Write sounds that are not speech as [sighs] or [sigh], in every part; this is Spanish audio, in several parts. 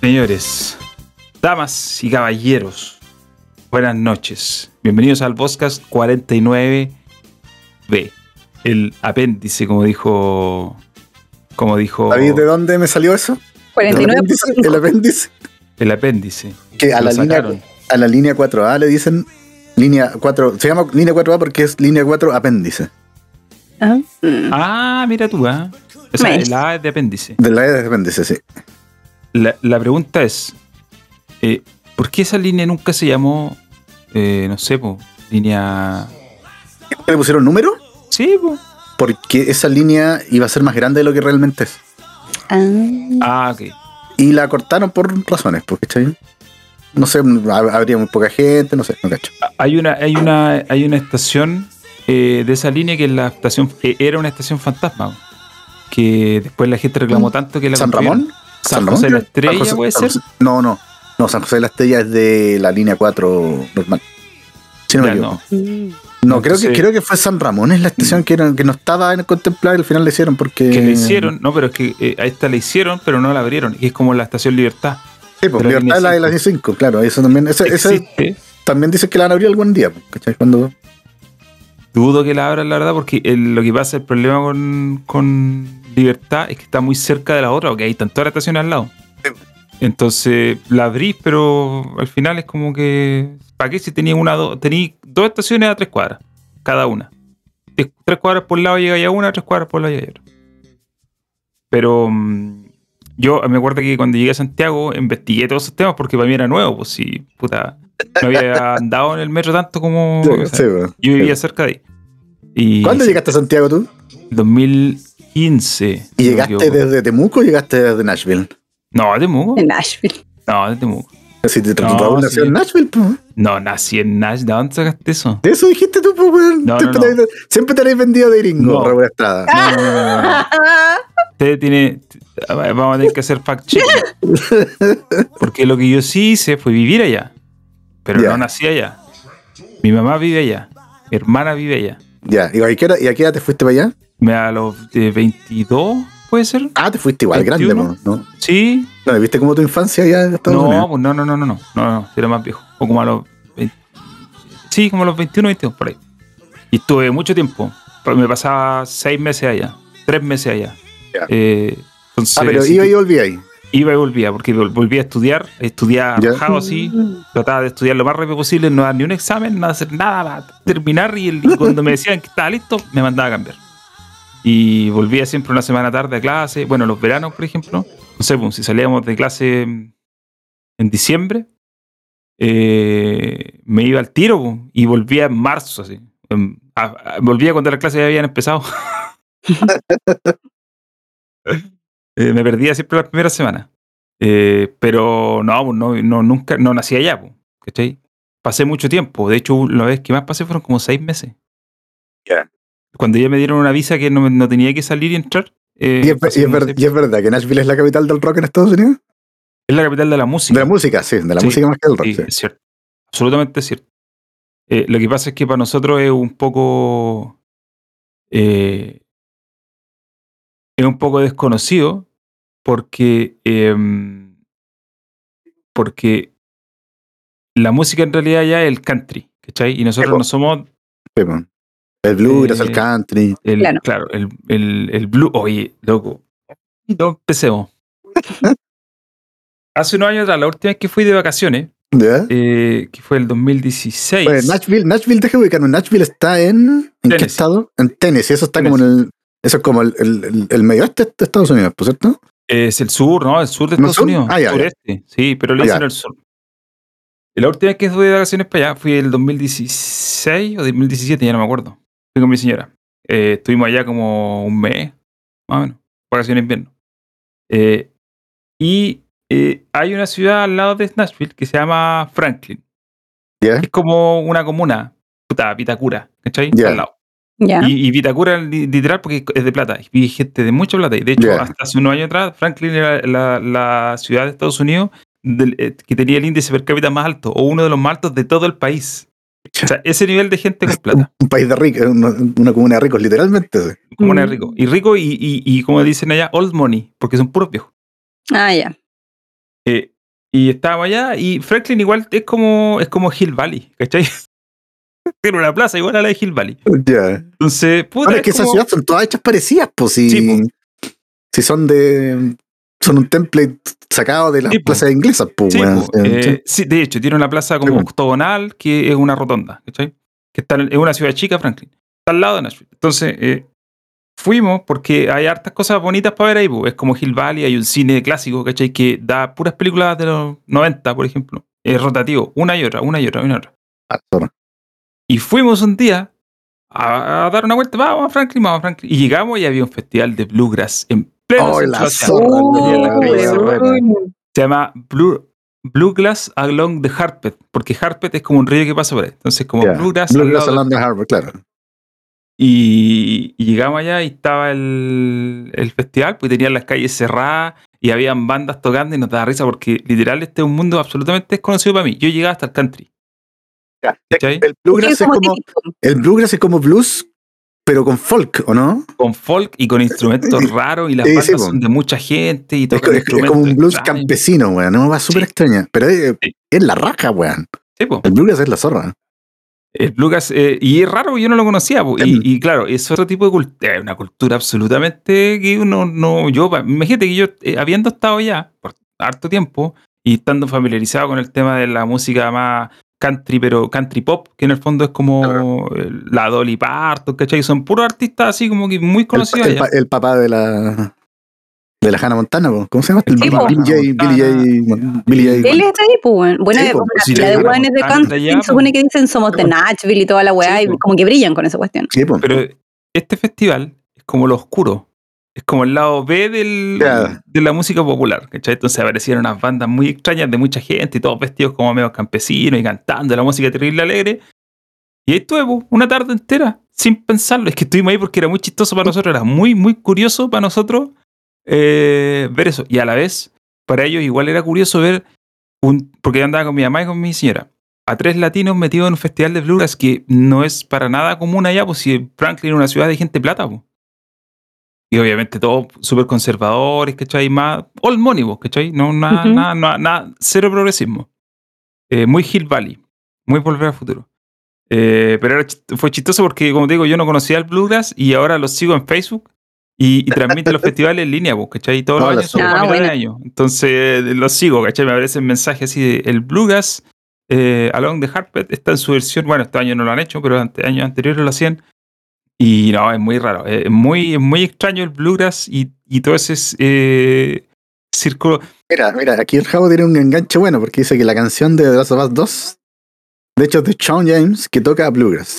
Señores, damas y caballeros, buenas noches. Bienvenidos al podcast 49B, el apéndice, como dijo. Como dijo. ¿David, de dónde me salió eso? 49 El apéndice. El apéndice. Que a Lo la, línea, sacaron. a la línea 4A le dicen línea 4. Se llama línea 4A porque es línea 4 apéndice. Ah, Ah, mira tú, ¿ah? O sea, la A es de apéndice. De la E de apéndice, sí. La, la pregunta es: eh, ¿por qué esa línea nunca se llamó, eh, no sé, po, línea. ¿Le pusieron número? Sí, po. Porque esa línea iba a ser más grande de lo que realmente es. ah. Ah, ok. Y la cortaron por razones, porque ¿cachai? No sé, hab- habría muy poca gente, no sé, no cacho. Hay una, hay una, hay una estación eh, de esa línea que es la estación, eh, era una estación fantasma. Que después la gente reclamó tanto que la ¿San. Ramón? San José de la Estrella, José- puede San ser. José- No, no. No, San José de la Estrella es de la línea 4 normal. Si no Ya, no. Mm. No, creo que, creo que fue San Ramón, es la estación que, era- que no estaba en contemplar y al final le hicieron porque. Que le hicieron, no, pero es que eh, a esta le hicieron, pero no la abrieron. Y es como la estación Libertad. Sí, pues, la Libertad es la de las 5, claro. Eso también. También dice que la van a abrir algún día, pues, ¿cachai? Cuando. Dudo que la abran, la verdad, porque el- lo que pasa, el problema con, con Libertad es que está muy cerca de la otra, porque hay tantas estaciones al lado. Entonces la abrís, pero al final es como que. ¿Para qué si tenía una dos? Tenía dos estaciones a tres cuadras, cada una. Tres cuadras por lado llega ya una, tres cuadras por lado llega otra. Pero mm, yo me acuerdo que cuando llegué a Santiago investigué todos esos temas porque para mí era nuevo, pues sí, puta. No había [laughs] andado en el metro tanto como. Sí, o sea, sí, pues. yo vivía cerca de ahí. Y ¿Cuándo llegaste a Santiago tú? 2015. ¿Y no llegaste desde Temuco o llegaste desde Nashville? No, de Temuco. En Nashville. No, de Temuco. Si te No, nació sí. en Nashville, pues. No, nací en Nash. ¿De dónde sacaste eso? De eso dijiste tú, pues, weón. No, siempre, no, te habéis- siempre te habéis vendido de gringo, No. Raúl Estrada. No, no, no, no, no. [laughs] Usted tiene. Vamos a tener que hacer fact check. [laughs] Porque lo que yo sí hice fue vivir allá. Pero no nací allá. Mi mamá vive allá. Mi hermana vive allá. Ya, ¿y a qué hora, y a qué edad te fuiste para allá? Me a los eh, 22, ¿puede ser? Ah, te fuiste igual 21. grande, ¿no? Sí. ¿No viste cómo tu infancia allá en Estados No, Unidos? pues no, no, no, no, no, no, no, era más viejo. O como a los 20 Sí, como a los 21, 22, por ahí. Y estuve mucho tiempo. Me pasaba seis meses allá, tres meses allá. Eh, entonces, Ah, pero iba y volví ahí. Iba y volvía, porque vol- volvía a estudiar, estudiaba Ya. rajado así, trataba de estudiar lo más rápido posible, no dar ni un examen, no hacer nada para terminar. Y, el- y cuando me decían que estaba listo, me mandaba a cambiar. Y volvía siempre una semana tarde a clase. Bueno, los veranos, por ejemplo, no sé, pues, si salíamos de clase en diciembre, eh, me iba al tiro pues, y volvía en marzo, así. Em, volvía cuando las clases ya habían empezado. [laughs] Eh, me perdía siempre las primeras semanas. Eh, pero no, pues, no, no, nunca, no nací allá, pues, ¿cachai? Pasé mucho tiempo. De hecho, la vez que más pasé fueron como seis meses. Ya. Cuando ya me dieron una visa que no, tenía que salir y entrar. eh, ¿Y es, pasé y es como ver- seis- y es verdad que Nashville es la capital del rock en Estados Unidos? es la capital de la música. De la música, sí, de la Sí, música más que del rock. Sí, sí. es cierto. Absolutamente cierto. Eh, lo que pasa es que para nosotros es un poco. eh, es un poco desconocido porque. em, porque la música en realidad ya es el country, ¿cachai? Y nosotros no somos. El blues, Eh, el country. el, Claro. claro, el, el, el blue. Oye, loco. No empecemos. [laughs] Hace unos años atrás, la última vez que fui de vacaciones, ¿Ya? eh, que fue el 2016. Pues Nashville, Nashville, déjame ubicarme. Nashville está en. ¿En qué estado? En Tennessee. Eso está como en el. Eso es como el, el, el- el medio oeste de Estados Unidos, ¿por cierto? Es el sur, ¿no? El sur de ¿No Estados sur? Unidos. Ah, ya, ya. sureste. Sí, pero le Ah, dicen ya. el sur. La última vez que estuve de vacaciones para allá fue el 2016 o 2017, ya no me acuerdo. Fui con mi señora. Eh, estuvimos allá como un mes, más o menos. Vacaciones de invierno. Eh, y eh, hay una ciudad al lado de Nashville que se llama Franklin. ¿Ya? Es como una comuna, puta, Vitacura, ¿cachai? Ya. Al lado. Y, y Vitacura, li- literal, porque es de plata. Y gente de mucha plata. Y de hecho, hasta hace unos años atrás, Franklin era la, la ciudad de Estados Unidos del- eh, que tenía el índice per cápita más alto, o uno de los más altos de todo el país. O sea, ese nivel de gente con plata. Un país de ricos, una, una comuna de ricos, literalmente. sí. Como una Mm. rico. Y rico y, y, y como dicen allá, old money, porque son puros viejos. Ah, ya. Eh, y estábamos allá y Franklin igual es como, es como Hill Valley, ¿cachai? [laughs] Tiene una plaza igual a la de Hill Valley. Ya. Entonces, puta, Bueno, es que esas como- ciudades son todas hechas parecidas, pues si, Sí, po. si son de. Son un template sacado de las Sí, po. plazas inglesas, pues, Sí, po, eh, sí, de hecho, tiene una plaza como octogonal que es una rotonda, ¿cachai? Que está en, es una ciudad chica, Franklin. Está al lado de Nashville. Entonces, eh, fuimos porque hay hartas cosas bonitas para ver ahí, po. Es como Hill Valley, hay un cine clásico, ¿cachai? Que da puras películas de los 90, por ejemplo. Es rotativo, una y otra, una y otra, una y otra. Y fuimos un día a, a dar una vuelta, vamos a Franklin, vamos a Franklin. Y llegamos y había un festival de bluegrass en pleno Oh, la. Se llama Blue, Bluegrass Along the Harpet, porque Harpet es como un río que pasa por ahí. Entonces, como Ya. Bluegrass, Bluegrass Along the Harbor, claro. y, y llegamos allá y estaba el, el festival, pues tenían las calles cerradas y habían bandas tocando y nos daba risa porque literal este es un mundo absolutamente desconocido para mí. Yo llegaba hasta el country. Ya. ¿Cachai? El bluegrass es como como, típico. el bluegrass es como blues, pero con folk, ¿o no? Con folk y con instrumentos raros y las Sí, bandas sí, son de mucha gente y Es, tocan es- es como un blues extraños. campesino, weón. No va súper Sí. extraña. Pero es, Sí. es la raja, weón. El bluegrass es la zorra. El bluegrass, eh, y es raro, yo no lo conocía. Em. Y, y claro, es otro tipo de cultura, es una cultura absolutamente que uno no. Yo, imagínate que yo, eh, habiendo estado allá por harto tiempo y estando familiarizado con el tema de la música más country, pero country pop, que en el fondo es como la Dolly Parton, ¿cachai? Son puros artistas así como que muy El, conocidos. el pa- el papá de la de la Hannah Montana. ¿cómo se llama? El Sí, Billy, J. Billy J. Billy J. Él está ahí, pues. Bueno, Sí, pues, la de weones de country se supone pues. que dicen somos de Nashville y toda la weá, Sí, y pues. como que brillan con esa cuestión. Sí, po. Pero este festival es como lo oscuro. Es como el lado B del, de la música popular. ¿cachai? Entonces aparecieron unas bandas muy extrañas de mucha gente y todos vestidos como medio campesinos y cantando la música terrible alegre. Y ahí estuve una tarde entera sin pensarlo. Es que estuvimos ahí porque era muy chistoso para nosotros, era muy, muy curioso para nosotros eh, ver eso. Y a la vez, para ellos igual era curioso ver, un, porque yo andaba con mi mamá y con mi señora, a tres latinos metidos en un festival de bluegrass que no es para nada común allá, pues si Franklin es una ciudad de gente plata, pues. Y obviamente todos súper conservadores, ¿cachai? Más old money, ¿cachai? No, nada, Ujú. nada, nada, nada, cero progresismo. Eh, muy Hill Valley, muy volver al futuro. Eh, pero fue chistoso porque, como te digo, yo no conocía el Bluegrass y ahora los sigo en Facebook y, y transmiten los [laughs] festivales en línea, ¿cachai? Todos los Hola, años son Ah, bueno. año. Entonces los sigo, ¿cachai? Me aparecen mensajes así de el Bluegrass eh, Along the Harpet está en su versión, bueno, este año no lo han hecho, pero ante, años anteriores lo hacían. Y no, es muy raro. Es muy, es muy extraño el Bluegrass y, y todo ese eh, círculo. Mira, mira, aquí el Javo tiene un enganche bueno porque dice que la canción de The Last of Us 2, de hecho, es de Shawn James, que toca Bluegrass.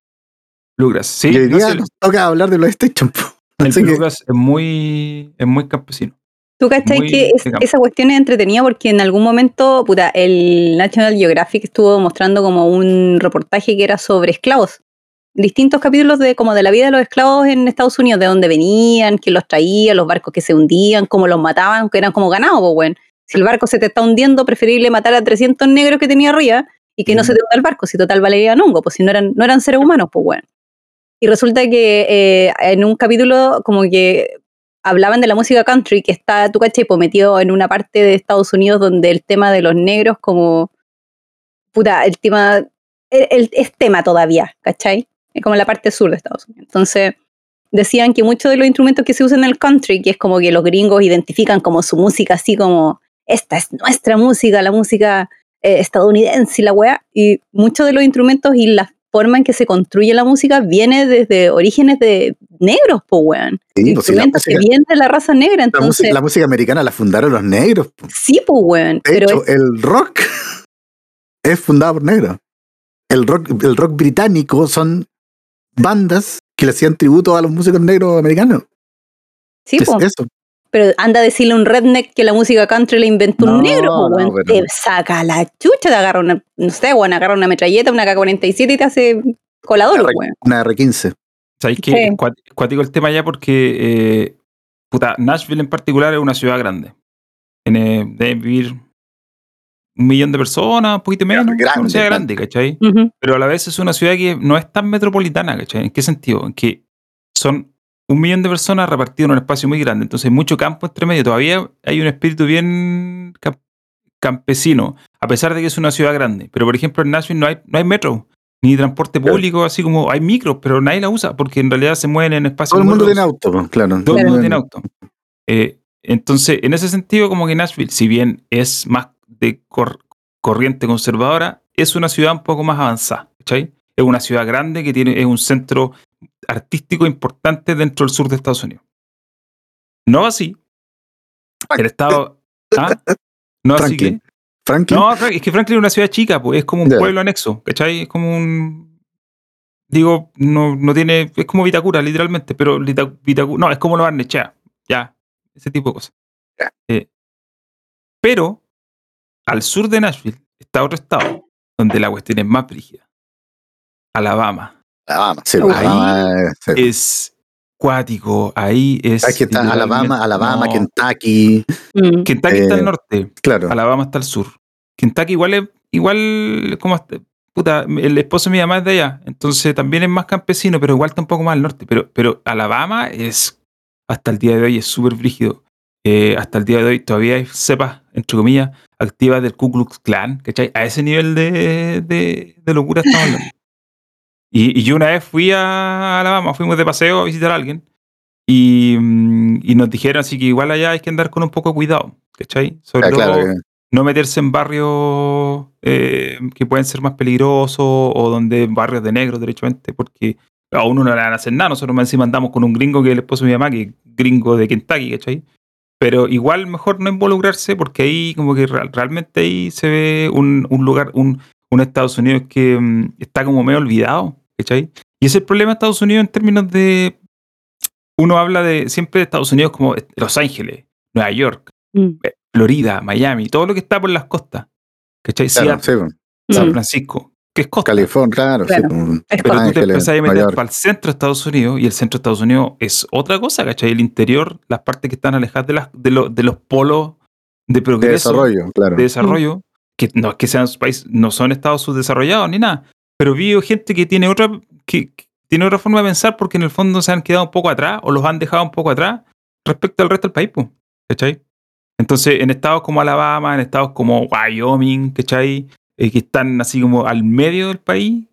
Bluegrass, sí. y hoy no día sé, nos toca hablar de PlayStation. el Así que, Bluegrass es muy, es muy campesino. ¿Tú cachai que es- esa cuestión es entretenida porque en algún momento, puta, el National Geographic estuvo mostrando como un reportaje que era sobre esclavos. Distintos capítulos de como de la vida de los esclavos en Estados Unidos, de dónde venían, quién los traía, los barcos que se hundían, cómo los mataban, que eran como ganado, pues, weón. Si el barco se te está hundiendo, preferible matar a 300 negros que tenía arriba y que no se te hunda el barco, si total valerían hongo, pues si no eran, no eran seres humanos, pues, weón. Y resulta que eh, en un capítulo como que hablaban de la música country, que está, tú caché, pues, metido en una parte de Estados Unidos donde el tema de los negros como, puta, el tema, el, el- es tema todavía, ¿cachai? Es como la parte sur de Estados Unidos. Entonces, decían que muchos de los instrumentos que se usan en el country, que es como que los gringos identifican como su música así como, esta es nuestra música, la música eh, estadounidense y la weá, y muchos de los instrumentos y la forma en que se construye la música viene desde orígenes de negros, pues weón. sí, pues, si instrumentos que vienen de la raza negra, la, entonces, música, la música americana la fundaron los negros. po. sí, pues weón, De pero hecho, es- el rock [laughs] es fundado por negros. El rock, el rock británico son bandas que le hacían tributo a los músicos negros americanos. sí, Es eso. pero anda a decirle a un redneck que la música country la inventó un No, negro, no, pero- te saca la chucha, te agarra una, no sé, weón, agarra una metralleta, una K-47 y te hace colador, weón. Una R15. ¿Sabéis que Sí. cuático el tema ya? Porque eh, puta, Nashville en particular es una ciudad grande. Tiene, debe vivir un millón de personas, un poquito menos. Grande, una ciudad grande. grande, ¿cachai? Pero a la vez es una ciudad que no es tan metropolitana, ¿cachai? ¿En qué sentido? En que son un millón de personas repartidas en un espacio muy grande. Entonces hay mucho campo entre medio. Todavía hay un espíritu bien, camp- campesino, a pesar de que es una ciudad grande. Pero por ejemplo en Nashville no hay, no hay metro, ni transporte Claro. público, así como hay micros, pero nadie la usa porque en realidad se mueven en espacios Todo el mundo tiene auto, claro. Todo el mundo tiene auto. Eh, entonces, en ese sentido, como que Nashville, si bien es más de cor- corriente conservadora, es una ciudad un poco más avanzada. ¿cachai? Es una ciudad grande que tiene, es un centro artístico importante dentro del sur de Estados Unidos. No así. El estado. ¿Ah? No así Franklin. que. Franklin. No, es que Franklin es una ciudad chica, pues es como un pueblo anexo, ¿cachai? Es como un. Digo, no, no tiene. Es como Vitacura, literalmente, pero Vita- Vitacura. No, es como lo Barnechea, ya. Ese tipo de cosas. Eh, pero al sur de Nashville está otro estado donde la cuestión es más brígida. Alabama. Alabama, sí, Ahí Alabama, sí. Es cuático, ahí es. Aquí está Alabama, Alabama, no. Kentucky, Mm. Kentucky está al Eh, norte. claro. Alabama está al sur. Kentucky igual es, igual como hasta- puta, el esposo de mi mamá es de allá, entonces también es más campesino, pero igual está un poco más al norte. Pero, pero Alabama es, hasta el día de hoy, es súper brígido. Eh, hasta el día de hoy todavía hay cepas, entre comillas, activas del Ku Klux Klan, ¿cachai? A ese nivel de, de, de locura estamos hablando. [laughs] Y, y yo una vez fui a Alabama, fuimos de paseo a visitar a alguien y, y nos dijeron así que igual allá hay que andar con un poco de cuidado, ¿cachai? Sobre Ah, claro, todo no meterse en barrios eh, que pueden ser más peligrosos o donde barrios de negros, derechamente, porque a uno no le van a hacer nada. Nosotros encima andamos con un gringo que es el esposo de mi mamá, que es gringo de Kentucky, ¿cachai? Pero igual mejor no involucrarse porque ahí como que real- realmente ahí se ve un, un lugar, un, un Estados Unidos que mm, está como medio olvidado, ¿cachai? Y ese es el problema de Estados Unidos en términos de... Uno habla de siempre de Estados Unidos como Los Ángeles, Nueva York, Mm. eh, Florida, Miami, todo lo que está por las costas. ¿Cachai? claro, Seattle, sí, pues. San Mm. Francisco, que es costa. California, claro, sí, Claro. pues. Es Pero costa. tú te Ángeles, empezás a meter para el centro de Estados Unidos y el centro de Estados Unidos es otra cosa, ¿cachai? El interior, las partes que están alejadas de, las, de, lo- de los polos de de progreso, desarrollo, claro. de desarrollo, que no es que sean países, no son estados subdesarrollados ni nada, pero vivo gente que tiene otra, que, que tiene otra forma de pensar porque en el fondo se han quedado un poco atrás o los han dejado un poco atrás respecto al resto del país, po, ¿cachai? Entonces, en estados como Alabama, en estados como Wyoming, ¿cachai? Eh, que están así como al medio del país,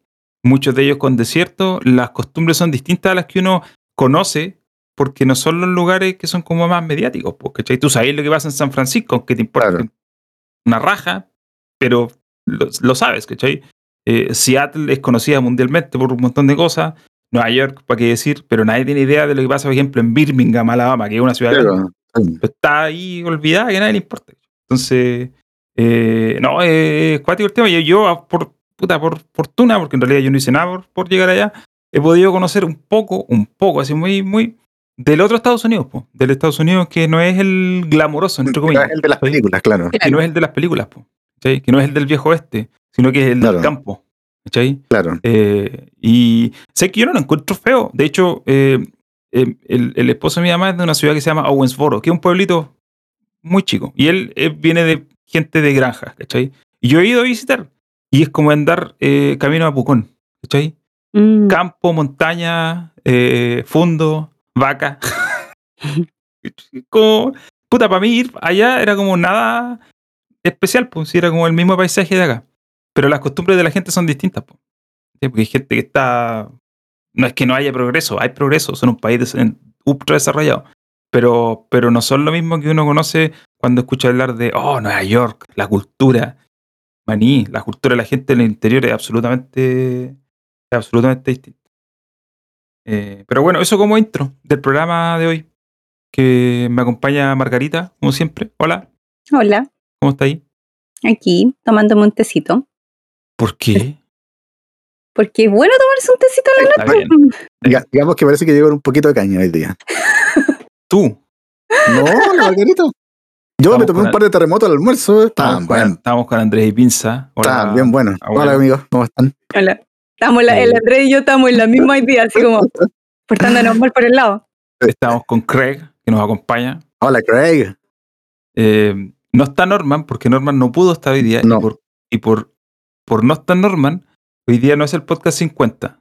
muchos de ellos con desierto, las costumbres son distintas a las que uno conoce porque no son los lugares que son como más mediáticos, po, ¿cachai? Tú sabes lo que pasa en San Francisco, aunque te importa Claro. una raja, pero lo, lo sabes, ¿cachai? Eh, Seattle es conocida mundialmente por un montón de cosas, Nueva York, para qué decir, pero nadie tiene idea de lo que pasa, por ejemplo, en Birmingham, Alabama, que es una ciudad Claro, pero está ahí olvidada que a nadie le importa. Entonces, eh, no, es cuático el tema. Yo, yo, por, puta, por fortuna, porque en realidad yo no hice nada por, por llegar allá, he podido conocer un poco, un poco, así muy, muy, del otro Estados Unidos, po, del Estados Unidos que no es el glamoroso, entre comillas. El de las películas, claro. Que no es el de las películas, po, que no es el del viejo oeste, sino que es el Claro. del campo. ¿cachai? Claro. Eh, y sé que yo no lo encuentro feo. De hecho, eh, eh, el, el esposo de mi mamá es de una ciudad que se llama Owensboro, que es un pueblito muy chico. Y él viene de gente de granjas, ¿cachai? Y yo he ido a visitar. Y es como andar eh, camino a Pucón, ¿cachai? Mm. Campo, montaña, eh, fondo, vaca. [laughs] como, puta, para mí ir allá era como nada especial, pues, era como el mismo paisaje de acá. Pero las costumbres de la gente son distintas, pues. ¿sí? Porque hay gente que está. No es que no haya progreso, hay progreso, son un país ultra desarrollado. Pero, pero no son lo mismo que uno conoce cuando escucha hablar de, oh, Nueva York, la cultura. Maní, la cultura de la gente en el interior es absolutamente, es absolutamente distinta. Eh, pero bueno, eso como intro del programa de hoy. Que me acompaña Margarita, como siempre. Hola, Hola, ¿cómo está ahí? aquí tomándome un tecito. ¿Por qué? [laughs] Porque es bueno tomarse un tecito a la noche. [laughs] Diga- Digamos que parece que llevan un poquito de caña hoy día. Tú. No, la Margarita. Yo me tomé un par de terremotos al almuerzo. Estamos con, estamos con Andrés y Pinza. Hola. Estaban bien abuelo. Hola amigos, ¿cómo están? Hola. Estamos la- el Andrés y yo estamos en la misma idea, así como [laughs] portándonos mal por el lado. Estamos con Craig, que nos acompaña. Hola Craig. Eh, no está Norman, porque Norman no pudo estar hoy día. No. Y, por, y por, por no estar Norman, hoy día no es el podcast 50.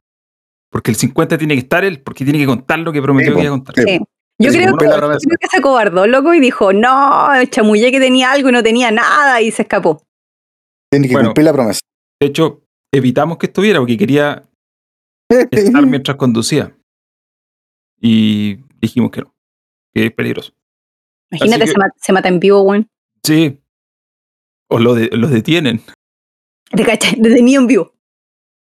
Porque el 50 tiene que estar él, porque tiene que contar lo que prometió Sí, que iba a contar. Sí. Yo creo, que, creo que se acobardó, loco, y dijo, no, chamullé que tenía algo y no tenía nada y se escapó. Tiene que Bueno. cumplir la promesa. De hecho, evitamos que estuviera porque quería estar [laughs] mientras conducía. Y dijimos que no, que es peligroso. Imagínate, que- se, ma- se mata en vivo, weón. Sí. O lo de- los. Te cachai, detenido en vivo.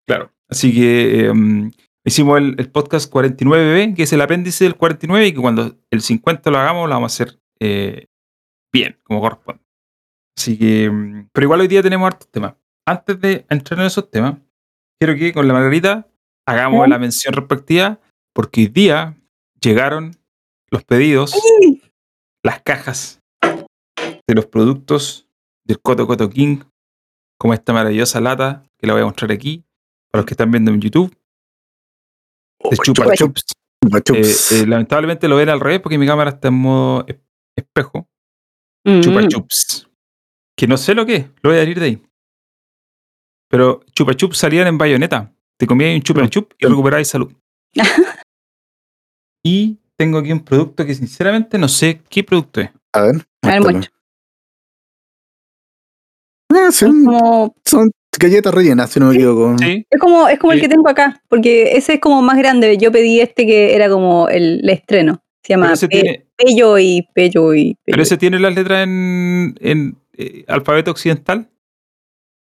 Claro. Así que em, hicimos el, el podcast 49B, que es el apéndice del 49, y que cuando el 50 lo hagamos, lo vamos a hacer eh, bien, como corresponde. Así que, em, pero igual hoy día tenemos hartos temas. Antes de entrar en esos temas, quiero que con la Margarita hagamos la mención respectiva, porque hoy día llegaron los pedidos, las cajas de los productos del Coto Coto King, como esta maravillosa lata que la voy a mostrar aquí, para los que están viendo en YouTube, de Chupa Chupa Chups. Chupa Eh, Chups. eh, lamentablemente lo ven al revés porque mi cámara está en modo es- espejo. Chupa Mm. Chups. Que no sé lo que es, lo voy a decir de ahí. Pero Chupa Chups salían en bayoneta. Te comías un Chupa Chup y recuperabas salud. [laughs] y tengo aquí un producto que sinceramente no sé qué producto es. A ver. A ver, muestra. Ah, Es son, como, son galletas rellenas, si no me equivoco. Sí. es como, es como el que tengo acá, porque ese es como más grande. Yo pedí este que era como el, el estreno. Se llama Pe- tiene, Pello y Pello y Pello. pero ese tiene las letras en, en, eh, alfabeto occidental.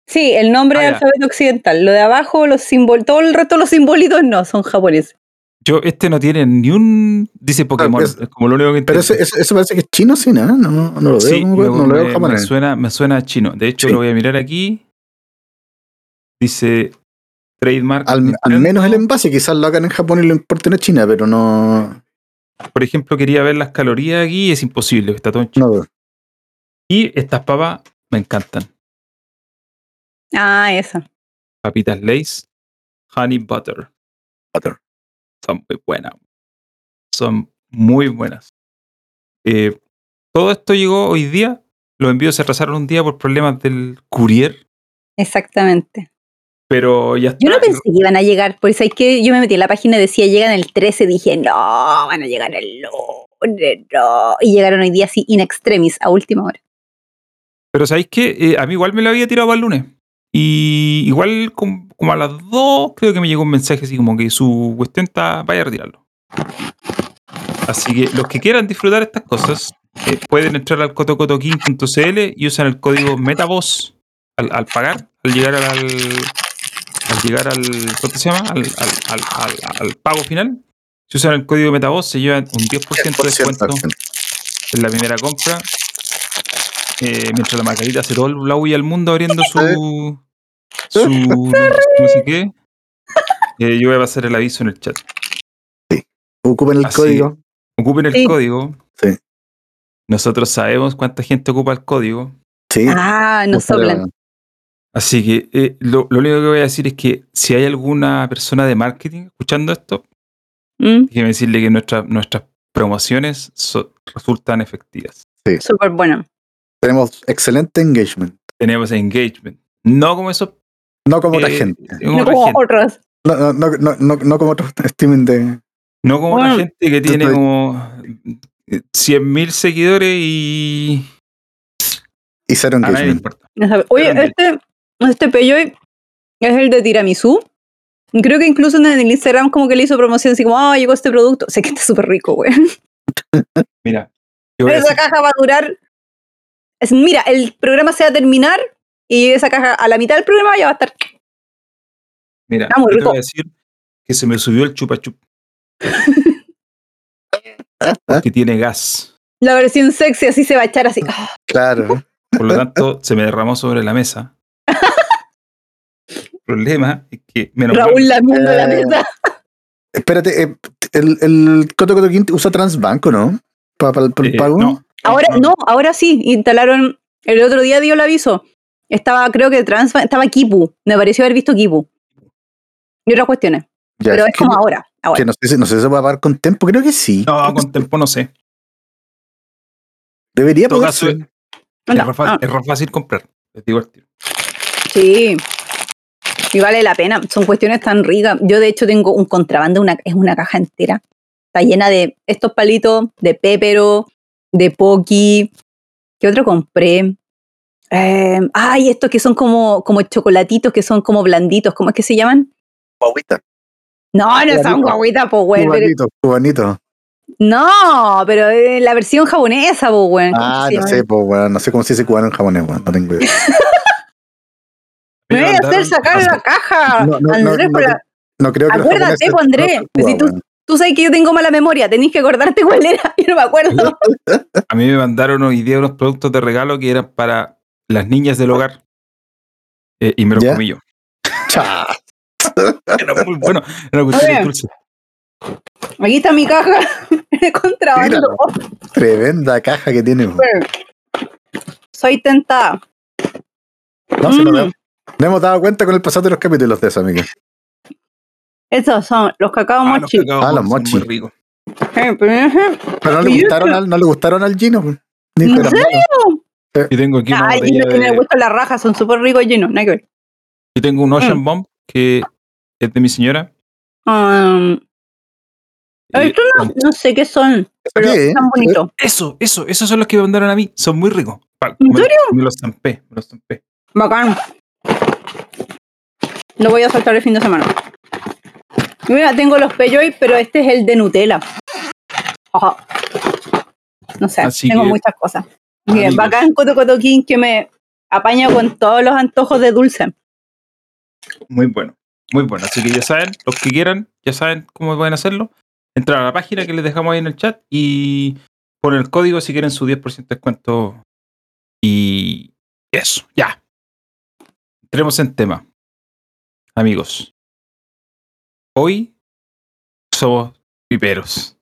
Sí, el nombre Ah, es alfabeto occidental. Lo de abajo, los símbolos, todo el resto de los simbolitos no, son japoneses. Yo, este no tiene ni un. Dice Pokémon. es- es como lo único que Pero entiendo. ese, ese, ese parece que es chino, sí, ¿no? No, no, lo veo, Sí, como- me, no lo me- veo me japonés. suena, me suena a chino. De hecho, Sí. lo voy a mirar aquí. Dice trademark. Al, menos el envase, quizás lo hagan en Japón y lo importen a China, pero no. Por ejemplo, quería ver las calorías aquí y es imposible, está todo en chino. no Y estas papas me encantan. Ah, esa. Papitas Lays, Honey Butter. Butter. Son muy buenas. Son muy buenas. Eh, todo esto llegó hoy día. Los envíos se atrasaron un día por problemas del courier. Exactamente. Pero ya está. Yo no pensé que iban a llegar, porque sabéis que yo me metí en la página y decía llegan el 13, dije, no, van a llegar el lunes, no. Y llegaron hoy día así in extremis, a última hora. Pero ¿sabéis qué? Eh, a mí igual me lo había tirado para el lunes. Y igual com- como, a las 2 creo que me llegó un mensaje así como que su cuestión está, vaya a retirarlo. Así que los que quieran disfrutar estas cosas eh, pueden entrar al cotocotoking.cl y usan el código MetaVoz al, al pagar, al llegar al, al llegar al ¿cómo se llama? Al, al, al, al- al pago final. Si usan el código MetaVoz se llevan un 10% de descuento en la primera compra. Eh, mientras la Margarita hace todo la huella al mundo abriendo su. su. [laughs] no sé qué. eh, yo voy a pasar el aviso en el chat. Ocupen el Así- código. Ocupen el Sí. código. Sí. Nosotros sabemos cuánta gente ocupa el código. Sí. Ah, nos soplan. Así que eh, lo, lo único que voy a decir es que si hay alguna persona de marketing escuchando esto, Mm, déjeme decirle que nuestra- nuestras promociones so- resultan efectivas. Súper bueno. Tenemos excelente engagement. Tenemos engagement. No como esos. No como otra eh, gente. como No otra como gente. otros. No, no, no, no, como otro [laughs] streaming de. No como la Bueno, gente que tiene estoy- como 100.000 seguidores y Y cero engagement. Oye, este, este Peyoy es el de tiramisú. Creo que incluso en el Instagram como que le hizo promoción así como, ah, llegó este producto. Sé que está súper rico, güey. [laughs] Mira, Esa caja va a durar. es- mira, el programa se va a terminar y esa caja a la mitad del programa ya va a estar. mira, está muy yo te voy a decir que se me subió el chupa chup [laughs] que tiene gas. La versión sexy así se va a echar así. Claro. Por lo tanto, se me derramó sobre la mesa. El problema es que menos Raúl lamiendo la mesa. Espérate, eh, el, el Coto Coto Quint usa Transbanco, ¿no? Para, el eh, pago. no, Ahora, no, no, ahora sí, instalaron. El otro día dio el aviso. Estaba, creo que trans, estaba Kipu. Me pareció haber visto Kipu. Y otras cuestiones. Ya, pero es que- como ahora. ahora. que no sé, si- no sé si se puede pagar con tiempo, creo que sí. No, con tiempo no sé. Debería caso, Es, No, re fácil, ah, es re fácil comprar. Es divertido. sí. Y vale la pena. Son cuestiones tan ricas. Yo, de hecho, tengo un contrabando, una, es una caja entera Está llena de estos palitos, de pépero, de poki. ¿Qué otro compré? Eh, ay, estos que son como, como chocolatitos, que son como blanditos. ¿Cómo es que se llaman? Guaguita. No, no son Cubanito. guaguitas, po, weón. pero- Cubanito, cubanito. No, pero la versión japonesa, po, weón. ¿Cómo Ah, no sé, pues, weón. No sé cómo se dice cubano en japonés, weón. No tengo idea. [laughs] Me voy a hacer sacar la caja. No, Andrés, no, No creo que Acuérdate, po, Andrés, pues si tú-. Tú sabes que yo tengo mala memoria, tenés que acordarte cuál era. [laughs] Yo no me acuerdo. [laughs] A mí me mandaron hoy día unos productos de regalo que eran para las niñas del hogar. Eh, y me los ¿Ya? comí yo. [laughs] Era muy bueno. Era cuestión dulce. Aquí está mi caja de contrabando. Tremenda caja que tiene. Soy tentada. No, si no, Mm. No- hemos dado cuenta con el pasado de los capítulos de eso, amigo. Estos son los cacao Ah, los mochi. cacao Ah, los mochi. muy ricos. Eh, pero, eh, Pero no le ¿Y gustaron al, no le gustaron al Gino. weón. Ni ¿En que malos. Y tengo aquí una Ay, botella no tiene de- gusto la raja, son súper ricos llenos, nada que ver. y tengo un Ocean Mm. Bomb que es de mi señora. Um, estos no, no sé qué son, pero qué, eh? están bonitos. Eso, eso, esos son los que me mandaron a mí. Son muy ricos. ¿En me- serio? Me los zampé, me los zampé. Bacán. Lo voy a saltar el fin de semana. Mira, tengo los Peyoy, pero este es el de Nutella. Ajá. No sé, Así tengo que, muchas cosas. Bien, bacán Coto Coto King que me apaña con todos los antojos de dulce. Muy bueno, muy bueno. Así que ya saben, los que quieran, ya saben cómo pueden hacerlo. Entrar a la página que les dejamos ahí en el chat y ponen el código si quieren su 10% de descuento. Y eso, ya. Entremos en tema. Amigos, hoy somos piperos.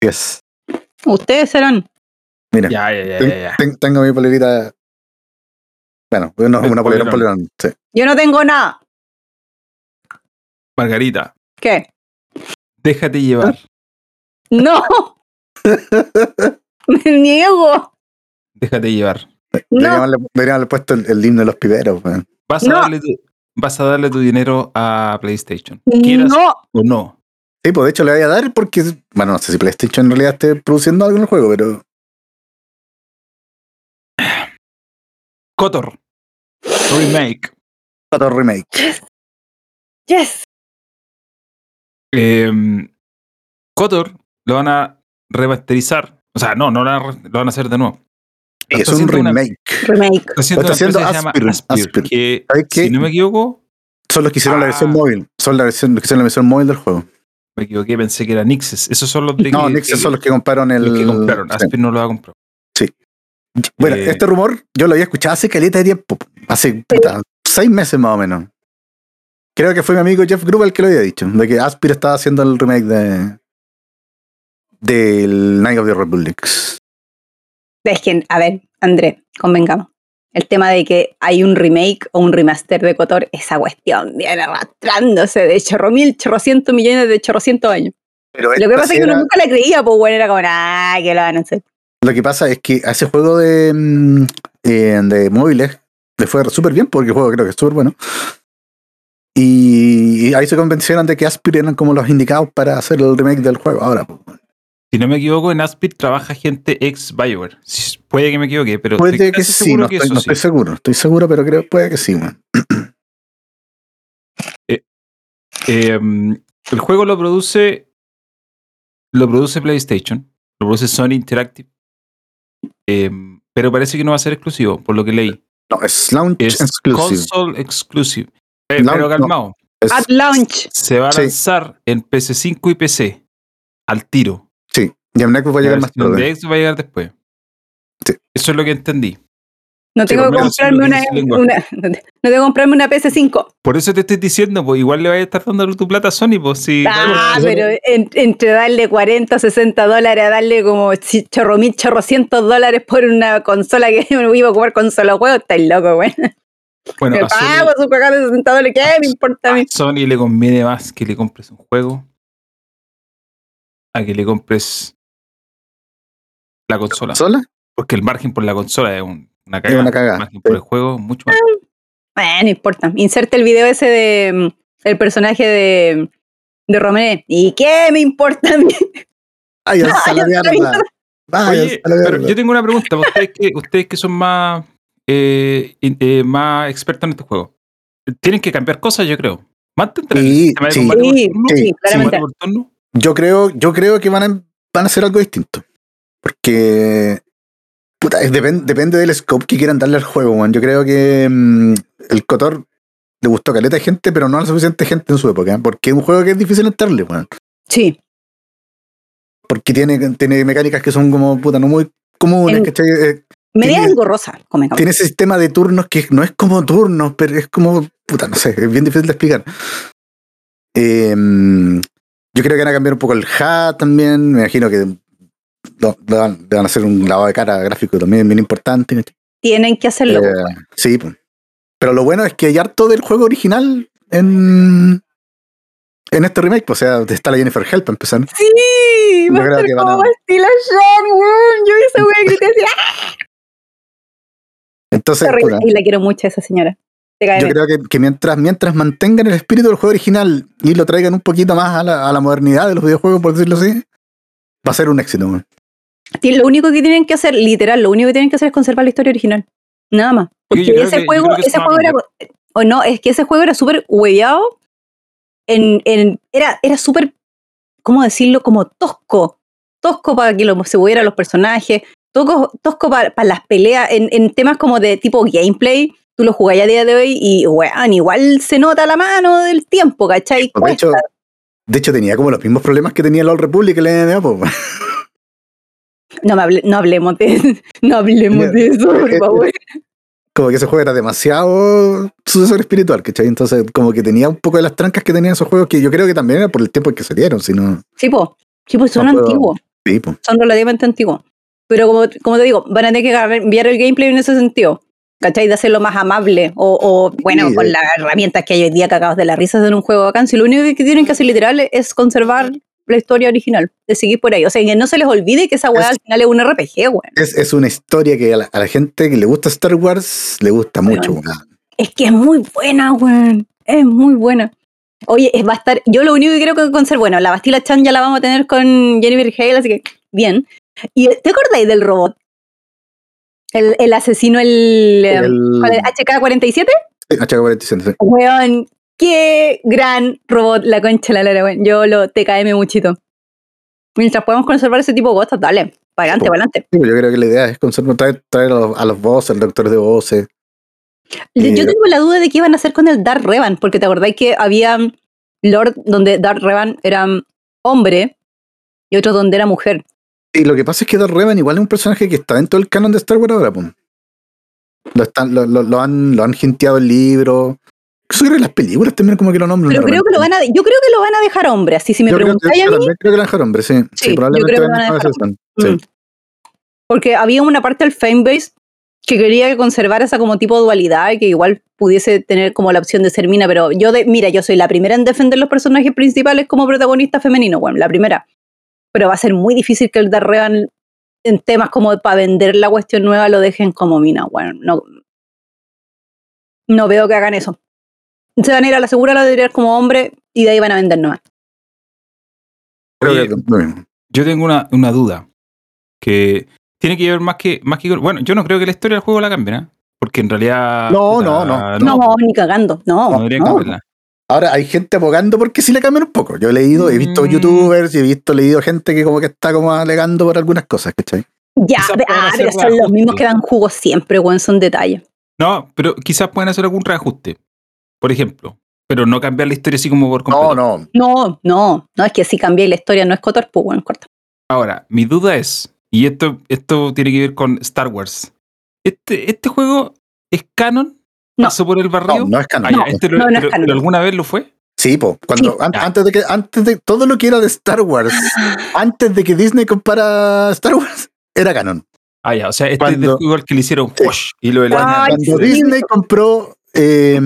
Yes. Ustedes serán. Mira, Ya, ya, ya, ten- ya. ya. ten- tengo mi polerita. Bueno, una, El una polera, un polerón. Sí. Yo no tengo nada. Margarita, ¿Qué? déjate llevar. [laughs] No. [laughs] me niego. Déjate llevar. No. Deberíamos haberle, puesto el, el himno de los piperos. weón. Vas a, No. darle tu, vas a darle tu dinero a PlayStation. Quieras No. o no. Sí, pues de hecho le voy a dar porque. Bueno, no sé si PlayStation en realidad esté produciendo algo en el juego, pero. [sighs] Cotor. Remake. Otro remake. Yes. Eh, Kotor lo van a remasterizar. O sea, no, no lo van a, re- lo van a hacer de nuevo. Es un haciendo una- remake. Remake. Está haciendo está que, ¿Sabes qué? si no me equivoco, Son los que hicieron la versión Ah. móvil. Son la versión, los que hicieron la versión móvil del juego. me equivoqué, pensé que era Nixes. Esos son los de No, que, Nixon son los que compraron el. los que compraron. sí. Aspyr no lo va a comprar. Bueno, Eh, este rumor yo lo había escuchado hace caleta de tiempo. Hace puta, seis meses más o menos. Creo que fue mi amigo Jeff Gruber el que lo había dicho. De que Aspir estaba haciendo el remake de. Del Night of the Republics. Es que, a ver, André, convengamos. El tema de que hay un remake o un remaster de Cotor, esa cuestión viene arrastrándose de chorro mil, chorrocientos millones de chorrocientos años. Pero Lo que pasa sí es que uno nunca la creía, pues bueno, era como, ah, que lo van a hacer. Lo que pasa es que a ese juego de, mm, eh, de móviles le fue súper bien porque el juego creo que es súper bueno. Y, y ahí se convencieron de que Aspir eran como los indicados para hacer el remake del juego. Ahora, pues, Si no me equivoco, en Aspyr trabaja gente ex Bioware. Puede que me equivoque, pero puede que sí, seguro no, que estoy, eso no sí. estoy seguro. Estoy seguro, pero creo puede que sí. man. [clears throat] Eh, el juego lo produce. Lo produce PlayStation. Lo produce Sony Interactive. Eh, pero parece que no va a ser exclusivo, por lo que leí. No, es launch Es exclusive. console exclusive. Eh, pero no. calmado. Es- At launch. Se va a Sí. lanzar en PC5 y PC. Al tiro. Y en Xbox va a La llegar más tarde. de Xbox va a llegar después. Sí. Eso es lo que entendí. No Sí, tengo que comprarme una, no tengo que comprarme una PS5. Por eso te estoy diciendo, pues igual le vaya a estar dando tu plata a Sony, pues si. Ah, pero en- entre darle 40, 60 dólares a darle como chorro mil, chorrocientos dólares por una consola que [laughs] me iba a jugar con solo juegos, estáis loco, güey. bueno, Me a Sony, pago su cagada de 60 dólares, ¿qué me importa a mí? a Sony le conviene más que le compres un juego a que le compres la consola. ¿Sola? Porque el margen por la consola es un- una Es cagada. una cagada, El margen por el juego, mucho más. Eh, no importa. Inserte el video ese de mm, el personaje de, de Romero. ¿Y qué me importa a mí? [laughs] [laughs] Vaya, a la mierda. Vaya, Oye, a la pero yo tengo una pregunta. Ustedes que, ustedes que son más, eh, eh, más expertos en estos juegos. Tienen que cambiar cosas, yo creo. El Sí, sí. Sí, sí. Yo creo, yo creo que van a, van a hacer algo distinto. Porque puta, es- depen- depende del scope que quieran darle al juego, weón. Yo creo que mm, el Cotor le gustó caleta de gente, pero no a la suficiente gente en su época. ¿eh? Porque es un juego que es difícil entrarle, weón. Sí. Porque tiene, tiene mecánicas que son como puta, no muy comunes, En- ¿cachai? Eh, Media engorrosa, come tiene ese sistema de turnos que no es como turnos, pero es como, puta, no sé, es bien difícil de explicar. Eh, yo creo que van a cambiar un poco el HUD también, me imagino que le van, le van a hacer un lavado de cara gráfico también bien importante. Tienen que hacerlo. Eh, sí, pero lo bueno es que hay harto del juego original en, en este remake, pues, o sea, está la Jennifer Hell para empezar. Sí, Yo va a creo ser que van como a- Jean, weón. Yo esa wea y grité así, ¡ah! Entonces, Y la quiero mucho a esa señora. Yo creo que, que mientras, mientras mantengan el espíritu del juego original y lo traigan un poquito más a la, a la modernidad de los videojuegos, por decirlo así, va a ser un éxito. weón. Lo único que tienen que hacer, literal, lo único que tienen que hacer es conservar la historia original. Nada más. Porque yo ese que- juego, ese juego era. O no, es que ese juego era súper hueveado. En, en- era era súper, ¿cómo decirlo? Como tosco. Tosco para que lo, se movieran los personajes. Tosco, tosco para, para las peleas. En, en temas como de tipo gameplay, tú lo jugás a día de hoy y, weón, igual se nota la mano del tiempo, ¿cachai? De hecho, de hecho, tenía como los mismos problemas que tenía el Old Republic el MMA, po, weón. No, me hable- no hablemos de, [laughs] no hablemos de eso, por Eh, favor. como que ese juego era demasiado sucesor espiritual, ¿cachai? Entonces, como que tenía un poco de las trancas que tenían esos juegos, que yo creo que también era por el tiempo en que salieron, sino. Sí, po. Sí, pues son No antiguos. Sí, po. Son relativamente antiguos. Pero como, como te digo, van a tener que cambiar el gameplay en ese sentido. ¿Cachai? De hacerlo más amable. O, o, bueno, Sí, con de- las herramientas que hay hoy día cagados de la risa en un juego bacán. Si lo único que tienen que hacer literal es conservar la historia original, de seguir por ahí. O sea, que no se les olvide que esa weá al final es un RPG, weón. Es, es una historia que a la, a la gente que le gusta Star Wars le gusta mucho, Weón. Es que es muy buena, weón. Es muy buena. Oye, es, va a estar. Yo lo único que quiero que conservar, bueno, la Bastila Chan ya la vamos a tener con Jennifer Hale, así que bien. ¿Y te acordáis del robot? El, el asesino, el, El- ¿cuál es? HK-47. HK47, sí. Weón, qué gran robot, la concha la lora, weón. Yo lo TKM muchito. Mientras podamos conservar ese tipo de cosas, dale, para adelante, para adelante. Sí, yo creo que la idea es conservar, traer, traer a los, a los bosses, al doctor de voces. Yo Eh, tengo la duda de qué iban a hacer con el Dark Revan, porque te acordáis que había Lord donde Dark Revan era hombre y otro donde era mujer. Y lo que pasa es que Darth Revan igual es un personaje que está dentro del canon de Star Wars ahora, pum. Lo, están, lo, lo- lo han, lo han hinteado el libro. Yo creo que las películas también como que lo nombran. Pero creo que lo van a, yo creo que lo van a dejar hombre, así si me Yo creo, preguntáis a mí, creo que lo dejaron hombre, sí. Sí, Sí, yo probablemente creo que van lo a van a dejar hombre. Sí. Mm. porque había una parte del fanbase que quería que conservara esa como tipo de dualidad y que igual pudiese tener como la opción de ser mina, pero yo de, mira, yo soy la primera en defender los personajes principales como protagonista femenino, bueno, la primera. Pero va a ser muy difícil que el Dark Revan en temas como para vender la cuestión nueva lo dejen como mina, bueno, no, no veo que hagan eso. Se van a ir a la segura, la de como hombre y de ahí van a vender. Creo Oye, que lo mismo. Yo tengo una, una duda que tiene que ver más que, más que. Bueno, yo no creo que la historia del juego la cambien, ¿eh? Porque en realidad. No, no, no. No, ni cagando, no. no no. cambiarla. Ahora hay gente abogando porque sí le cambian un poco. Yo he leído, he visto Mm. youtubers y he visto, leído gente que como que está como alegando por algunas cosas, ¿cachai? Ya, ah, pero son los mismos que dan jugos siempre, weón, son detalles. No, pero quizás pueden hacer algún reajuste. Por ejemplo. Pero no cambiar la historia así como por completo. No, no. No, no, no, es que si cambié la historia no es Cotor, pues weón, corta. Ahora, mi duda es, y esto, esto tiene que ver con Star Wars. ¿Este, este juego es canon? No. ¿Pasó por el barrio? No, no es canon. Ah, ya, No, este lo- no, no es pero- canon. ¿Alguna vez lo fue? Sí, po. Cuando, Sí. an- Ya. antes de que, antes de todo lo que era de Star Wars, [laughs] antes de que Disney comprara Star Wars, era canon. Ah, ya, o sea, este es del Cuando- juego al que le hicieron Sí. y lo Ay, eliminaron. Cuando sí. Disney compró, eh,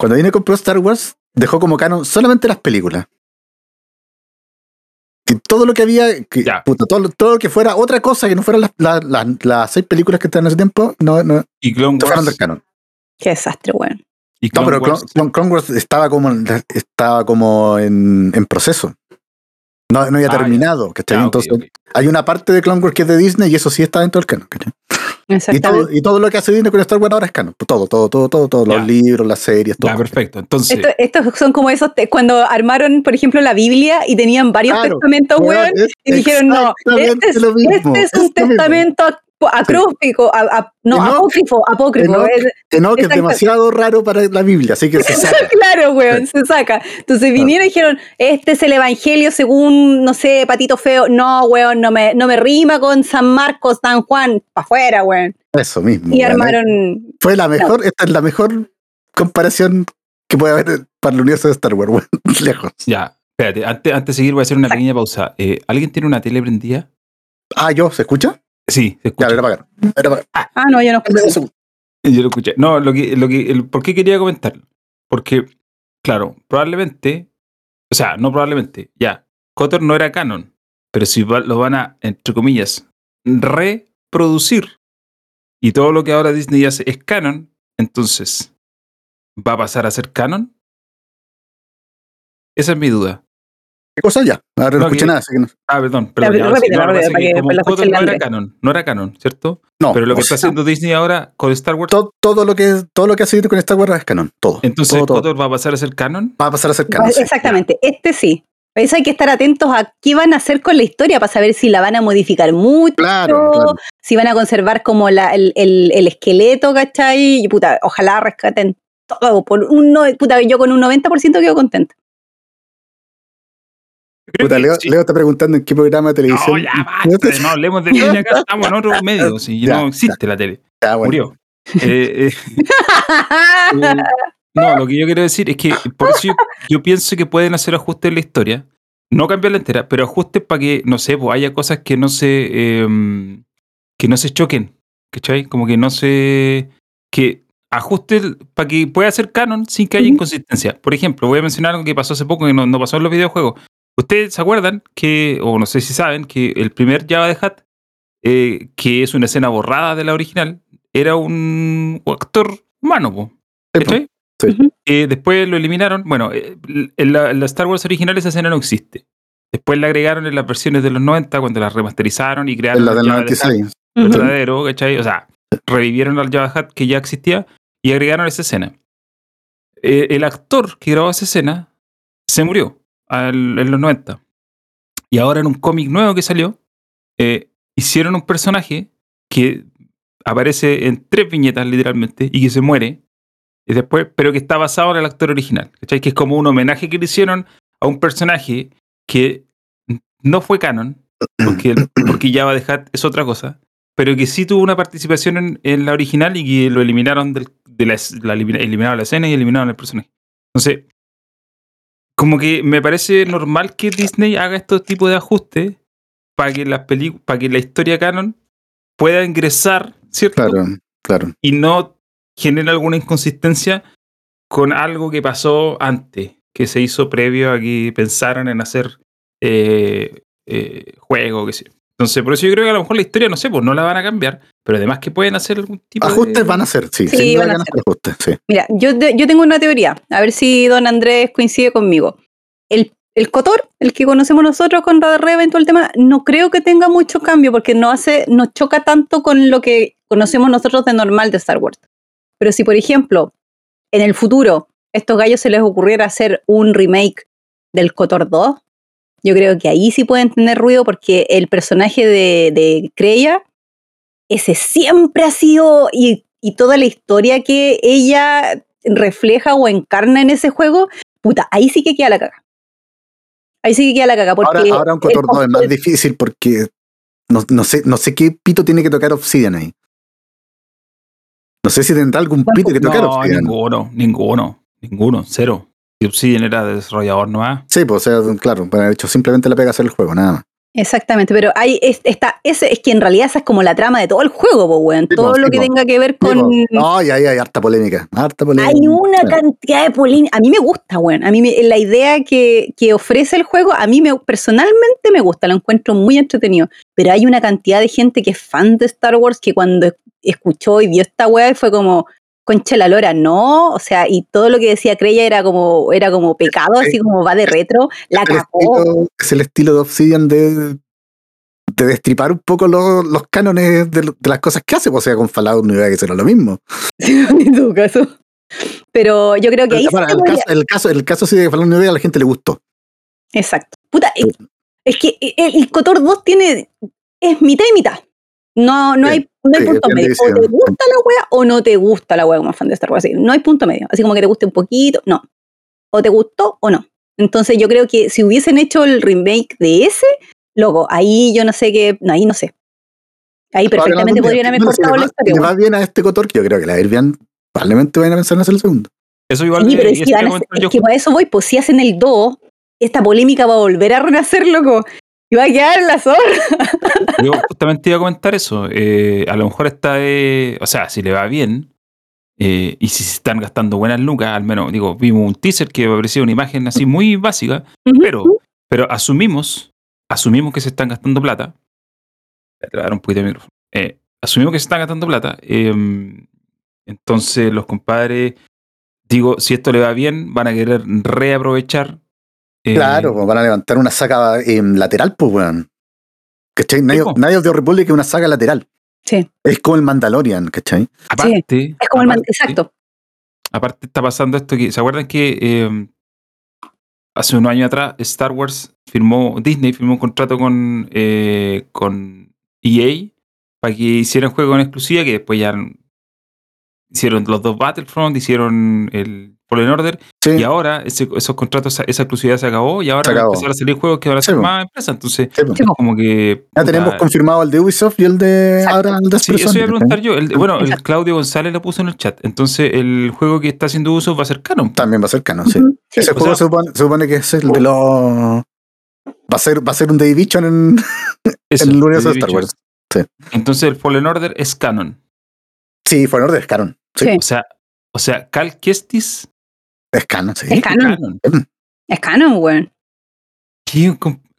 cuando Disney compró Star Wars, dejó como canon solamente las películas. Y todo lo que había, que, Ya. puta, todo, lo- todo lo que fuera otra cosa que no fueran las, las, las- las seis películas que estaban en ese tiempo, no, no, Y Clone Wars. del canon. Qué desastre, weón. y No, pero Wars. Clone, Wars estaba como, en- estaba como en, en proceso. No, no había Ah, terminado, Entonces, hay una parte de Clone Wars que es de Disney y eso sí está dentro del canon, ¿cachai? Y todo, y todo lo que hace Disney con Star Wars ahora es canon. Todo, todo, todo, todo, todos los libros, las series, todo. Ya, perfecto. Entonces, Esto- estos son como esos, te- cuando armaron, por ejemplo, la Biblia y tenían varios Claro, testamentos, Weón, y dijeron, no, este es, este es un es lo mismo. Ac- acrófico, a- a- no, Enoch- apócrifo, apócrifo. Enoch- es- que es demasiado raro para la Biblia, así que se [laughs] saca. claro, weón, se saca. Entonces vinieron y dijeron, este es el evangelio según, no sé, Patito Feo. No, weón, no me, no me rima con San Marcos, San Juan, para afuera, weón. Eso mismo. Y weón. armaron, Fue la mejor, esta es la mejor comparación que puede haber para el universo de Star Wars, weón. [laughs] Lejos. ya, espérate, antes, antes de seguir voy a hacer una pequeña pausa. Eh, ¿Alguien tiene una tele prendida? Ah, yo, ¿se escucha? Sí, se Ya, era para acá. Era para acá. ah, no, yo no segundos. Yo lo escuché. No, lo que, lo que, el, ¿por qué quería comentar? Porque, claro, probablemente, o sea, no probablemente, ya, Cotter no era canon, pero si va- lo van a, entre comillas, reproducir y todo lo que ahora Disney hace es canon, entonces, ¿va a pasar a ser canon? Esa es mi duda. ¿Qué cosa ya? Ahora no, No, escuché que- nada, así que no. Ah, perdón, perdón. repítelo, ya, repítelo, No, para que como escuche no era canon, no era canon, ¿cierto? No, Pero lo que está sea, haciendo Disney ahora con Star Wars, todo, todo lo que todo lo que hace Disney con Star Wars es canon. Todo. entonces todo, todo. Va a pasar a ser canon. Va a pasar a ser canon. sí. Exactamente, este sí. Por eso hay que estar atentos a qué van a hacer con la historia para saber si la van a modificar mucho, Claro, claro. si van a conservar como la- el, el- el esqueleto, ¿cachai? Y puta, ojalá rescaten todo. Por un, no- puta, yo con un 90% quedo contenta. Puta, Leo, sí. Leo está preguntando en qué programa de televisión. No, ya basta, no hablemos de [laughs] tele acá, estamos en otro medio, si Ya, no existe la tele, Ya, bueno. murió. Eh, eh, [laughs] eh, no, lo que yo quiero decir es que por eso yo, yo pienso que pueden hacer ajustes en la historia, no cambiarla entera, pero ajustes para que, no sé, pues haya cosas que no se eh, que no se choquen, ¿cachai? Como que no se que ajuste para que pueda ser canon sin que haya inconsistencia. Por ejemplo, voy a mencionar algo que pasó hace poco que no, no pasó en los videojuegos. Ustedes se acuerdan que, o no sé si saben, que el primer Java de Hat, eh, que es una escena borrada de la original, era un actor humano, po, Sí. Eh, después lo eliminaron. Bueno, eh, en la, en la Star Wars original esa escena no existe. Después la agregaron en las versiones de los 90 cuando las remasterizaron y crearon En la el del Jabba the Hutt 96. Ujú. verdadero, ¿cachai? O sea, revivieron al Jabba the Hutt que ya existía y agregaron esa escena. Eh, el actor que grabó esa escena se murió al- en los 90. Y ahora en un cómic nuevo que salió, eh, hicieron un personaje que aparece en tres viñetas literalmente y que se muere. Y después, pero que está basado en el actor original. ¿cachai? Que es como un homenaje que le hicieron a un personaje que no fue canon, porque, [clears throat] porque Java the Hutt es otra cosa, pero que sí tuvo una participación en, en la original y que lo eliminaron del- de la, la elimina- eliminaron la escena y eliminaron el personaje. Entonces, como que me parece normal que Disney haga estos tipos de ajustes para que las películas, para que la historia canon pueda ingresar, ¿cierto? Claro, claro. Y no genere alguna inconsistencia con algo que pasó antes, que se hizo previo a que pensaran en hacer eh, eh, juego, que sé. Entonces, por eso yo creo que a lo mejor la historia, no sé, pues no la van a cambiar, pero además que pueden hacer algún tipo Ajustes de... van a ser, sí. Sí, van a a ser ajustes, sí. Mira, yo, yo tengo una teoría, a ver si don Andrés coincide conmigo. El, el Cotor, el que conocemos nosotros con Radar Reven, todo el tema, no creo que tenga mucho cambio porque no hace, nos choca tanto con lo que conocemos nosotros de normal de Star Wars. Pero si, por ejemplo, en el futuro estos gallos se les ocurriera hacer un remake del Cotor 2, yo creo que ahí sí pueden tener ruido porque el personaje de, de Creia, ese siempre ha sido, y, y toda la historia que ella refleja o encarna en ese juego, puta, ahí sí que queda la caga. Ahí sí que queda la caga. Porque Ahora, ahora un 2 es más difícil porque no, no sé, no sé qué pito tiene que tocar Obsidian ahí. No sé si tendrá algún pito que tocar No, Obsidian. ninguno, ninguno, ninguno, cero. Y Obsidian era desarrollador nomás. Sí, pues, o sea, claro, para de hecho simplemente le pega hacer el juego, nada más. Exactamente, pero hay es, está, ese, es que en realidad esa es como la trama de todo el juego, po, weón. Sí, todo po, lo sí, que po. tenga que ver con. Sí, pues. Ay, ay, hay harta polémica. Harta polémica. Hay una Bueno, cantidad de polémica. A mí me gusta, weón. A mí me- la idea que, que ofrece el juego, a mí me, personalmente me gusta, lo encuentro muy entretenido. Pero hay una cantidad de gente que es fan de Star Wars que cuando escuchó y vio esta weá fue como, concha la lora, no, o sea, y todo lo que decía Creya era como, era como pecado, así como va de retro, la Es el estilo- es el estilo de Obsidian de, de destripar un poco los, los cánones de, las cosas que hace. pues, O sea, con Fallout no iba a ser lo mismo. [laughs] en todo caso. Pero yo creo que ahí sí Ahora, se el, caso, el, caso, el caso sí de que Fallout New Vegas a la gente le gustó. Exacto. Puta, es, es que el, el Cotor 2 tiene. es mitad y mitad. No, no Sí, hay, no hay sí, punto medio. O te gusta la wea o no te gusta la wea como fan de Star Wars. Así, No hay punto medio. Así como que te guste un poquito. No. O te gustó o no. Entonces yo creo que si hubiesen hecho el remake de ese, loco, ahí yo no sé qué. No, ahí no sé. Ahí perfectamente podrían haber cortado la va- historia. si va bien a este Cotor, que yo creo que la va a ir bien. Probablemente vayan a pensar en hacer el segundo. Eso igual Sí, pero y es que, van quería a es yo. que para eso voy, pues si hacen el 2, esta polémica va a volver a renacer, loco. Y va a quedar la zorra. [laughs] Yo justamente iba a comentar eso. eh, a lo mejor está, eh, o sea, si le va bien eh, y si se están gastando buenas lucas, al menos, digo, vimos un teaser que parecía una imagen así muy básica, pero, pero asumimos, asumimos que se están gastando plata. Voy a un poquito de micrófono. Eh, asumimos que se están gastando plata. eh, entonces, los compadres, digo, si esto le va bien, van a querer reaprovechar. Eh, Claro, pues van a levantar una saga eh, lateral, pues, weón. ¿Cachai? Nadie, po. nadie the Republic es una saga lateral. Sí, Es como el Mandalorian, ¿cachai? Aparte, es como el aparte- Exacto. Aparte está pasando esto que, ¿se acuerdan que eh, hace unos años atrás Star Wars firmó, Disney firmó un contrato con, eh, con EA para que hicieran juegos en exclusiva que después ya hicieron los dos Battlefront, hicieron el Fallen Order Sí. y ahora ese- esos contratos, esa exclusividad se acabó y ahora Se acabó. empezaron a salir juegos que van a Sí, ser po. más empresas. Entonces, Sí. Sí, como que... Ya puta, tenemos confirmado el de Ubisoft y el de Exacto. ahora el de Sí, eso iba a preguntar yo. El- bueno, el. Claudio González lo puso en el chat. Entonces, el juego que está haciendo uso va a ser canon. También va a ser canon, sí. Sí. Ese juego sea- se, supone, se supone que es el de los. Va a ser, va a ser un The Division en, [laughs] Eso, en el universo de Star. Wars. Entonces el Fallen Order es canon. Sí, fue en orden, es canon. Sí, Sí. O sea, o sea, Cal Kestis es canon, sí. Es canon. Es canon, weón.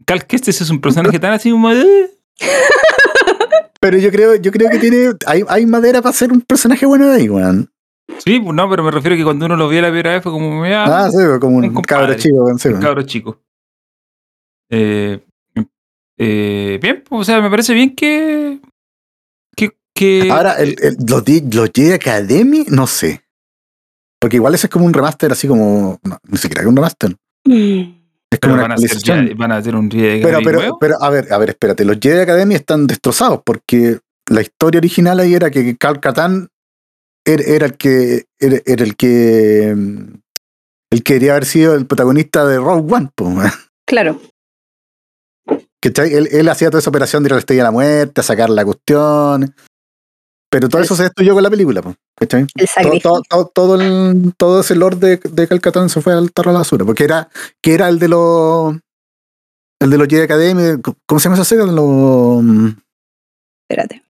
Cal Kestis es un personaje tan así como de... [laughs] Pero yo creo, yo creo que tiene. Hay, hay madera para ser un personaje bueno de ahí, weón. Sí, pues no, pero me refiero a que cuando uno lo vio la primera vez fue como... "Ah, Ah, sí, como un, un compadre. cabro chico, sí, un cabro chico. Eh, eh, bien, pues, o sea, me parece bien que... que, que Ahora, el, el- los, los Jedi Academy, no sé. Porque igual ese es como un remaster, así como. No, ni siquiera que un remaster. Mm. Es pero como una van, a hacer van a hacer un Jedi Pero, Academy pero, nuevo. pero, a ver, a ver, espérate. Los Jedi Academy están destrozados porque la historia original ahí era que Cal Katan era, era el que. Era, era el que. mm, El que quería haber sido el protagonista de Rogue One, po, Claro. ¿cachai? Él, él hacía toda esa operación de ir a la estrella de la muerte, a sacar la cuestión. Pero todo eso se destruyó con la película, ¿cachai? El Todo, todo, todo, todo el, todo ese lord de, de Calcatán se fue al tarro a la basura, porque era, que era el de los el de los Jedi Academy, ¿cómo se llama esa serie? Los, Espérate.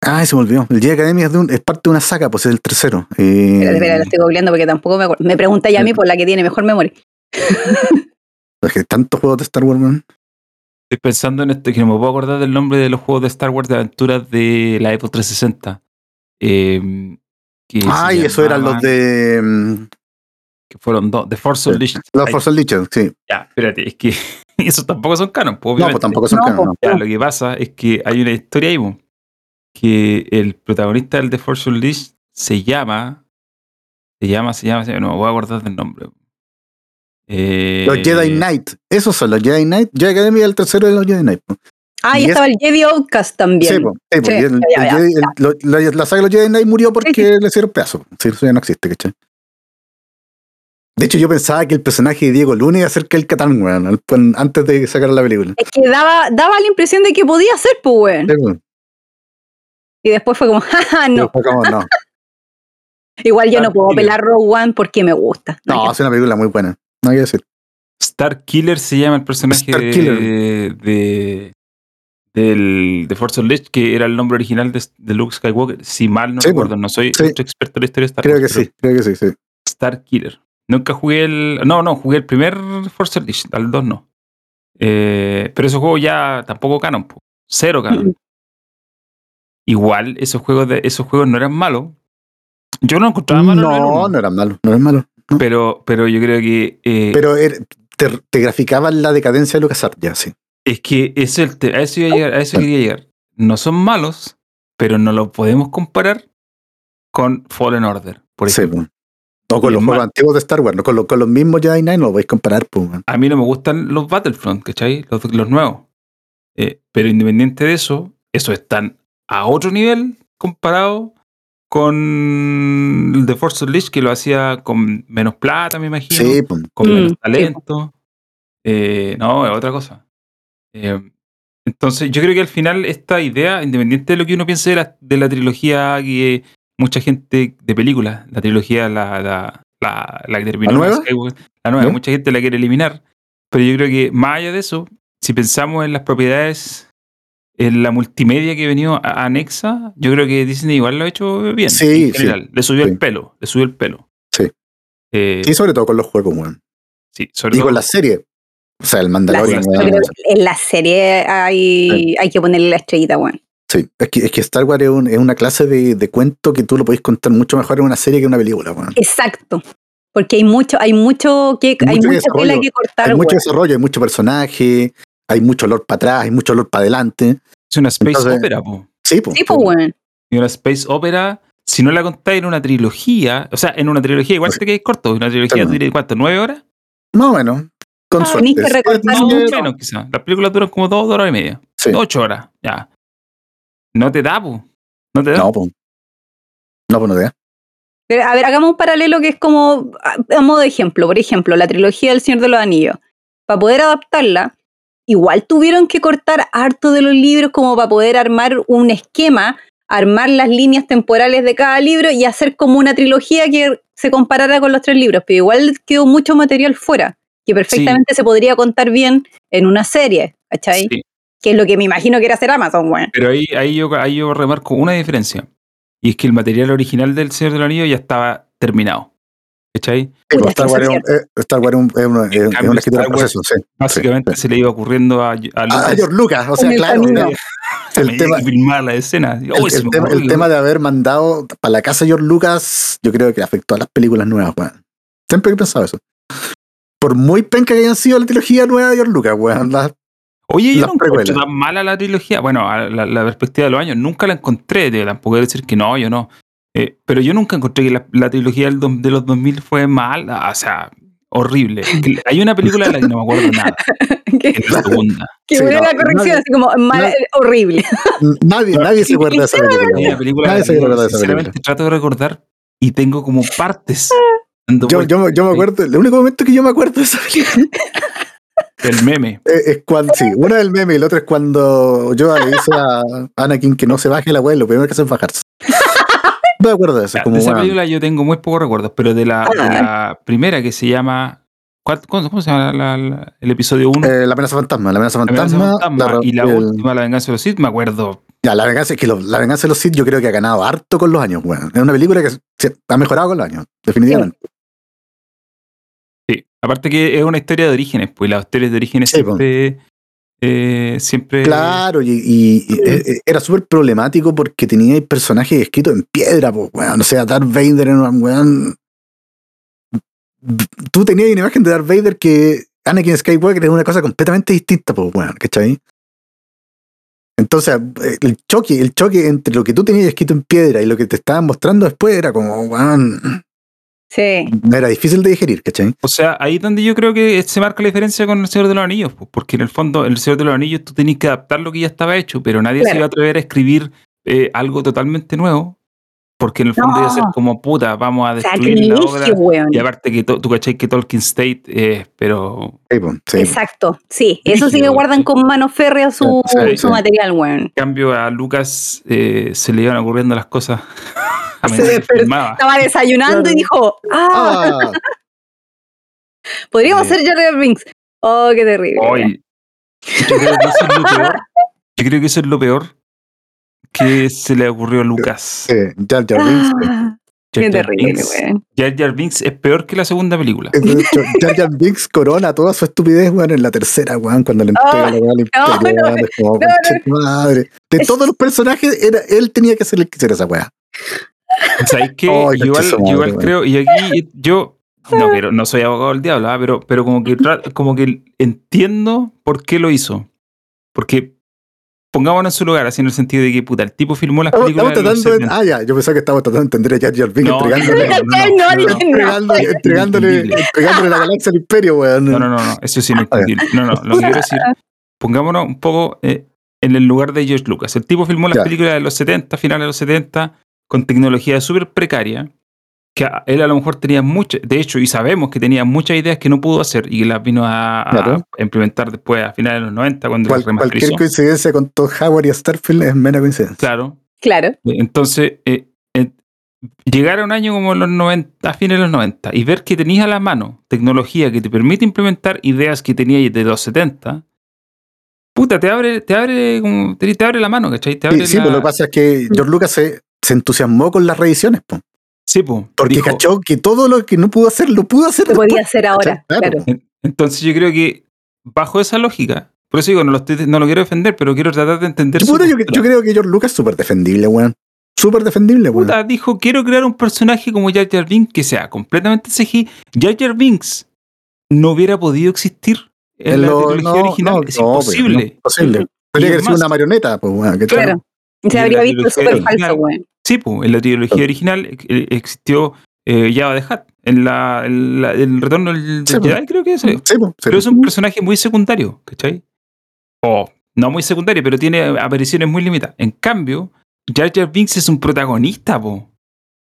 Ay, se me olvidó. El Jedi Academy es, de un- es parte de una saga, pues es el tercero. Eh, Espérate, espérate, la estoy googleando porque tampoco me acuerdo. Me pregunta ya a mí por la que tiene mejor memoria. es que tantos juegos de Star Wars, man. Estoy pensando en esto, que no me puedo acordar del nombre de los juegos de Star Wars de aventuras de la Xbox 360. Eh, que Ay, eso eran los de mm, Que fueron dos, The Force Unleashed. los Force Unleashed, sí. Ya, espérate, es que [laughs] esos tampoco son canon, pues, No, pues tampoco son No, canon, pues. no. Ya, lo que pasa es que hay una historia ahí, po, que el protagonista del The Force Unleashed se llama, se llama, se llama, se llama, no me voy a acordar del nombre. Eh, Los Jedi Knight. Esos son los Jedi Knight. Jedi Academy es el tercero de los Jedi Knight. Ah, y Y estaba el Jedi Outcast también. Sí, po, sí, po, Sí, y el- ya, el ya, Jedi- el- lo- la, la saga de los Jedi Knight murió porque Sí, sí. le hicieron pedazo. Sí, eso ya no existe, ¿cachai? De hecho, yo pensaba que el personaje de Diego Luna iba a ser el Catán, weón, antes de sacar la película. Es que daba, daba la impresión de que podía ser, pues, weón. Y después fue como, [laughs] jaja, no. Fue como, no. [laughs] Igual yo no Star puedo pelar Rogue One porque me gusta. No, es una película muy buena. Que decir. Star Killer se llama el personaje Star de, Killer. de del de Force Unleashed, que era el nombre original de, de Luke Skywalker. Si mal no Sí, recuerdo, no soy sí. experto en la historia de Star Creo que Wars, sí, creo que sí, sí. Star Killer. Nunca jugué el. No, no, jugué el primer Force Unleashed, al 2 no. Eh, pero esos juegos ya tampoco canon, po. cero canon. Mm. Igual, esos juegos, de, esos juegos no eran malos. Yo no encontraba malo No, no era malo, no era malo. Pero, pero yo creo que eh, Pero era- te, te graficaban la decadencia de LucasArts ya, sí. es que ese es el te- a eso, iba a llegar, a eso quería llegar. No son malos, pero no lo podemos comparar con Fallen Order, por Sí, ejemplo. pues. No con Y los juegos antiguos de Star Wars, no con, lo- con los mismos Jedi Knight no lo vais a comparar, pues. A mí no me gustan los Battlefront, ¿cachai? Los, los nuevos. Eh, pero independiente de eso, esos están a otro nivel comparado con el The Force Unleashed, que lo hacía con menos plata, me imagino. Sí, pues. con Mm, menos sí, talento. Eh, no, es otra cosa. Eh, entonces, yo creo que al final esta idea, independiente de lo que uno piense de la, de la trilogía que mucha gente de películas, la trilogía, la, la, la, la que terminó ¿La nueva? Skywalker, la nueva, mucha gente la quiere eliminar. Pero yo creo que más allá de eso, si pensamos en las propiedades, en la multimedia que ha venido a- anexa, yo creo que Disney igual lo ha hecho bien. Sí, en general. Le subió sí. el pelo, le subió el pelo. Sí. Eh, Sí, sobre todo con los juegos, weón. sí, sobre Y todo con la serie. O sea, el La- Mandalorian, que en la serie hay, hay que ponerle la estrellita, weón. Sí, es que, es que Star Wars es, un- es una clase de, de cuento que tú lo podéis contar mucho mejor en una serie que en una película, weón. Exacto. Porque hay mucho, hay mucho que, hay Mucho mucha tela que cortar, Hay mucho weón. desarrollo, hay mucho personaje, hay mucho olor para atrás, hay mucho olor para adelante. Es una space Entonces- opera, po. Sí, pues. Sí, pues, weón. Y una space opera, si no la contáis en una trilogía, o sea, en una trilogía igual Sí. te quedáis corto. Una trilogía Claro. ¿cuánto? ¿Nueve horas? Más o menos. Con Ah, suerte. que recortar No, mucho. menos quizás. Las películas duran como dos horas y media. Sí. Ocho horas, ya. No te da, po. No te da. No, pues. No, pues no te da. Pero, a ver, hagamos un paralelo que es como a, a modo de ejemplo. Por ejemplo, la trilogía del Señor de los Anillos. Para poder adaptarla, igual tuvieron que cortar harto de los libros como para poder armar un esquema, armar las líneas temporales de cada libro y hacer como una trilogía que se comparara con los tres libros. Pero igual quedó mucho material fuera, que perfectamente se podría contar bien en una serie, ¿cachai? Sí. Que es lo que me imagino que era hacer Amazon, weón. Pero ahí, ahí, yo, ahí yo remarco una diferencia. Y es que el material original del Señor del Anillo ya estaba terminado. ¿Cachai? Sí, Puta, pues, Star es que Wars es eso un- eh, Star Wars es un- es una- es- cambio, una escritura Wars- proceso, sí. Básicamente sí. se le iba ocurriendo a, a A, Lucas a George Lucas, o sea, claro. el- tema- que filmaba la escena. El, Oh, tema, el ocurrió. tema de haber mandado para la casa de George Lucas, yo creo que afectó a las películas nuevas, weón. Siempre he pensado eso. Por muy penca que hayan sido la trilogía nueva de George Lucas, weón. las- Oye, yo no precuelas. tan mala la trilogía. Bueno, a la, la perspectiva de los años, nunca la encontré. tío, tampoco quiero decir que no, yo no. Eh, pero yo nunca encontré que la, la trilogía del do- de los 2000 fue mala. O sea, horrible. Hay una película de la que no me acuerdo nada. [laughs] que que es la segunda. que Sí, hubiera no, la corrección, nadie- así como mala- nadie- horrible. [laughs] Nadie, nadie se acuerda de esa película. Hay una weón. película Nadie se acuerda de esa sinceramente película. trato de recordar y tengo como partes. [laughs] Yo, yo, yo me acuerdo, el único momento que yo me acuerdo de esa película del meme. es, es cuando, sí, una del meme y el otro es cuando Yoda le dice a Anakin que no se baje la weá y lo primero que hace es bajarse. No me acuerdo de eso, Ya, como de esa película yo tengo muy pocos recuerdos, pero de la, de Ah. la primera que se llama. ¿cuál- ¿Cómo, se llama la- la- el episodio 1? Eh, la amenaza fantasma, la amenaza La fantasma. Venganza Fantasma la- y la el- última, La Venganza de los Sith, me acuerdo. Ya, la venganza, es que lo- la venganza de los Sith yo creo que ha ganado harto con los años, weón. Es una película que se- ha mejorado con los años, definitivamente. Sí. Aparte que es una historia de orígenes, pues las historias de orígenes Sí, siempre. Eh, siempre. Claro, y, y- y, eh, eh, era súper problemático porque tenía personajes escritos en piedra, pues, weón. O sea, Darth Vader era un weón. Tú tenías una imagen de Darth Vader que Anakin Skywalker es una cosa completamente distinta, pues, weón, ¿cachai? Entonces, el choque, el choque entre lo que tú tenías escrito en piedra y lo que te estaban mostrando después era como, weón, Sí. era difícil de digerir, ¿cachai? O sea, ahí es donde yo creo que se marca la diferencia con El Señor de los Anillos, pues, porque en el fondo, en El Señor de los Anillos tú tenías que adaptar lo que ya estaba hecho, pero nadie se iba a atrever a escribir eh, algo totalmente nuevo, porque en el fondo iba a ser No. como puta, vamos a destruir la obra. Weón. Y aparte que to- tú cachai que Tolkien State es, pero Sí, pues, sí. Exacto, sí. Eso sí que guardan sí. con mano férrea su, Sí, sí, su sí. material, weón. en cambio a Lucas eh, se le iban ocurriendo las cosas [laughs] [laughs] Se despertó. Estaba desayunando Claro. y dijo, ah, Ah, [laughs] podríamos Sí. ser Jar Jar Binks. Oh, qué terrible. Hoy, yo creo que eso es lo peor. Yo creo que eso es lo peor que se le ocurrió a Lucas. sí, Jar Jar Binks. Ah, Jar qué Jar terrible. Jar Jar Binks es peor que la segunda película. Jar Jar Binks corona toda su estupidez, weón, en la tercera, weón, cuando le entrega Ah, la al weón, es como, no, no. "Conche tu madre. De todos los personajes, era, él tenía que ser el que hiciera esa weá. ¿Sabes qué? Ay, Yo igual, concha su yo igual madre, creo, y aquí yo, no, [laughs] pero no soy abogado del diablo, ah, pero, pero como, que, como que entiendo por qué lo hizo. Porque pongámonos en su lugar, así en el sentido de que, puta, el tipo filmó las películas. estamos de los tratando de, 70. ah, ya, yo pensaba que estábamos tratando de entender a Jar Jar Binks No, entregándole, no, no, no, No, [laughs] no, dije no. entregándole, entregándole, Entendible. entregándole la galaxia al imperio, weón. No, no, no, no, eso sí no es entendible. No, no, lo que quiero decir, pongámonos un poco eh, en el lugar de George Lucas. El tipo filmó las Ya. películas de los 70, finales de los 70, con tecnología súper precaria, que a- él a lo mejor tenía muchas, de hecho, y sabemos que tenía muchas ideas que no pudo hacer y que las vino a, implementar después, a finales de los 90, cuando Cual- cualquier coincidencia con Todd Howard y Starfield es mera coincidencia. Claro. Claro. Entonces, eh, eh, llegar a un año como los 90, a fines de los 90, y ver que tenías a la mano tecnología que te permite implementar ideas que tenías de los 70, puta, te abre, te abre, te, abre la mano, ¿cachai? Te abre Sí, sí, la- pues lo que pasa es que George Lucas se, se entusiasmó con las revisiones, po, Sí, po, porque dijo- cachó que todo lo que no pudo hacer, lo pudo hacer Lo podía hacer ahora. Claro. Claro. En- Entonces yo creo que bajo esa lógica, por eso digo, no lo, estoy- no lo quiero defender, pero quiero tratar de entender Yo, su puta, yo, postura. yo creo que George Lucas es súper defendible, weón. Súper defendible, weón. Puta, dijo, quiero crear un personaje como Jar Jar Binks que sea completamente CGI. Jar Jar Binks no hubiera podido existir en, En la lo- no, original. no, es no, pues, imposible. no, imposible. Tendría que ser una marioneta, pues, weón. Claro. Se habría visto súper original- falso, weón. Sí, pues, en la trilogía original eh, existió eh, Jabba the Hutt. En la, en la- el retorno del, del Sí. Jedi, creo que es. Sí, pues, sí. Pero es un personaje muy secundario, ¿cachai? O no muy secundario, pero tiene apariciones muy limitadas. En cambio, Jar Jar Binks es un protagonista, po.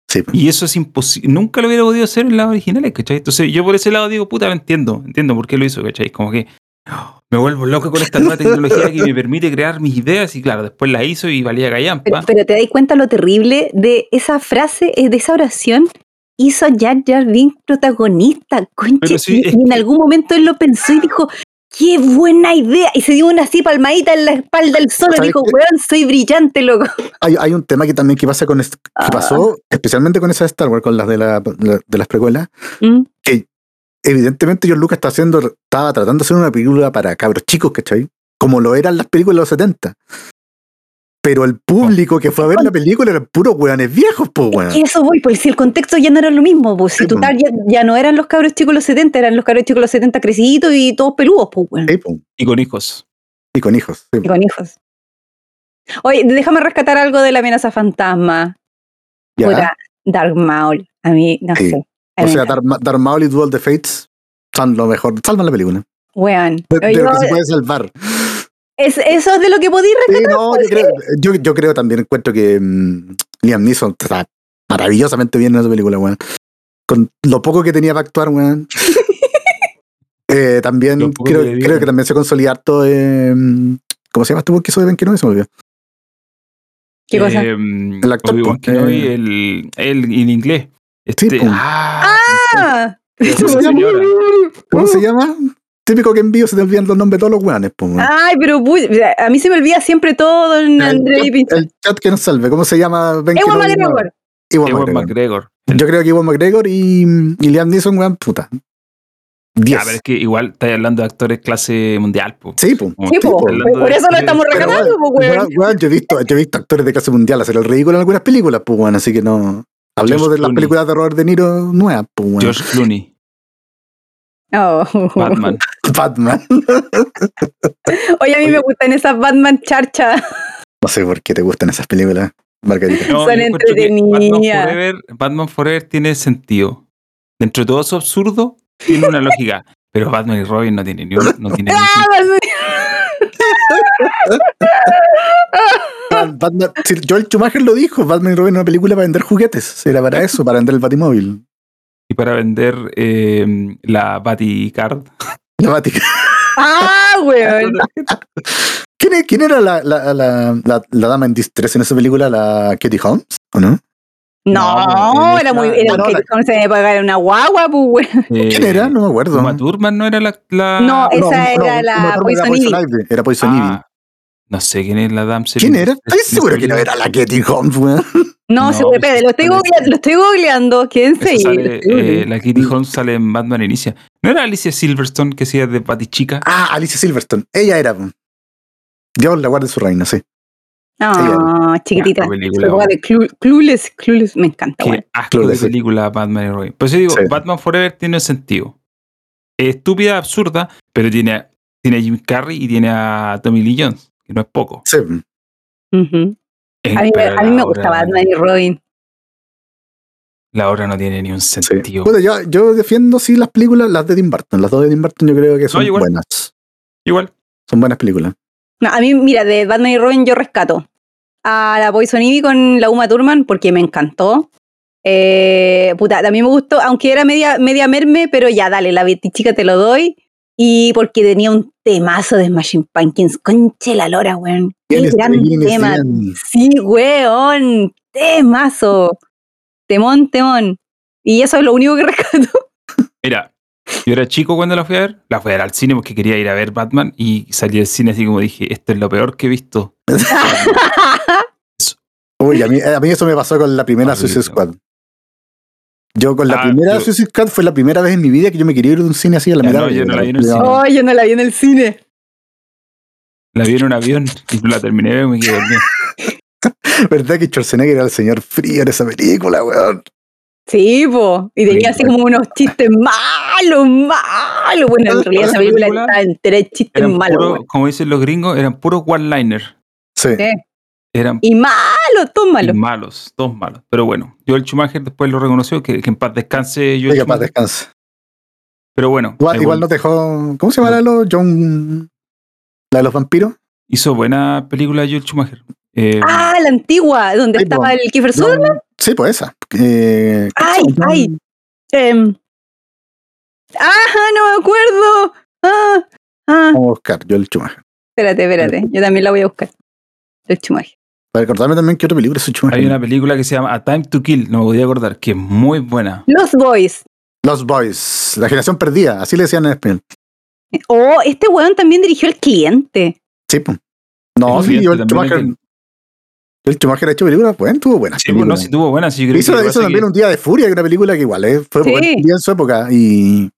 Sí. Y eso es imposible. Nunca lo hubiera podido hacer en las originales, ¿cachai? Entonces yo por ese lado digo, puta, lo entiendo. Entiendo por qué lo hizo, ¿cachai? Como que oh, me vuelvo loco con esta nueva tecnología que me permite crear mis ideas y claro, después la hizo y valía Pero, callampa. pero te das cuenta lo terrible de esa frase, de esa oración. Hizo Jar Jar Binks protagonista, conche. Pero sí, y, es y en algún momento él lo pensó y dijo, ¡qué buena idea! Y se dio una así palmadita en la espalda del solo y ¿Sabes dijo, weón, soy brillante, loco. Hay, hay un tema que también que pasa con que Ah. pasó, especialmente con esa de Star Wars, con las de, la, de las precuelas, Mm, que evidentemente George Lucas está haciendo, estaba tratando de hacer una película para cabros chicos, ¿cachai? Como lo eran las películas de los 70. Pero el público que fue a ver la película eran puros weones viejos, pues Es weón. que eso voy, pues si el contexto ya no era lo mismo, pues si Sí, tu po. target ya no eran los cabros chicos de los 70, eran los cabros chicos de los 70 creciditos y todos peludos, pues, weón. Sí, po. Y con hijos. Y con hijos. sí. Y con hijos. Oye, déjame rescatar algo de la amenaza fantasma. Ya. Puta, Dark Maul. A mí, no Sí. sé. O sea. Darth Darth Maul y Duel the Fates son lo mejor. Salvan la película. Weón. De, de Yo- lo que se puede salvar. es, eso es de lo que podí Sí, rescatar. no, yo, pues, creo, yo, yo creo también encuentro que mm, Liam Neeson está maravillosamente bien en esa película, weón. Con lo poco que tenía para actuar, weón. [laughs] Eh, también creo, que creo que también se consolida harto eh, ¿Cómo se llama este que hizo de Ben Kenobi? Se me olvidó. ¿Qué cosa? Em, El actor, Kenobi, eh. el, el en inglés. Este, po. ah, Ah, esa ¿Cómo se llama? señora. ¿Cómo se llama? Típico que en vivo se te olvidan los nombres de todos los weones, po, weón. Ay, pero a mí se me olvida siempre todo en el, André y chat, el chat que nos salve, ¿cómo se llama Ben Ewan? McGregor. Ewan Ewan McGregor. McGregor. Yo creo que Ewan McGregor y, y Liam Neeson, weón, puta. 10. Ya, pero es que igual estáis hablando de actores clase mundial, po. Sí, po. Sí, po, por de eso lo estamos rescatando, pues, weón, yo, he visto, yo he visto actores de clase mundial hacer el ridículo en algunas películas, pues, weón, así que no. Hablemos de las Clooney. películas de Robert De Niro nuevas, pues, weón. George Clooney, Oh. Batman. [laughs] Batman. [laughs] Oye, a mí Oye. me gustan esas Batman charcha. No sé por qué te gustan esas películas, Margarita. No, Son Batman entretenidas. Forever, Batman Forever tiene sentido. Dentro de todo eso absurdo, tiene una lógica. Pero Batman y Robin no tienen ni un, no tienen [laughs] Ah, sentido. Batman, si Joel Schumacher lo dijo, Batman y Robin era una película para vender juguetes. Era para eso, para vender el Batimóvil. Y para vender eh, la Baticard. La Bati- Ah, weón. ¿Quién, quién era la, la, la, la, la dama en distress en esa película? ¿La Katie Holmes? ¿O no? No, No, en era muy. Era no, que la- ¿cómo se me pagar una guagua, pues, weón. ¿Quién Eh, era? No me acuerdo. Uma Thurman no era la. la- No, esa No, era no, la Poison Ivy. Era Poison Ivy. Ah, no sé quién es la damsel. ¿Quién era? ¿Estás seguro que no era la Katie Holmes, weón? No, No, se me pede, lo estoy, googleando, lo estoy googleando. Quédense Esa ahí. sale, lo estoy googleando. eh, la Kitty Holmes sale en Batman Inicia. ¿No era Alicia Silverstone que hacía de Batichica? Ah, Alicia Silverstone. Ella era. Dios la guarde su reina, sí. Ah, chiquitita. Película, weá de Clu- Clueless, Clueless, me encanta, Qué weón. asco de sí. película Batman y Robin. Por eso digo, Sí. Batman Forever tiene sentido. Es estúpida, absurda, pero tiene, tiene a Jim Carrey y tiene a Tommy Lee Jones, que no es poco. Sí. A mí, me- a mí gusta Batman y Robin. La obra no tiene ni un Sí. sentido. Puta, yo, yo defiendo sí las películas, las de Tim Burton. Las dos de Tim Burton yo creo que son igual. buenas. Igual. Son buenas películas. No, a mí, mira, de Batman y Robin yo rescato a la Poison Ivy con la Uma Thurman porque me encantó. Eh, puta, también me gustó, aunque era media, media merme, pero ya, dale, la chica te lo doy. Y porque tenía un temazo de Smashing Pumpkins. Conche la lora, weón. Qué ¿Quién es gran tema. Sí, weón. Temazo. Temón, temón. Y eso es lo único que [laughs] rescato. Mira, yo era chico cuando la fui a ver. La fui a ver al cine porque quería ir a ver Batman y salí del cine así como dije, esto es lo peor que he visto. [laughs] Uy, a mí, a mí eso me pasó con la primera Horrible. Suicide Squad. Yo con la Ah, primera yo- Suicide Squad fue la primera vez en mi vida que yo me quería ir de un cine así a la mitad. no, de- yo no la vi en el cine. oh, yo no la vi en el cine. La vi en un avión y no la terminé y me quedé dormido. [laughs] ¿Verdad que Schwarzenegger era el señor frío en esa película, weón? Sí, po. Y tenía así como unos chistes malos, malos. Bueno, en realidad esa película está entera de chistes Eran malos. como dicen los gringos, eran puros one-liner. Sí. Sí. Eran Y malos, todos malos. malos, todos malos. Pero bueno, Joel Schumacher después lo reconoció, que, que en paz descanse Joel Oiga, para Schumacher. descanse. Pero bueno, Igual, igual no te dejó. ¿Cómo se llama la de los John. La de los vampiros? hizo buena película Joel Schumacher. Eh, Ah, la antigua, donde Ay, estaba po. el Kiefer Sutherland. Sí, pues esa. Eh, ¿cómo Ay, ay. Em. Ajá, no me acuerdo. Ah, ah. Vamos a buscar, Joel Schumacher. Espérate, espérate. Yo también la voy a buscar. El Schumacher. Para recordarme también que otra película es Schumacher. hay una película que se llama A Time to Kill, no me podía acordar, que es muy buena. Los Boys. Los Boys, la generación perdida, así le decían en español. Oh, este weón también dirigió El Cliente. Sí, pues. No, El sí, Joel también Schumacher. Joel Schumacher ha hecho películas, bueno, tuvo buenas. Sí, pues, no, películas. si tuvo buena, sí, yo creo hizo que hizo también que- un día de furia, que una película que igual eh, fue Sí. buen día en su época. Y,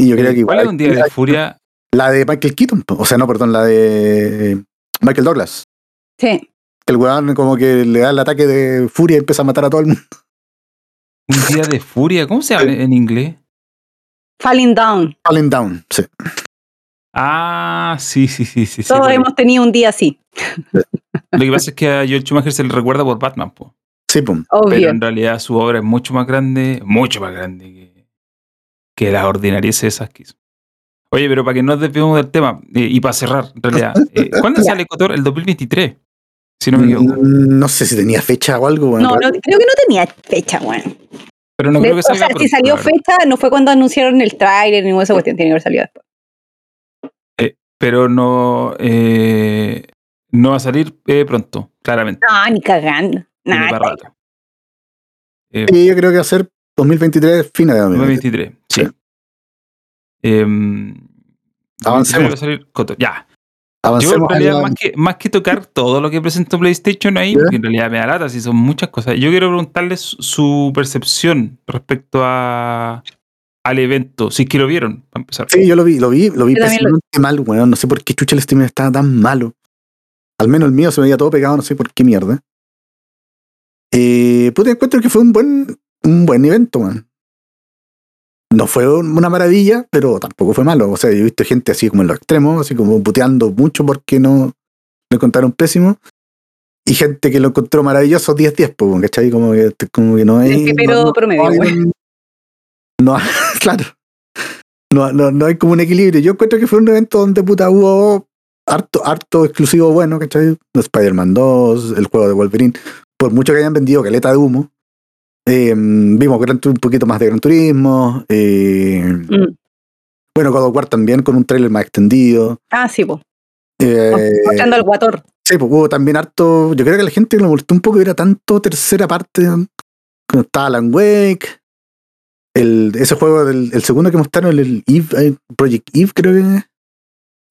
y yo creo que ¿Cuál igual. es un día de furia? La de Michael Keaton, o sea, no, perdón, la de Michael Douglas. Sí. Que el weón como que le da el ataque de furia y empieza a matar a todo el mundo. Un día de furia, ¿cómo se llama en inglés? Falling Down. Falling Down, sí. Ah, sí, sí, sí, sí. sí, Todos bueno. hemos tenido un día así. Lo que pasa es que a Joel Schumacher se le recuerda por Batman, po. Sí, pum. pero Obvio. en realidad su obra es mucho más grande, mucho más grande que, que las ordinarieces esas que hizo. Oye, pero para que no nos desviemos del tema, eh, y para cerrar, en realidad, [laughs] eh, ¿cuándo sale Cotor? El 2023, si no me equivoco. Mm, No sé si tenía fecha o algo. bueno, No, pero- no, creo que no tenía fecha, weón. Pero no De- creo que o salga sea, si salió fecha, no fue cuando anunciaron el tráiler ni ninguna de esa cuestión, tiene que haber salido después. Pero no, eh, no va a salir eh, pronto, claramente. No, ni cagando. Nada. Eh, Sí, yo creo que va a ser 2023, fines de 2023. 2023, sí. Sí. 2023 Avancemos. va a salir. Ya. Yo en Avancemos. a realidad, más que, más que tocar todo lo que presentó PlayStation ahí, porque en realidad me da lata, si son muchas cosas. Yo quiero preguntarles su- percepción respecto a, al evento, si es que lo vieron, para empezar. Sí, yo lo vi, lo vi, lo vi mal, weón. No sé por qué chucha el stream estaba tan malo. Al menos el mío se me veía todo pegado, no sé por qué mierda. Eh, puta, encuentro que fue un buen, un buen evento, man. No fue un- una maravilla, pero tampoco fue malo. O sea, yo he visto gente así como en los extremos, así como puteando mucho porque no lo encontraron pésimo. Y gente que lo encontró maravilloso 10-10, pues, weón, ¿cachai? Como que, como que no hay. El pepero no- no- promedio, no hay [laughs] no, claro. No, no, no hay como un equilibrio. Yo encuentro que fue un evento donde puta hubo harto, harto exclusivo bueno, ¿cachai? Spider-Man 2, el juego de Wolverine. Por mucho que hayan vendido caleta de humo. Eh, vimos Gran un poquito más de Gran Turismo. eh, Mm. Bueno, God of War también con un trailer más extendido. Ah, sí, po. Eh, Mostrando al guator. Sí, pues hubo también harto. Yo creo que la gente le molestó un poco que era tanto tercera parte. Cuando estaba Alan Wake. El, ese juego del el segundo que mostraron, el Eve, eh, Project Eve, creo que.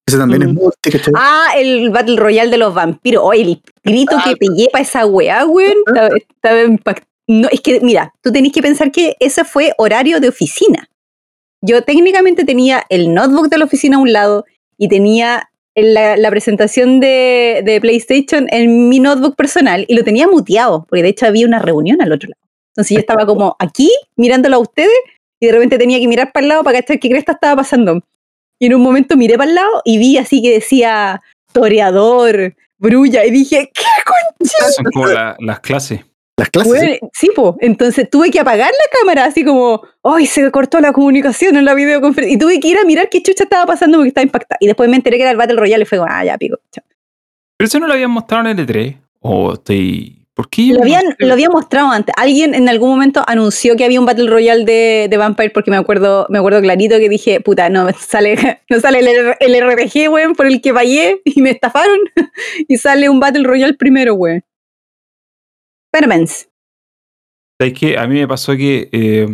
Ese también es Mm. multi, ¿cachai? Ah, el Battle Royale de los vampiros. Oh, el grito que pegué para esa weá, weón. Estaba, estaba impact- No, es que, mira, tú tenés que pensar que ese fue horario de oficina. Yo técnicamente tenía el notebook de la oficina a un lado y tenía en la, la presentación de, de PlayStation en mi notebook personal y lo tenía muteado, porque de hecho había una reunión al otro lado. Entonces yo estaba como aquí, mirándolo a ustedes, y de repente tenía que mirar para el lado para cachar qué cresta estaba pasando. Y en un momento miré para el lado y vi así que decía toreador, brulla, y dije, ¿qué concha? Son como la- las clases. Las clases. Bueno, sí, po. Entonces tuve que apagar la cámara, así como, ¡ay! Se cortó la comunicación en la videoconferencia. Y tuve que ir a mirar qué chucha estaba pasando porque estaba impactada. Y después me enteré que era el Battle Royale y fue como, ah, ya, pico. chao. Pero eso no lo habían mostrado en el E3. O estoy. ¿Por qué? yo Lo habían, lo había mostrado antes. Alguien en algún momento anunció que había un Battle Royale de, de Vampire porque me acuerdo, me acuerdo clarito que dije, puta, no sale, [laughs] no sale el, el RPG, weón, por el que fallé [laughs] y me estafaron. [laughs] y sale un Battle Royale primero, weón. Permens. ¿Sabes qué? A mí me pasó que eh,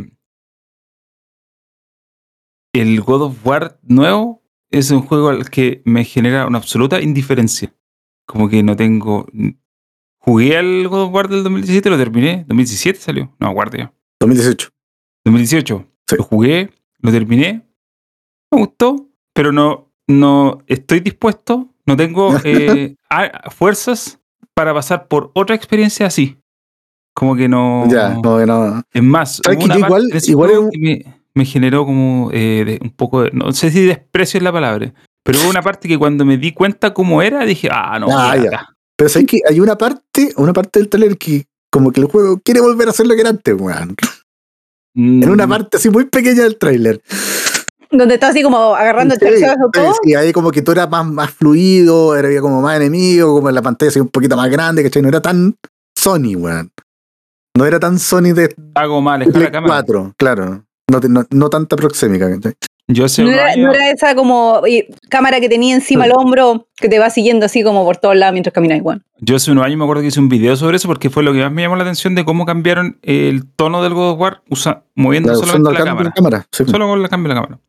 el God of War nuevo es un juego al que me genera una absoluta indiferencia. Como que no tengo. Jugué al God of War del 2017, lo terminé. ¿2017 salió? No, guardia. 2018. 2018. Sí. Lo jugué, lo terminé. Me gustó, pero no, no estoy dispuesto, no tengo [laughs] eh, a- fuerzas para pasar por otra experiencia así. Como que no. Ya, no, no. Es más, ¿Sabes hubo que una yo parte igual- igual que me, me generó como eh, de- un poco de, no sé si desprecio es la palabra, pero hubo una parte que cuando me di cuenta cómo era, dije, ah, no, Ah, ya, ya. Pero sabes que hay una parte, una parte del trailer que como que el juego quiere volver a hacer lo que era antes, weón. En una Mm, parte así muy pequeña del trailer. Donde está así como agarrando el Sí, tercero sí, todo. sí, ahí como que todo era más, más fluido, era había como más enemigo, como en la pantalla así un poquito más grande, ¿cachai? No era tan Sony, weón. No era tan Sony de Hago mal, Play cámara. 4, claro. No, no, no tanta proxémica, ¿cachai? Yo No era, años- no era esa como eh, cámara que tenía encima el hombro que te va siguiendo así como por todos lados mientras caminas igual. Yo hace unos años me acuerdo que hice un video sobre eso porque fue lo que más me llamó la atención de cómo cambiaron el tono del God of War usa- moviendo usando solamente la cámara. cámara. sí. Solo con el cambio de la cámara.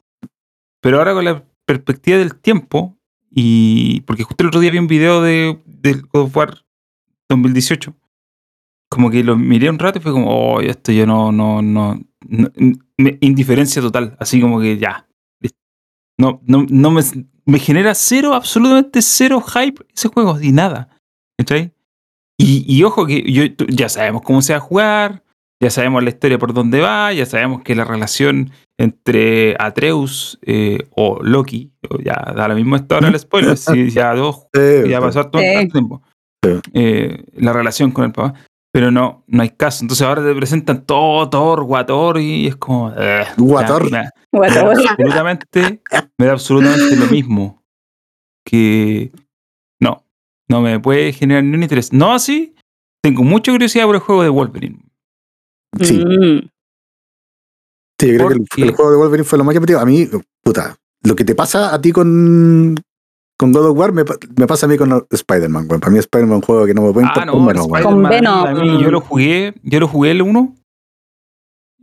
Pero ahora con la perspectiva del tiempo, y porque justo el otro día vi un video de, del God of War 2018, como que lo miré un rato y fue como, oh, esto yo no, no, no, no- me- indiferencia total, así como que ya. No, no, no me, me genera cero, absolutamente cero hype ese juego, y nada. ¿Cachai? Y, y ojo que yo, ya sabemos cómo se va a jugar, ya sabemos la historia por dónde va, ya sabemos que la relación entre Atreus eh, o Loki, ya da lo mismo esto ahora el spoiler, si [laughs] ya dos ya pasó todo el tiempo. Eh, la relación con el papá. Pero no, no hay caso. Entonces ahora te presentan todo Thor, Guator y es como. eh, Guator. me- da [laughs] absolutamente, me da absolutamente lo mismo. Que no, no me puede generar ni un interés. No así, tengo mucha curiosidad por el juego de Wolverine. Sí, Mm. sí, yo creo que el juego de Wolverine fue lo más llamativo. A mí, puta, lo que te pasa a ti con, con God of War me, pa- me pasa a mí con Spider-Man, weón. Para mí Spider-Man es un juego que no me puede Ah, importar no, menos, weón. Spider-Man, Con Venom. a mí, yo lo jugué, yo lo jugué el 1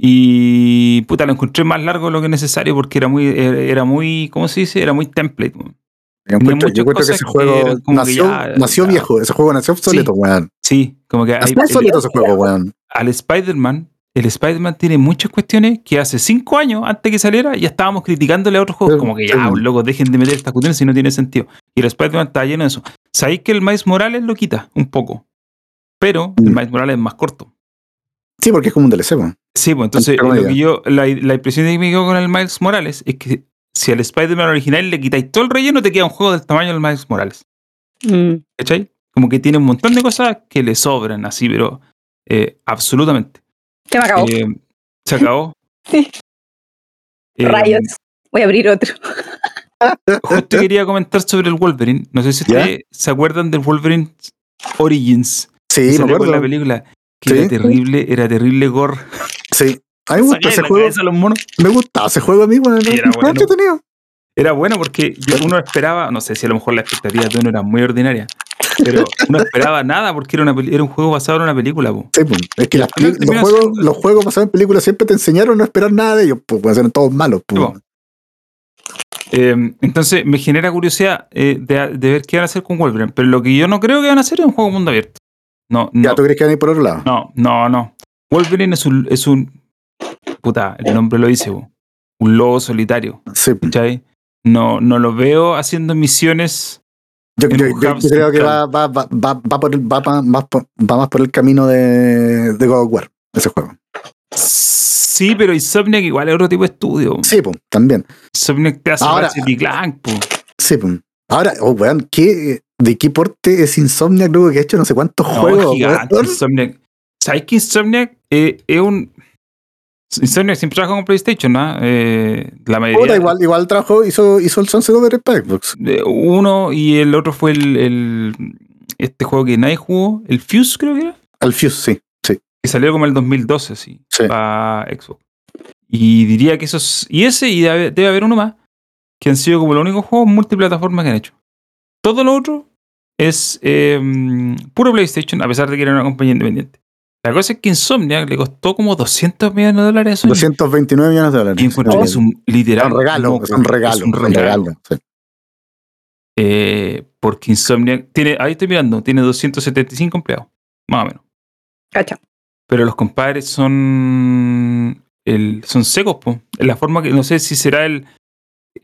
y puta, lo encontré más largo de lo que necesario porque era muy, era era muy, ¿cómo se dice? Era muy template. Yo encuentro, muchas yo encuentro que ese juego que nació, ya- nació ya. viejo, ese juego nació obsoleto, weón. Sí, como que hay- Nació el- obsoleto ese juego, weón. al Spider-Man, el Spider-Man tiene muchas cuestiones que hace cinco años antes que saliera ya estábamos criticándole a otros juegos. Como que ya, loco, dejen de meter estas cuestiones si no tiene sentido. Y el Spider-Man está lleno de eso. Sabéis que el Miles Morales lo quita un poco, pero el Mm. Miles Morales es más corto. Sí, porque es como un DLC, weón. Sí, pues entonces lo que yo, la, la impresión que me quedo con el Miles Morales es que si al Spider-Man original le quitáis todo el relleno, te queda un juego del tamaño del Miles Morales. Mm. ¿Cachai? Como que tiene un montón de cosas que le sobran así, pero eh, absolutamente. Se me acabó. Eh, se acabó. [laughs] Sí. Eh, Rayos. Voy a abrir otro. [laughs] Justo quería comentar sobre el Wolverine. No sé si ustedes se acuerdan del Wolverine Origins. Sí, me acuerdo. la película. Que Sí. era terrible, era terrible gore. Sí. A mí me gusta ese la juego. los monos. Me gustaba ese juego a mí. Sí, era bueno. Era bueno porque yo- uno esperaba, no sé si a lo mejor las expectativas de uno eran muy ordinarias, pero uno esperaba nada porque era, una, peli- era un juego basado en una película. po. Sí, pues. Es que las los, juegos, siendo- los juegos basados en películas siempre te enseñaron a no esperar nada de ellos, pues, eran todos malos. Pues. Sí. Eh, entonces me genera curiosidad eh, de, de ver qué van a hacer con Wolverine, pero lo que yo no creo que van a hacer es un juego mundo abierto. No, Ya, no, ¿tú crees que van a ir por otro lado? no, no, no. Wolverine es un, es un puta, el nombre lo dice, po, un lobo solitario. Sí. ¿cachai? No, no lo veo haciendo misiones Yo, creo que va, va, va, va, por el- va, por- más por el camino de, de God of War, ese juego. Sí, pero Insomniac igual es otro tipo de estudio. Sí, pues, también. Insomniac te hace Ahora- y Clank, po. Sí, pues. Ahora, oh, weón, ¿qué, ¿de qué porte es Insomniac, luego que ha hecho no sé cuántos No, juegos? gigante? Insomniac. ¿Sabes que Insomniac eh, es un. Insomniac siempre trabaja con PlayStation, ¿no? Eh, la mayoría. Igual, igual trabajó, hizo, hizo el Sunset Over para Xbox. Uno y el otro fue el, el- Este juego que nadie jugó, el Fuse, creo que era. Al Fuse, sí, sí. Que salió como el 2012, sí. Sí. Para Xbox. Y diría que esos. Y ese, y debe, haber uno más, que han sido como los únicos juegos multiplataforma que han hecho. Todo lo otro es eh, puro PlayStation, a pesar de que era una compañía independiente. La cosa es que Insomniac le costó como 200 millones de dólares a Sony. 229 millones de dólares. Y es un literal. un regalo, es un regalo, es un un regalo. sí. Eh, porque Insomniac tiene, ahí estoy mirando, tiene 275 empleados, más o menos. Cacha. Pero los compadres son el, son secos, po. En la forma que no sé si será el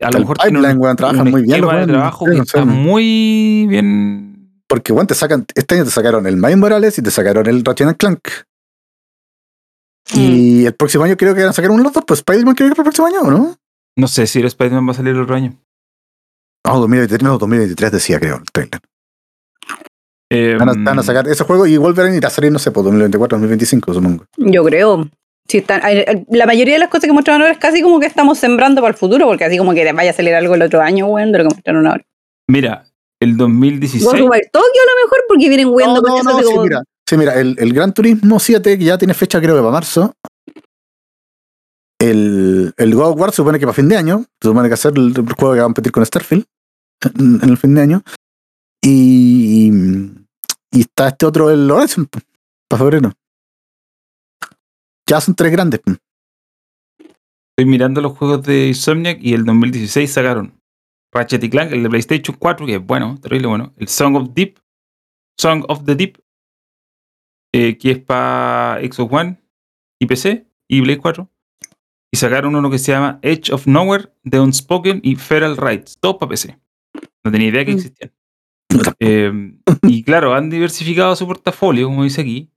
a lo El mejor tiene pipeline, weón, trabajan un muy bien los de trabajo sí, que no sé. está muy bien. Porque, bueno, te sacan, este año te sacaron el Miles Morales y te sacaron el Ratchet and Clank. Mm. Y el próximo año creo que van a sacar uno de los dos, pues Spider-Man creo que para el próximo año, ¿o no? No sé si el Spider-Man va a salir el otro año. No, 2023, no, 2023 decía, creo, el trailer. Eh, Van a, van a sacar ese juego y Wolverine irá a salir, no sé, por 2024, 2025, supongo. Yo creo. Están, hay- la mayoría de las cosas que mostraron ahora es casi como que estamos sembrando para el futuro, porque así como que vaya a salir algo el otro año, weón, de lo que mostraron ahora. Mira, el 2016. Ghostwire Tokyo a lo mejor, porque vienen No, con no, eso no, hace sí, como- mira, sí, mira, el, el Gran Turismo 7, que ya tiene fecha creo que para marzo. El, el God of War se supone que para fin de año, se supone que va a ser el, el juego que va a competir con Starfield en, en el fin de año. Y, y está este otro, el Horizon, para febrero. Ya son tres grandes. Estoy mirando los juegos de Insomniac y el 2016 sacaron Ratchet y Clank, el de PlayStation 4, que es bueno, terrible bueno. El Song of Deep, Song of the Deep, eh, que es para Xbox One y PC y Play 4. Y sacaron uno que se llama Edge of Nowhere, The Unspoken y Feral Rights, todos para PC. No tenía idea que Mm. existían. Eh, y claro, han diversificado su portafolio, como dice aquí,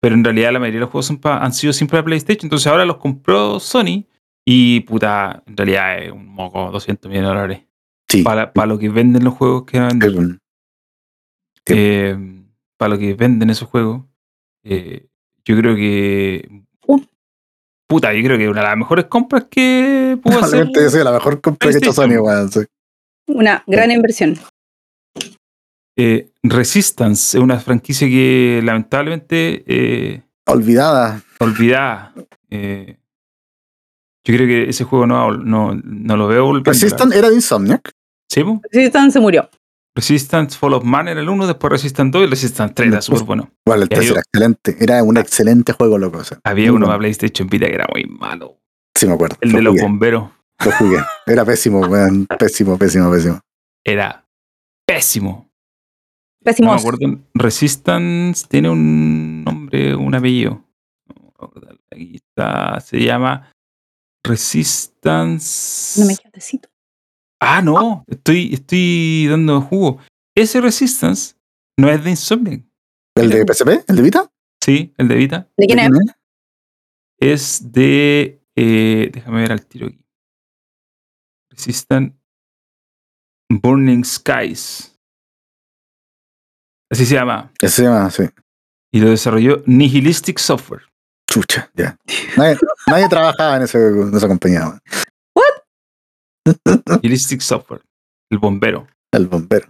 pero en realidad la mayoría de los juegos son pa- han sido siempre para PlayStation, entonces ahora los compró Sony y puta, en realidad es un moco, 200 millones de dólares. Sí. Para, para lo que venden los juegos que van a vender, el- eh, para lo que venden esos juegos, eh, yo creo que... Uh. Puta, yo creo que una de las mejores compras que pudo hacer... Soy la mejor compra que ha hecho Sony, sí. Una gran inversión. eh, Resistance es una franquicia que lamentablemente... eh, Olvidada. olvidada. Eh, yo creo que ese juego no, no, no lo veo volviendo. Resistant era de Insomniac. ¿Sí? Resistance se murió. Resistance Fall of Man era el 1, después Resistance 2 y Resistance 3 era súper bueno. Bueno, el Ya 3 yo- era excelente. Era un excelente juego, loco. o sea, Había uno para PlayStation Vita que era muy malo. Sí, me acuerdo. El Lo de los bomberos Lo jugué. Era pésimo, weón. Pésimo, pésimo, pésimo. era pésimo. No Pésimo. me acuerdo. Resistance tiene un nombre, un apellido. No. Aquí está. Se llama Resistance. no me queda. Ah, no, estoy, estoy dando jugo. Ese Resistance no es de Insomniac. ¿El de PSP? ¿El de Vita? Sí, el de Vita. ¿De quién es? Es de. eh, déjame ver al tiro aquí. Resistant Burning Skies. Así se llama. Ese se llama, sí. Y lo desarrolló Nihilistic Software. Chucha, ya. Nadie, nadie trabajaba en, ese- en esa compañía, [laughs] Software. El bombero. El bombero.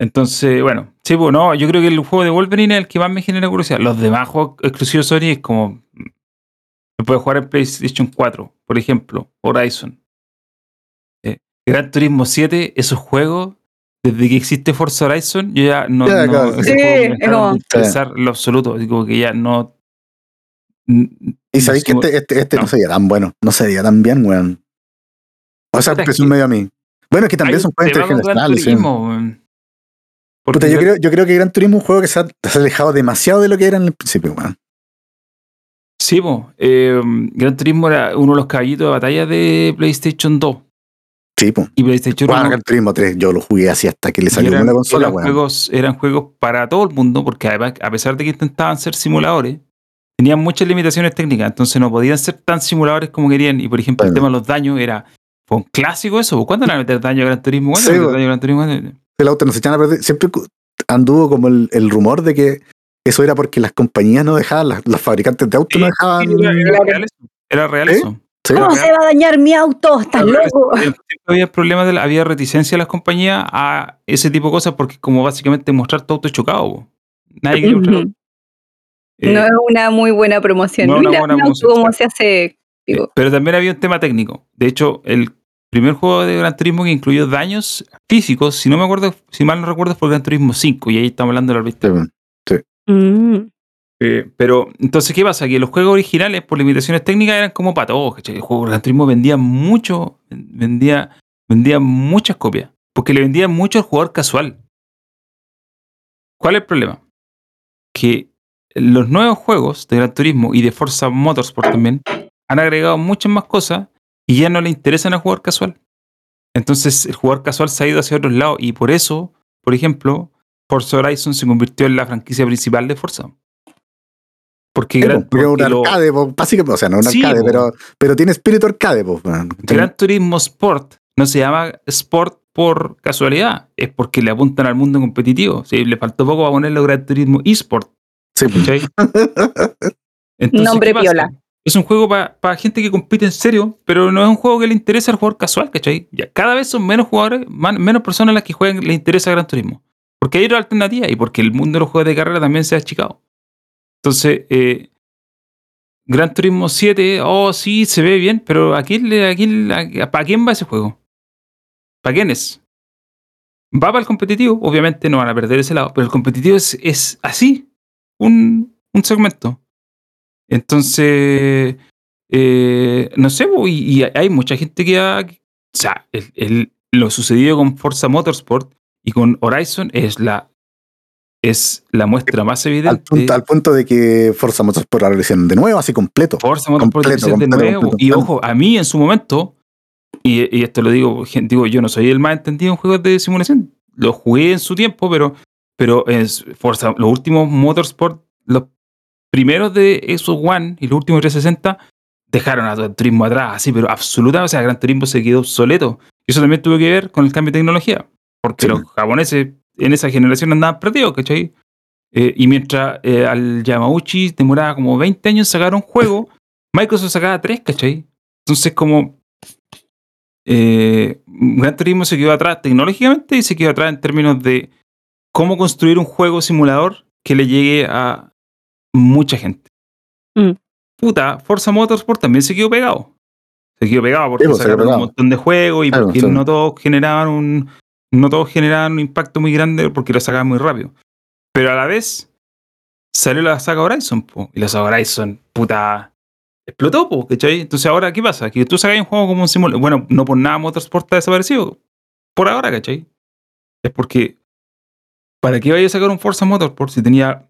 Entonces, bueno, sí, pues no, yo creo que el juego de Wolverine es el que más me genera curiosidad. Los demás juegos exclusivos de Sony es como. mm, Se puede jugar en PlayStation 4, por ejemplo, Horizon. Eh, Gran Turismo 7, esos juegos, desde que existe Forza Horizon, yo ya no. Ya, no- claro, sí. juegos me Sí, en lo absoluto. Digo que ya no. Y sabéis que este, este, este no. no. sería tan bueno. No sería tan bien, weón. O sea, Puta, es impresión medio a mí. Bueno, es que también Hay son un juegos intergeneracionales. sí. Turismo, weón. Porque Puta, yo, creo, yo creo que Gran Turismo es un juego que se ha, se ha alejado demasiado de lo que era en el principio, weón. Sí, po, eh, Gran Turismo era uno de los caballitos de batalla de PlayStation 2. Sí, pues. Y PlayStation Jugaban 1 Gran Turismo 3, yo lo jugué así hasta que le salió eran, una consola, eran weón. juegos, eran juegos para todo el mundo, porque además, a pesar de que intentaban ser simuladores, tenían muchas limitaciones técnicas, entonces no podían ser tan simuladores como querían. Y por ejemplo, el tema de los daños era. Fue un clásico eso. ¿Cuándo van a meter daño a Gran Turismo? ¿Cuándo Sí, van a meter weón. daño a Gran Turismo? El auto no se echaban a perder. Siempre anduvo como el, el rumor de que eso era porque las compañías no dejaban, las, los fabricantes de autos Sí, no dejaban. Sí, era, era real eso. Era real eso. Sí, ¿Cómo se va a dañar mi auto? ¿Estás loco? había problemas, de la- había reticencia de las compañías a ese tipo de cosas porque es como básicamente mostrar tu auto chocado. Nadie quiere mostrar. Eh, no es una muy buena promoción. no es una buena promoción, cómo se hace. digo, Eh, Pero también había un tema técnico. De hecho, el primer juego de Gran Turismo que incluyó daños físicos, si no me acuerdo, si mal no recuerdo, fue Gran Turismo 5, y ahí estamos hablando de la Sí, vista. weón. mm, pero, entonces, ¿qué pasa? Que los juegos originales, por limitaciones técnicas, eran como para todos. ¿cachai? El juego de Gran Turismo vendía mucho, vendía, vendía muchas copias, porque le vendían mucho al jugador casual. ¿Cuál es el problema? Que los nuevos juegos de Gran Turismo y de Forza Motorsport también han agregado muchas más cosas y ya no le interesan al jugador casual. Entonces el jugador casual se ha ido hacia otros lados y por eso, por ejemplo, Forza Horizon se convirtió en la franquicia principal de Forza. Porque, Sí, Gran, porque es un lo- arcade, básicamente, o sea, no un Sí, arcade, po. pero, pero tiene espíritu arcade, po. Gran Turismo Sport no se llama Sport por casualidad, es porque le apuntan al mundo competitivo. Sí, le faltó poco para ponerle Gran Turismo eSport. Sí. Entonces, Nombre piola. Es un juego para gente que compite en serio, pero no es un juego que le interesa al jugador casual, ¿cachai? Ya, cada vez son menos jugadores, man- menos personas las que juegan, le interesa Gran Turismo. Porque hay otra alternativa y porque el mundo de los juegos de carrera también se ha achicado. Entonces, eh, Gran Turismo 7, oh sí, se ve bien, pero ¿a quién le, a quién, a- ¿para quién va ese juego? ¿Para quién es? Va para el competitivo, obviamente no van a perder ese lado, pero el competitivo es, es así, un, un segmento. Entonces, eh, no sé, y, y hay mucha gente que ha. O sea, el- el- lo sucedido con Forza Motorsport y con Horizon es la, es la muestra más al, evidente. punto, al punto de que Forza Motorsport lo hicieron de nuevo, así completo. Forza Motorsport completo, lo hicieron de completo, nuevo. completo. Y ojo, a mí en su momento, y, y esto lo digo, digo, yo no soy el más entendido en juegos de simulación. Lo jugué en su tiempo, pero, pero es Forza, los últimos Motorsport, los primeros de esos One y los últimos 360 dejaron a Gran Turismo atrás, así, pero absolutamente, o sea, Gran Turismo se quedó obsoleto. Y eso también tuvo que ver con el cambio de tecnología, porque Sí. los japoneses en esa generación andaban perdidos, ¿cachai? Eh, y mientras eh, al Yamauchi demoraba como 20 años sacar un juego, [laughs] Microsoft sacaba 3, ¿cachai? Entonces, como eh, Gran Turismo se quedó atrás tecnológicamente y se quedó atrás en términos de cómo construir un juego simulador que le llegue a mucha gente. Mm. Puta, Forza Motorsport también se quedó pegado. Se quedó pegado porque Sí, pues, un montón de juegos y Claro, porque sí. no todos generaban un no todos generaban un impacto muy grande porque lo sacaban muy rápido. Pero a la vez salió la saga Horizon, po, y la saga Horizon, puta, explotó, po, ¿cachai? Entonces ahora, ¿qué pasa? Que tú sacas un juego como un simulador. Bueno, no por nada Motorsport está desaparecido. Por ahora, ¿cachai? Es porque, ¿para qué vaya a sacar un Forza Motorsport si tenía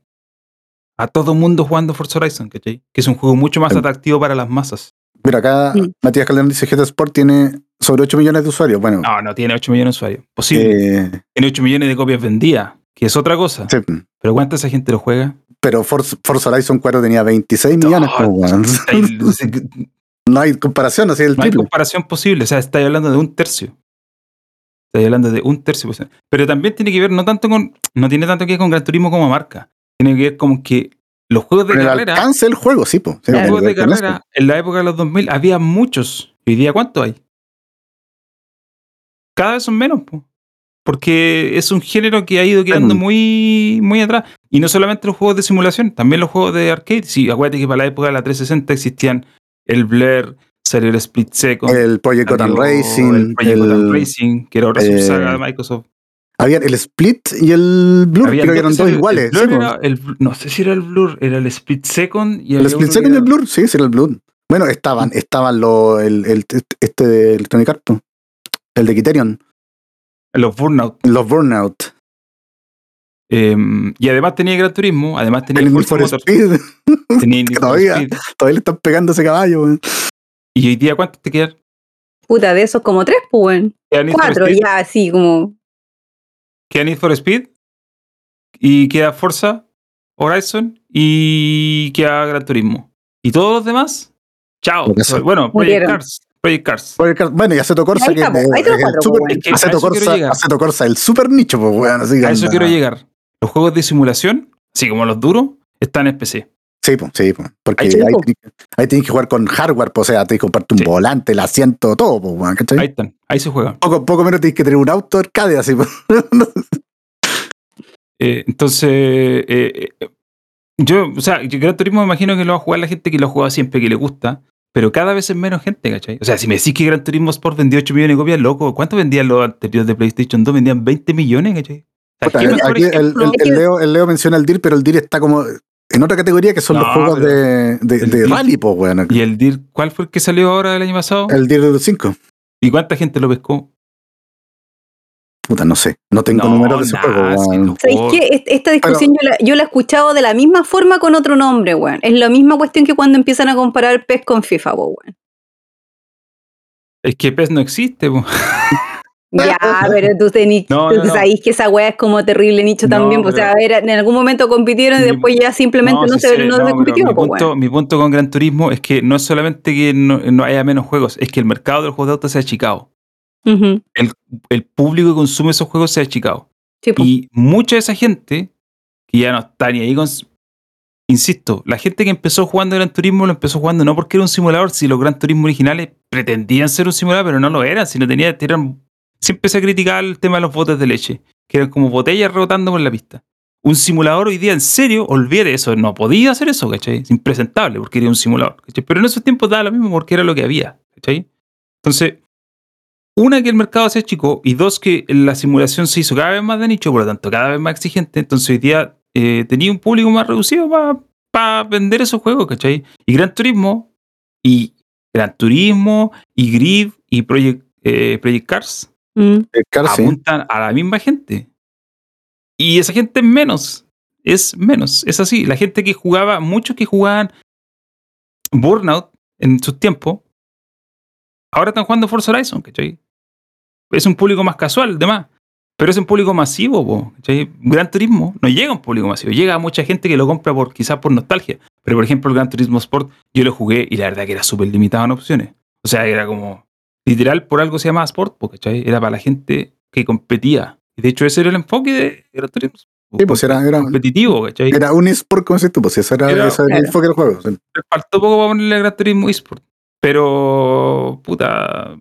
a todo mundo jugando Forza Horizon, ¿cachai? Que es un juego mucho más atractivo para las masas. Mira, acá Sí. Matías Calderón dice GT Sport tiene sobre 8 millones de usuarios. Bueno, No, no tiene 8 millones de usuarios. Posible. eh, Tiene 8 millones de copias vendidas, que es otra cosa. sí, Pero ¿cuánta esa gente lo juega? pero Forza, Forza Horizon 4 tenía 26 millones. No. Hay- no hay comparación, así el No hay comparación posible. O sea, estáis hablando de un tercio. Estáis hablando de un tercio. Pero también tiene que ver, no tanto con. No tiene tanto que ver con Gran Turismo como marca. Tiene que ver con que los juegos de el carrera. alcance del juego, sí, po. Sí, Los juegos de carrera, en la época de los 2000, había muchos. ¿Y hoy día cuánto hay? Cada vez son menos, po. porque es un género que ha ido quedando Mm. muy, muy atrás. Y no solamente los juegos de simulación, también los juegos de arcade. Sí, acuérdate que para la época de la 360 existían el Blur, salió el Split Second, El Project Gotham Racing, el Project Gotham Racing, que era otra eh, subsaga de Microsoft. había el Split y el Blur, Habían creo que eran dos iguales. el sí, era- el- no sé si era el Blur, era el Split Second y El había Split Second y el Blur, sí, sí, era el Blur. Bueno, estaban, estaban los, el, el- este de Electronic Arts, el de Criterion, los Burnout. los Burnout, Eh, y además tenía Gran Turismo, además tenía el Need Forza for Motorsport, Speed. tenía Need for [laughs] todavía. Speed. Todavía le están pegando ese caballo, weón. Y hoy día, ¿cuántos te quedan? Puta, de esos como tres, pues, cuatro ya, así como. queda Need for Speed y queda Forza Horizon y queda Gran Turismo. Y todos los demás, chao. Bueno, Project. Cars. Project Cars. Porque, Bueno, y Aceto Corsa, Ahí que está, po, ahí es te lo el super-. Es que Aceto Corsa. Aceto Corsa, el super nicho, pues, weón. Que A eso anda- quiero llegar. Los juegos de simulación, así como los duros, están en PC. Sí, pues, sí, pues. Porque Ahí ahí, tienes que jugar con hardware, pues, o sea, tienes que comprarte un Sí. volante, el asiento, todo, pues, ¿cachai? Ahí están, ahí se juegan. Poco, poco menos tienes que tener un auto arcade, así, pues. [laughs] Eh, entonces, eh, eh, yo, o sea, yo Gran Turismo me imagino que lo va a jugar la gente que lo juega siempre, que le gusta, pero cada vez es menos gente, ¿cachai? O sea, si me decís que Gran Turismo Sport vendió 8 millones de copias, loco, ¿cuánto vendían los anteriores de PlayStation 2? Vendían 20 millones, ¿cachai? O sea, Puta, ¿qué mejor aquí el, ejemplo? el- el Leo, el Leo menciona el DIR, pero el DIR está como en otra categoría que son los No, juegos de, de, el de DIR- rally, pues, weón. ¿Y el DIR, cuál fue el que salió ahora el año pasado? El DIR 5. ¿Y cuánta gente lo pescó? Puta, no sé. No tengo números de ese nada, juego, weón. no. ¿Sabéis? Est- Esta discusión yo, la, yo la he escuchado de la misma forma con otro nombre, weón. Es la misma cuestión que cuando empiezan a comparar PES con FIFA, weón. Es que PES no existe, po. [laughs] Ya, pero tú, tení, No, tú no, no. sabéis que esa weá es como terrible nicho No, también. pues, O sea, en algún momento compitieron y Mi- después ya simplemente no, sí se, no, se compitió, mi, punto, weón. mi punto con Gran Turismo es que no es solamente que no, no haya menos juegos, es que el mercado de los juegos de autos se ha achicado. El público que consume esos juegos se ha achicado. Sí. Y mucha de esa gente, que ya no está ni ahí con... Insisto, la gente que empezó jugando Gran Turismo lo empezó jugando no porque era un simulador, si los Gran Turismo originales pretendían ser un simulador, pero no lo eran, sino tenían, eran, se criticaba el tema de los botes de leche, que eran como botellas rebotando por la pista. Un simulador hoy día, en serio, olvide eso, no podía hacer eso, ¿cachai? Es impresentable porque era un simulador, ¿cachai? Pero en esos tiempos daba lo mismo porque era lo que había, ¿cachai? Entonces, una, que el mercado se achicó y dos, que la simulación se hizo cada vez más de nicho, por lo tanto, cada vez más exigente. Entonces, hoy día eh, tenía un público más reducido para vender esos juegos, ¿cachai? Y Gran Turismo, y Gran Turismo, y Grid, y Project, eh, Project Cars Mm. Apuntan a la misma gente. Y esa gente es menos. Es menos. Es así. La gente que jugaba, muchos que jugaban Burnout en sus tiempos, ahora están jugando Forza Horizon, ¿cachai? Es un público más casual, demás. Pero es un público masivo, po, ¿cachai? Gran Turismo no llega a un público masivo. Llega a mucha gente que lo compra por quizás por nostalgia. Pero por ejemplo, el Gran Turismo Sport, yo lo jugué y la verdad que era súper limitado en opciones. O sea, era como literal por algo se llamaba Sport, po, ¿cachai? Era para la gente que competía. Y de hecho, ese era el enfoque de Gran Turismo. Sí, pues era, era, competitivo, ¿cachai? era un eSport, como dices tú, pues ese era, Era- ese era el claro. enfoque del juego. sí. Faltó poco para ponerle a Gran Turismo eSport. Pero, puta.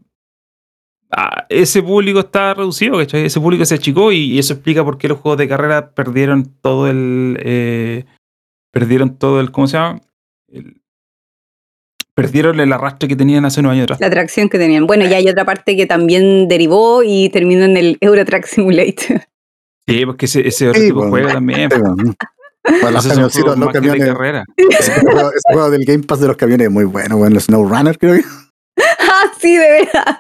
ah, ese público está reducido, ¿cachai? Ese público se achicó y, y eso explica por qué los juegos de carrera perdieron todo el. eh, perdieron todo el. ¿Cómo se llama? El- perdieron el arrastre que tenían hace unos años atrás. La atracción que tenían. Bueno, y hay otra parte que también derivó y terminó en el Euro Truck Simulator. Sí, porque ese, ese otro Sí, tipo de bueno. juego también. Bueno. Para los camioncitos, los más que de camiones. carrera. [laughs] Ese juego, ese juego del Game Pass de los camiones es muy bueno, bueno, el SnowRunner creo que. [laughs] ah, sí, de verdad.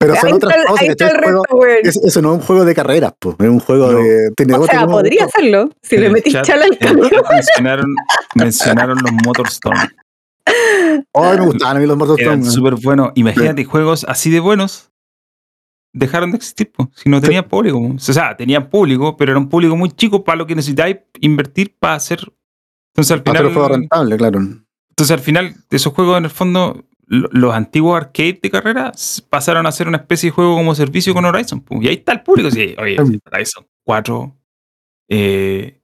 Pero son Ahí otras está cosas, eso no es un juego de carreras, pues, es un juego No. de. Tiene O sea, podría hacerlo si le metís chala al camión. mencionaron, mencionaron los Motorstorm. Ay, me gustaban a mí los Motorstorm. Eran súper buenos. Imagínate, juegos así de buenos dejaron de existir, po, si no tenían público. O sea, tenían público, pero era un público muy chico para lo que necesitáis invertir para hacer. Entonces al final, rentable, claro. entonces al final, esos juegos en el fondo, lo- los antiguos arcade de carrera pasaron a ser una especie de juego como servicio con Horizon. po. Y ahí está el público. Sí, oye. Horizon 4. eh,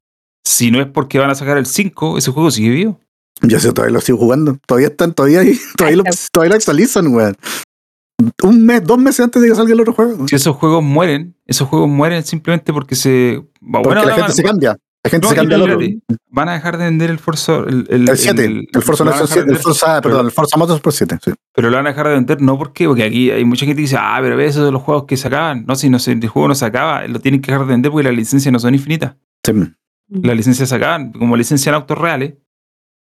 si no es porque van a sacar el 5, ese juego sigue vivo. Yo sé, todavía lo sigo jugando. Todavía están, todavía ahí, [laughs] todavía lo, todavía actualizan, weón. Un mes, dos meses antes de que salga el otro juego. Si esos juegos mueren, esos juegos mueren simplemente porque se. Porque bueno, la ahora gente van- se cambia. La gente No, se cambia al otro. Van a dejar de vender el Forza. El, el, El 7, el, Forza lo van a Horizon dejar de 7, el Forza, perdón, el Forza Motorsport 7. Sí. Pero lo van a dejar de vender, no porque, porque aquí hay mucha gente que dice, ah, pero esos son los juegos que sacaban. No, si no, se- el juego no se acaba, lo tienen que dejar de vender porque las licencias no son infinitas. Sí. Las licencias se acaban, como licencian autos reales,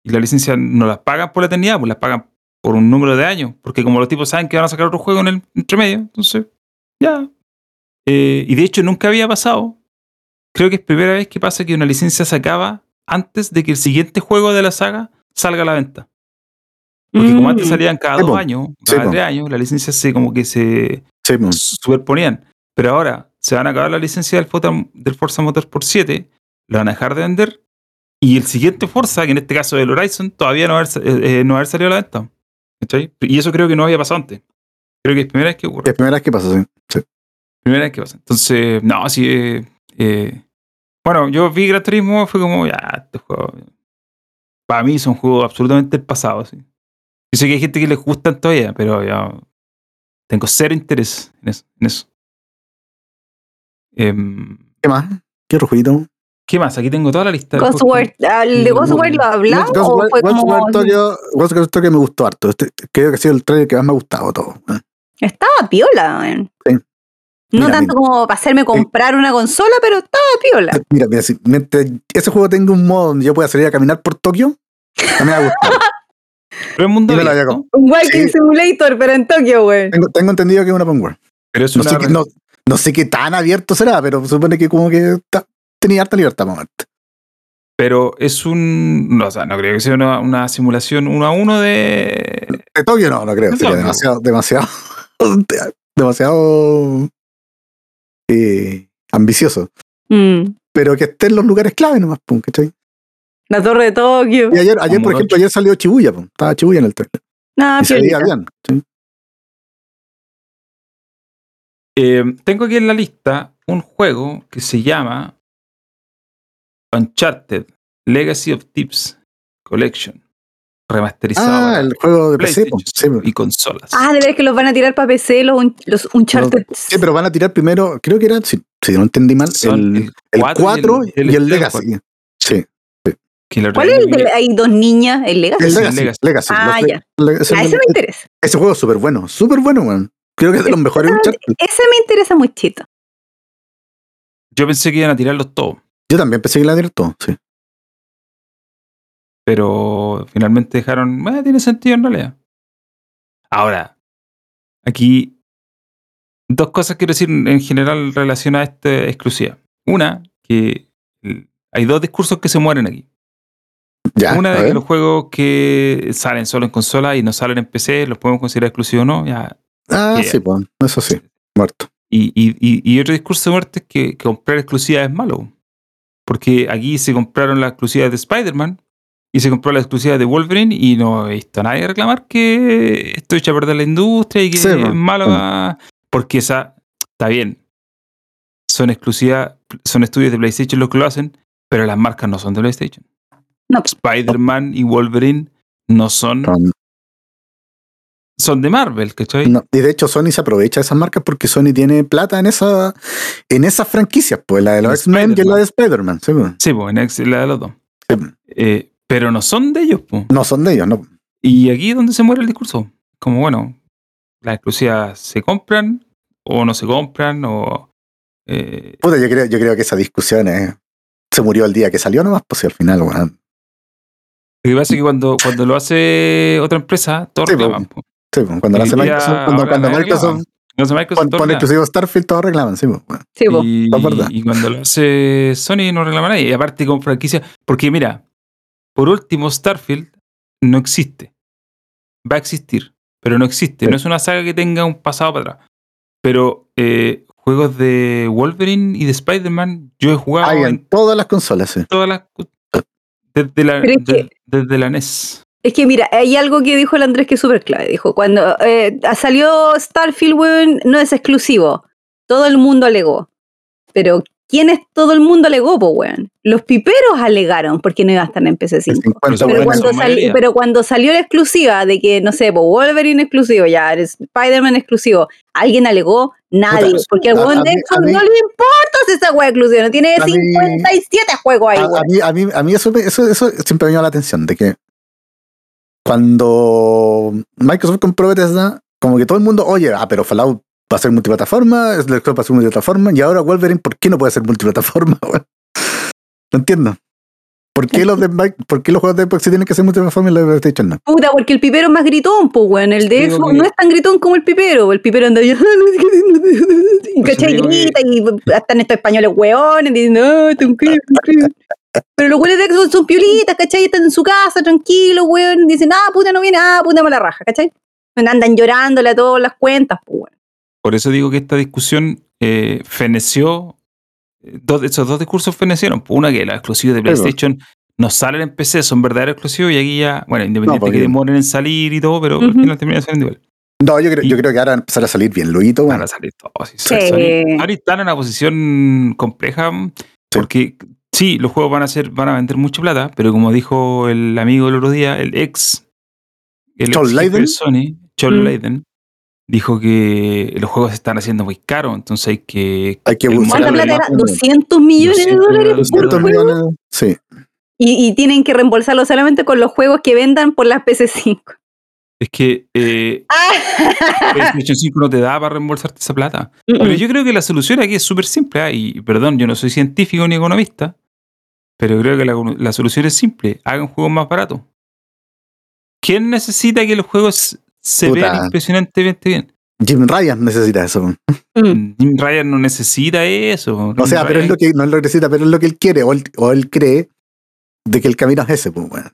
y las licencias no las pagan por la eternidad, pues las pagan por un número de años, porque como los tipos saben que van a sacar otro juego en el entremedio, entonces, ya. Eh, y de hecho nunca había pasado. Creo que es primera vez que pasa que una licencia se acaba antes de que el siguiente juego de la saga salga a la venta. Porque como antes Mm. salían cada dos años, cada tres años, la licencia se como que se, superponían. Pero ahora se van a acabar la licencia del, del Forza Motorsport 7, lo van a dejar de vender. Y el siguiente Forza, que en este caso el Horizon, todavía no haber, eh, eh, no haber salido a la venta. ¿Cachai? Y eso creo que no había pasado antes. Creo que es primera vez que ocurre. Es primera vez que pasa, sí. sí. Primera vez que pasa. Entonces, no, sí. eh, eh, bueno, yo vi Gran Turismo, fue como, ya, este juego. Para mí son juegos absolutamente del pasado, sí. Yo sé que hay gente que les gustan todavía, pero ya tengo cero interés en eso. En eso. Em, ¿Qué más? ¿Qué otro jueguito? ¿Qué más? Aquí tengo toda la lista. ¿el de Ghostwire lo hablamos como... Ghostwire Tokyo, me gustó harto. Este, creo que ha sido el trailer que más me ha gustado todo. Estaba piola, weón. Sí. No Mira, tanto como para hacerme comprar una consola, pero estaba piola. Mira, mira, si mientras ese juego tenga un modo donde yo pueda salir a caminar por Tokio, a mí me ha gustado. [laughs] Pero es mundo me la. Un Walking Sí. Simulator, pero en Tokio, weón. tengo, tengo entendido que es una world. Pero es No una sé, qué, no, no sé qué tan abierto será, pero supone que como que ta- tenía harta libertad para moverte. Pero es un. No, o sea, no creo que sea una, una simulación uno a uno de. De Tokio no, no creo. De Sería Tokio. demasiado, demasiado, [laughs] demasiado eh, ambicioso. Mm. Pero que esté en los lugares clave nomás, pum, ¿cachai? La torre de Tokio. Y ayer, ayer por ejemplo, ayer salió Chibuya, pum. Estaba Chibuya en el trailer. Ah, y se veía piolita. bien. ¿sí? Eh, tengo aquí en la lista un juego que se llama Uncharted Legacy of Tips Collection. Remasterizado Ah, el juego de PC. Sí, y consolas. Ah, de ver que los van a tirar para PC los, un- los Uncharted. Sí, pero van a tirar primero, creo que era, si, si no entendí mal, Son el, el 4 y el, Legacy. Sí, ¿Cuál es el de hay dos niñas? ¿El Legacy? el Legacy. Legacy. Legacy. Ah, Los- ya. le- ese, Ah, ese me interesa. ese juego es súper bueno, súper bueno, weón. Creo que es de los mejores Uncharted. Ese me interesa muchito. Yo pensé que iban a tirarlos todos, Yo también pensé que la directo, sí. pero finalmente dejaron. "Eh, tiene sentido en realidad. Ahora, aquí dos cosas quiero decir en general relacionadas a esta exclusiva. Una, que hay dos discursos que se mueren aquí. Ya, Una de que los juegos que salen solo en consola y no salen en PC los podemos considerar exclusivos o no. Ya. Ah, Yeah. sí, pues, eso sí, muerto. Y, y- y- y otro discurso de muerte es que, que comprar exclusivas es malo. Porque aquí se compraron las exclusivas de Spider-Man y se compró las exclusivas de Wolverine y no he visto a nadie reclamar que esto echa a perder la industria y que Sí, es malo. a- Porque esa está bien. Son exclusivas, son estudios de PlayStation los que lo hacen, pero las marcas no son de PlayStation. No. Spider-Man y Wolverine no son, son de Marvel, ¿cachai? no. Y de hecho Sony se aprovecha de esas marcas porque Sony tiene plata en esa en esas franquicias, pues la de los En X-Men y la de Spider-Man. sí, pues. Sí, pues, en la de los dos. Sí. Eh, pero no son de ellos, pues. No son de ellos, no. Y aquí es donde se muere el discurso. Como bueno, las exclusivas se compran o no se compran o... eh, Puta, yo creo, yo creo que esa discusión eh, se murió el día que salió nomás, pues si al final, weón. lo que pasa es que cuando, cuando lo hace otra empresa, todos Sí, reclaman. po. Sí, cuando lo hace Microsoft, cuando, cuando Microsoft reclama. No sé, Microsoft pone, exclusivo Starfield, todos reclaman, sí, weón. Sí. Y, y cuando lo hace Sony no reclama nadie. Y aparte con franquicia. Porque mira, por último, Starfield no existe. Va a existir, pero no existe. Sí. No es una saga que tenga un pasado para atrás. Pero eh, juegos de Wolverine y de Spider-Man, yo he jugado Hay en en todas las consolas, sí. todas las. Desde la, desde la NES. Es que mira, hay algo que dijo el Andrés que es súper clave. Dijo, cuando eh, salió Starfield, weón, no es exclusivo. Todo el mundo alegó. Pero, ¿quién es todo el mundo alegó, po, weón? Los piperos alegaron porque no iba a estar en PC5. El 50 Pero cuando, su sali- mayoría. pero cuando salió la exclusiva de que, no sé, po, Wolverine exclusivo, ya, Spider-Man exclusivo, ¿alguien alegó? Nadie. Puta, porque al a- weón de no le importa si esa weá es exclusiva. No tiene A mí- 57 juegos ahí, A, mí, a mí, a mí eso, me- eso, eso siempre me llama la atención, de que cuando Microsoft compró Bethesda, como que todo el mundo, oye, ah, pero Fallout va a ser multiplataforma, Xbox va a ser multiplataforma, y ahora Wolverine, ¿por qué no puede ser multiplataforma? [laughs] No entiendo. ¿Por qué, los de, ¿Por qué los juegos de Xbox sí tienen que ser multiplataforma y los de PlayStation no? Puta, porque el pipero es más gritón, pues, weón. El de Xbox que- no es tan gritón como el pipero. El pipero anda allá. y ¿cachai? digo que- Grita y están estos españoles weones diciendo, no, que". Pero los weones de Xbox son piolitas, ¿cachai? Están en su casa, tranquilos, weón. Dicen, ah, puta, no viene, ah, puta, mala raja, ¿cachai? Andan llorándole a todas las cuentas, pues, weón. Por eso digo que esta discusión eh, feneció. eh, Dos, esos dos discursos fenecieron. Una que los exclusivos de. PlayStation no salen en PC, son verdaderos exclusivos y aquí ya, bueno, independiente porque- que demoren en salir y todo, pero al Ujú. final terminan saliendo igual. No, yo creo, Y- yo creo que ahora van a empezar a salir bien luito, Van a salir todos. sí, Sí. Sony- Sony están en una posición compleja porque sí, los juegos van a ser, van a vender mucha plata, pero como dijo el amigo el otro día, el ex, el ex de Sony, John Mm. Layden, dijo que los juegos se están haciendo muy caros, entonces hay que Hay que buscar ¿Cuánta modelo plata era? 200 millones de 200 dólares millones de por ¿Cuántos juego. millones? Sí. Y, y tienen que reembolsarlo solamente con los juegos que vendan por las PC5. Es que eh, Ah. PlayStation 5 no te da para reembolsarte esa plata. Pero yo creo que la solución aquí es súper simple. ¿ah? Y perdón, yo no soy científico ni economista, pero creo que la, la solución es simple. Hagan juegos más baratos. ¿Quién necesita que los juegos se Puta. vean impresionantemente bien? Jim Ryan necesita eso. Mm. Jim Ryan no necesita eso. O sea, pero es lo que no lo necesita, pero es lo que él quiere, o él, o él cree de que el camino es ese, pues bueno.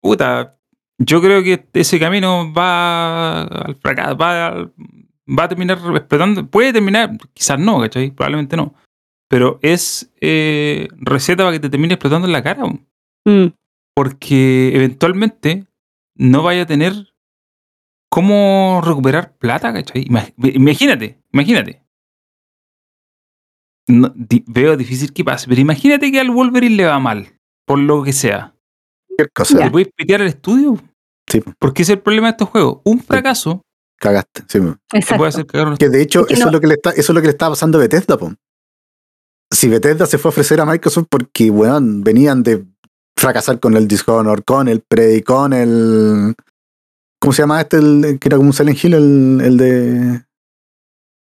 Puta, yo creo que ese camino va al fracaso, va, al- va a terminar explotando. Puede terminar, quizás no, ¿cachai? Probablemente no. Pero es eh, receta para que te termine explotando en la cara. Mm. Porque eventualmente no vaya a tener cómo recuperar plata, ¿cachai? Ima- Imagínate, imagínate. No, di- veo difícil que pase, pero imagínate que al Wolverine le va mal, por lo que sea. Cosa. ¿Le puedes pitear al estudio? Sí, Porque ese es el problema de estos juegos. Un fracaso cagaste. sí, te Exacto. puede hacer cagar un Que de hecho, Es que eso, no- es lo que le está, eso es lo que le estaba pasando a Bethesda, po. Si Bethesda se fue a ofrecer a Microsoft porque, weón, venían de fracasar con el Dishonored, con el Prey, con el. ¿Cómo se llama este? El, que era como un Silent Hill, el, el de.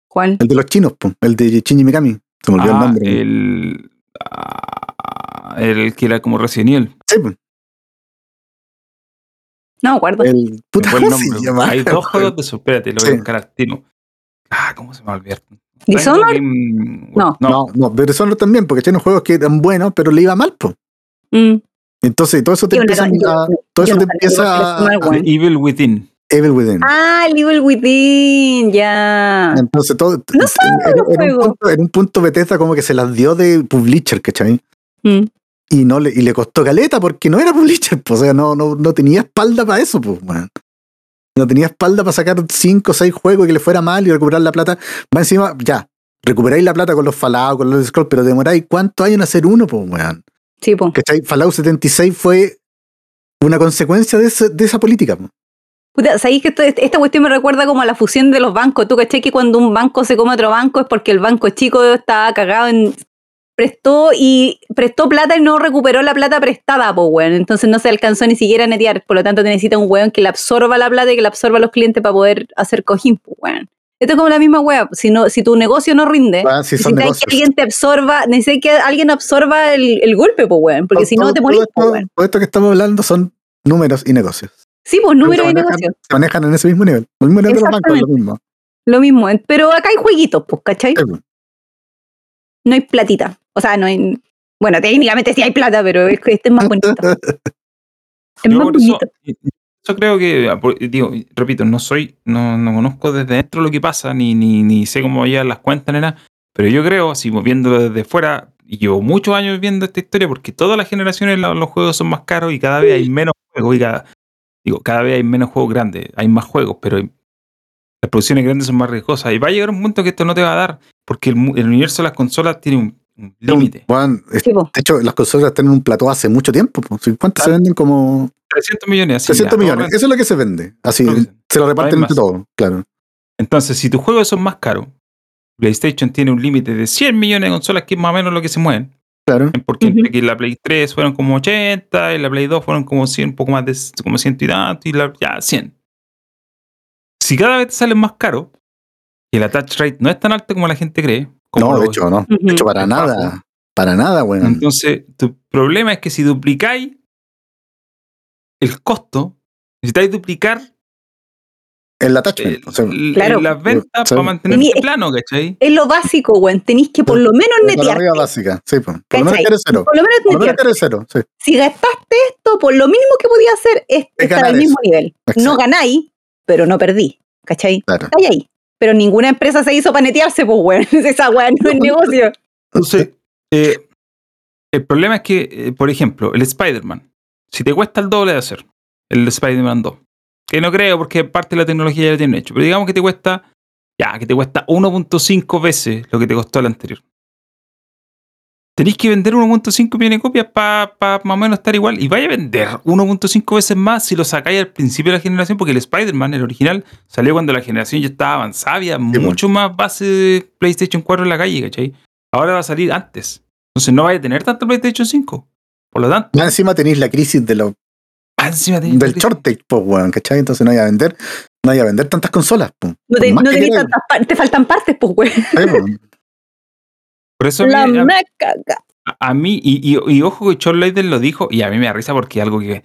¿Cuál? El de los chinos, po. El de Shinji Mikami. Se me olvidó Ah, el nombre. po. el, ah, el que era como Resident Evil. Sí, po. No. El. Puta, ¿cómo [laughs] se nombre. llama? Hay dos juegos de eso. Espérate, lo voy Sí. a buscar al tiro. Ah, ¿cómo se me olvidar? ¿Dishonored? Game- No. no. No, no, pero son también, porque tienen juegos que eran buenos, pero le iba mal, po. Mm. Entonces, todo eso te Yo no- empieza yo- a. yo- Todo yo eso te no- empieza yo- a. yo- yo- a- bueno. The Evil Within. Evil Within. Ah, el Evil Within, ya. Entonces todo No era, un juegos. punto, era un punto Bethesda como que se las dio de publisher, ¿cachai? Mm. Y no le, y le costó caleta porque no era publisher, pues, o sea, no, no, no tenía espalda para eso, pues, weón. No tenía espalda para sacar cinco o seis juegos y que le fuera mal y recuperar la plata. Va encima, ya, recuperáis la plata con los Fallout, con los Scroll, pero demoráis cuántos años en hacer uno, pues, weón. Sí, po. ¿Cachai? Fallout 76 fue una consecuencia de, ese- de esa política. Puta, ¿sabéis que esto- esta cuestión me recuerda como a la fusión de los bancos? ¿Tú caché que cuando un banco se come a otro banco es porque el banco chico estaba cagado en... Prestó y prestó plata y no recuperó la plata prestada, po, weón. Entonces no se alcanzó ni siquiera a netear. Por lo tanto, te necesita un weón que le absorba la plata y que le absorba a los clientes para poder hacer cojín, po, weón. Esto es como la misma weá. Si, no, si tu negocio no rinde, Ah, necesitas negocios. que alguien te absorba, necesitas que alguien absorba el, el golpe, po, weón. Porque si no, te morís, weón. Todo esto que estamos hablando son números y negocios. Sí, pues número se de manejan, negocio. se manejan en ese mismo nivel. El mismo nivel de los bancos, lo mismo. Lo mismo, pero acá hay jueguitos, pues, ¿cachai? Sí, pues. No hay platita. O sea, no hay. Bueno, técnicamente sí hay plata, pero es que este es más bonito. [laughs] Es Yo más eso, bonito. yo creo que, ah, digo, repito, no soy, no, no conozco desde dentro lo que pasa, ni, ni, ni sé cómo llevan las cuentas, ni nada, pero yo creo, así viéndolo desde fuera, y llevo muchos años viendo esta historia porque todas las generaciones los juegos son más caros y cada vez hay menos juegos, y cada, digo, cada vez hay menos juegos grandes, hay más juegos, pero hay- las producciones grandes son más riesgosas, y va a llegar un punto que esto no te va a dar, porque el, el universo de las consolas tiene un límite. Bueno, de hecho, las consolas tienen un plató hace mucho tiempo. ¿Cuántas se Claro. venden? Como 300 millones, así. 300 ya, millones. Eso es lo que se vende. Así, sí. se lo reparten entre más. todos, claro. Entonces, si tus juegos son más caros, PlayStation tiene un límite de 100 millones de consolas, que es más o menos lo que se mueven. Claro. Porque Ujú. entre que la Play 3 fueron como 80, y la Play 2 fueron como 100, un poco más de como 100 y tanto, y la, ya 100. Si cada vez te salen más caros, y el attach rate no es tan alto como la gente cree, No, de lo- hecho, no. De hecho, para nada. bajo. Para nada, weón. entonces tu problema es que si duplicáis el costo, necesitáis duplicar El eh, attachment. o sea, Claro. las ventas Sí. para mantener este plano, ¿cachai? Es lo básico, weón. Tenéis que por lo menos la netear. regla básica. Sí, pues. Por lo menos eres cero. Por lo menos Por lo menos netear. que eres cero. Sí. Si gastaste esto, por lo mínimo que podía hacer es Es estar al mismo eso. nivel. No Exacto. ganáis, pero no perdí. ¿Cachai? Claro. Estáis ahí. Pero ninguna empresa se hizo para netearse, pues, weón. [laughs] Esa weá no es negocio. Entonces, eh, el problema es que, eh, por ejemplo, el Spider-Man, si te cuesta el doble de hacer, el Spider-Man 2, que no creo porque parte de la tecnología ya lo tienen hecho, pero digamos que te cuesta, ya, que te cuesta 1.5 veces lo que te costó el anterior. Tenéis que vender 1.5 millones de copias para más o menos estar igual. Y vaya a vender 1.5 veces más si lo sacáis al principio de la generación, porque el Spider-Man, el original, salió cuando la generación ya estaba avanzada, había mucho más base de PlayStation 4 en la calle, ¿cachai? Ahora va a salir antes. Entonces no vaya a tener tanto PlayStation 5. Por lo tanto. Más encima tenéis la crisis de los más encima tenéis del shortage, pues, weón, ¿cachai? Entonces no vaya a vender, no vaya a vender tantas consolas, pues. No, te, no tenés tantas te faltan partes, pues, weón. Por eso a mí- La a- meca. a, a mí, y, y- y ojo que John Layden lo dijo, y a mí me da risa porque es algo que.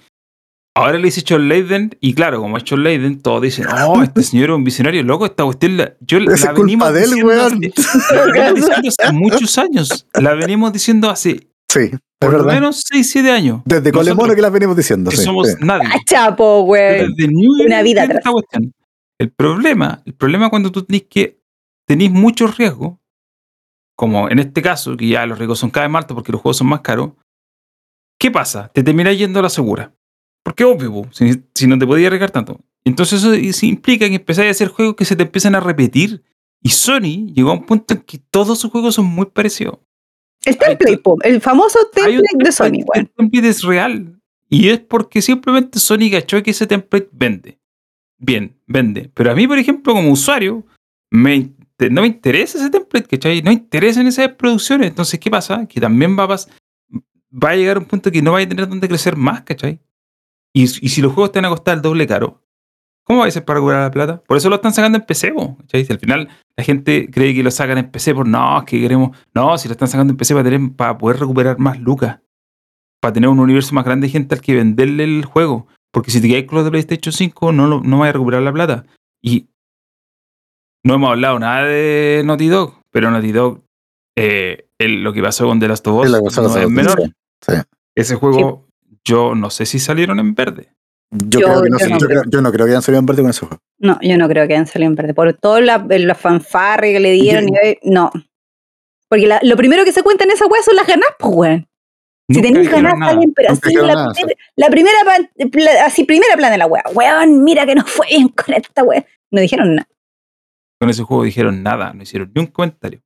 Ahora le dice John Layden, y claro, como es John Layden, todos dicen, oh, este señor es un visionario, loco, esta cuestión, la, yo la culpa de él, diciendo weón. hace- la venimos diciendo hace muchos años, la venimos diciendo hace Sí, por lo verdad. menos 6, 7 años. Desde Colemono que las venimos diciendo. que sí, somos sí. nadie. Chapo, weón. Desde New York Una vida atrás. esta cuestión. El problema, el problema cuando tú tenés que tenés muchos riesgos, como en este caso, que ya los riesgos son cada vez más altos porque los juegos son más caros, ¿qué pasa? Te terminás yendo a la segura. Porque obvio, si, si no te podías arriesgar tanto. Entonces eso implica que empezáis a hacer juegos que se te empiezan a repetir. Y Sony llegó a un punto en que todos sus juegos son muy parecidos. El template, el famoso template de Sony, weón. El template es real. Y es porque simplemente Sony cachó que ese template vende. Bien, vende. Pero a mí, por ejemplo, como usuario, me, no me interesa ese template, ¿cachai? No me interesan esas producciones. Entonces, ¿qué pasa? Que también va a, va a llegar un punto que no va a tener donde crecer más, ¿cachai? Y, y si los juegos te van a costar el doble caro, ¿cómo va a ser para recuperar la plata? Por eso lo están sacando en PC, ¿cachai? Si al final la gente cree que lo sacan en PC por no, es que queremos. No, si lo están sacando en PC para, para poder recuperar más lucas. Para tener un universo más grande de gente al que venderle el juego. Porque si te quedas con los de PlayStation 5, no, lo- no vas a recuperar la plata. Y no hemos hablado nada de Naughty Dog, pero Naughty Dog, eh, el- lo que pasó con The Last of Us Es la cosa no es menor. sí. Ese juego, yo no sé si salieron en verde. Yo, Yo- creo que no, yo sé- no yo creo. creo, yo no creo que hayan salido en verde con ese juego. No, yo no creo que hayan salido en verde. Por todo la, la que le dieron. y- no. Porque la- lo primero que se cuenta en esa weá son las ganas, pues, weón. Si tenéis ganas, salen, pero así, la, nada, primer- la primera, pla- así, primera plana de la weá. Weón, mira que no fue bien [laughs] con esta weá. No dijeron nada. Con ese juego dijeron nada, no hicieron ni un comentario.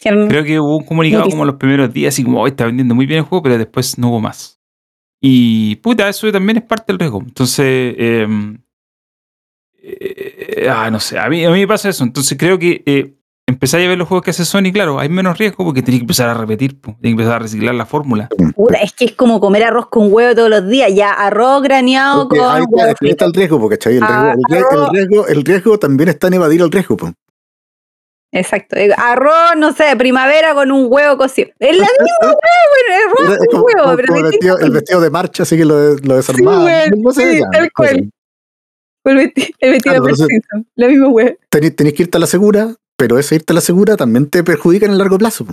Creo que hubo un comunicado Noticia. como los primeros días, así como, está vendiendo muy bien el juego, pero después no hubo más. Y puta, eso también es parte del riesgo. Entonces, eh, eh, ah, no sé, a mí, a mí me pasa eso. Entonces creo que eh, empezáis a ver los juegos que hace Sony, claro, hay menos riesgo porque tenéis que empezar a repetir, tenéis que empezar a reciclar la fórmula. puta, es que es como comer arroz con huevo todos los días. Ya, arroz graneado Porque con ahí, huevo está, ahí está el riesgo, porque. El, Ah, riesgo, el, arroz. riesgo, el riesgo también está en evadir el riesgo. po. Exacto. Eh, Arroz, no sé, primavera con un huevo cocido. Es la misma huevo, arroz es con como, huevo, como- pero como el, vestido, el vestido de marcha, así que lo, lo desarmaba. güey, no sé, sí, ya, tal no cual. sé. El vestido, el vestido Claro, de Simpson, la misma huevo. Tenés que irte a la segura, pero ese irte a la segura también te perjudica en el largo plazo.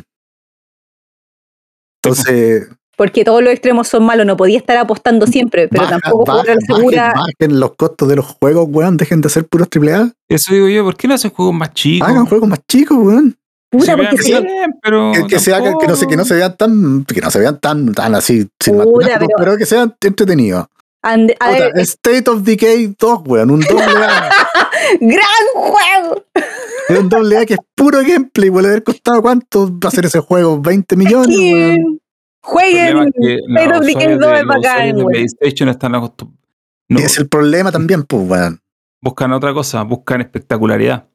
Entonces, [laughs] Porque todos los extremos son malos, no podía estar apostando siempre, pero baja- tampoco baja- jugar a la segura. bajen, bajen los costos de los juegos, weón. Dejen de hacer puros AAA. Eso digo yo, ¿por qué no hacen juegos más chicos? Hagan juegos más chicos, weón. Puta, Se porque se- bien, pero Que, que se hagan, que no se, que no se vean tan, que no se vean tan, tan así, sin matemáticos, pero- pero... que sean entretenidos. and- a Puta, ver, State of Decay 2, weón, un doble A. [laughs] ¡Gran juego! Es un doble A que es puro gameplay, puede haber costado cuánto va a ser ese juego, 20 millones. Jueguen problema es que los of Decay usuarios 2 de- es bacán, de güey. PlayStation están acostumbrados. No, Es el problema también, pues, weón. buscan otra cosa, buscan espectacularidad.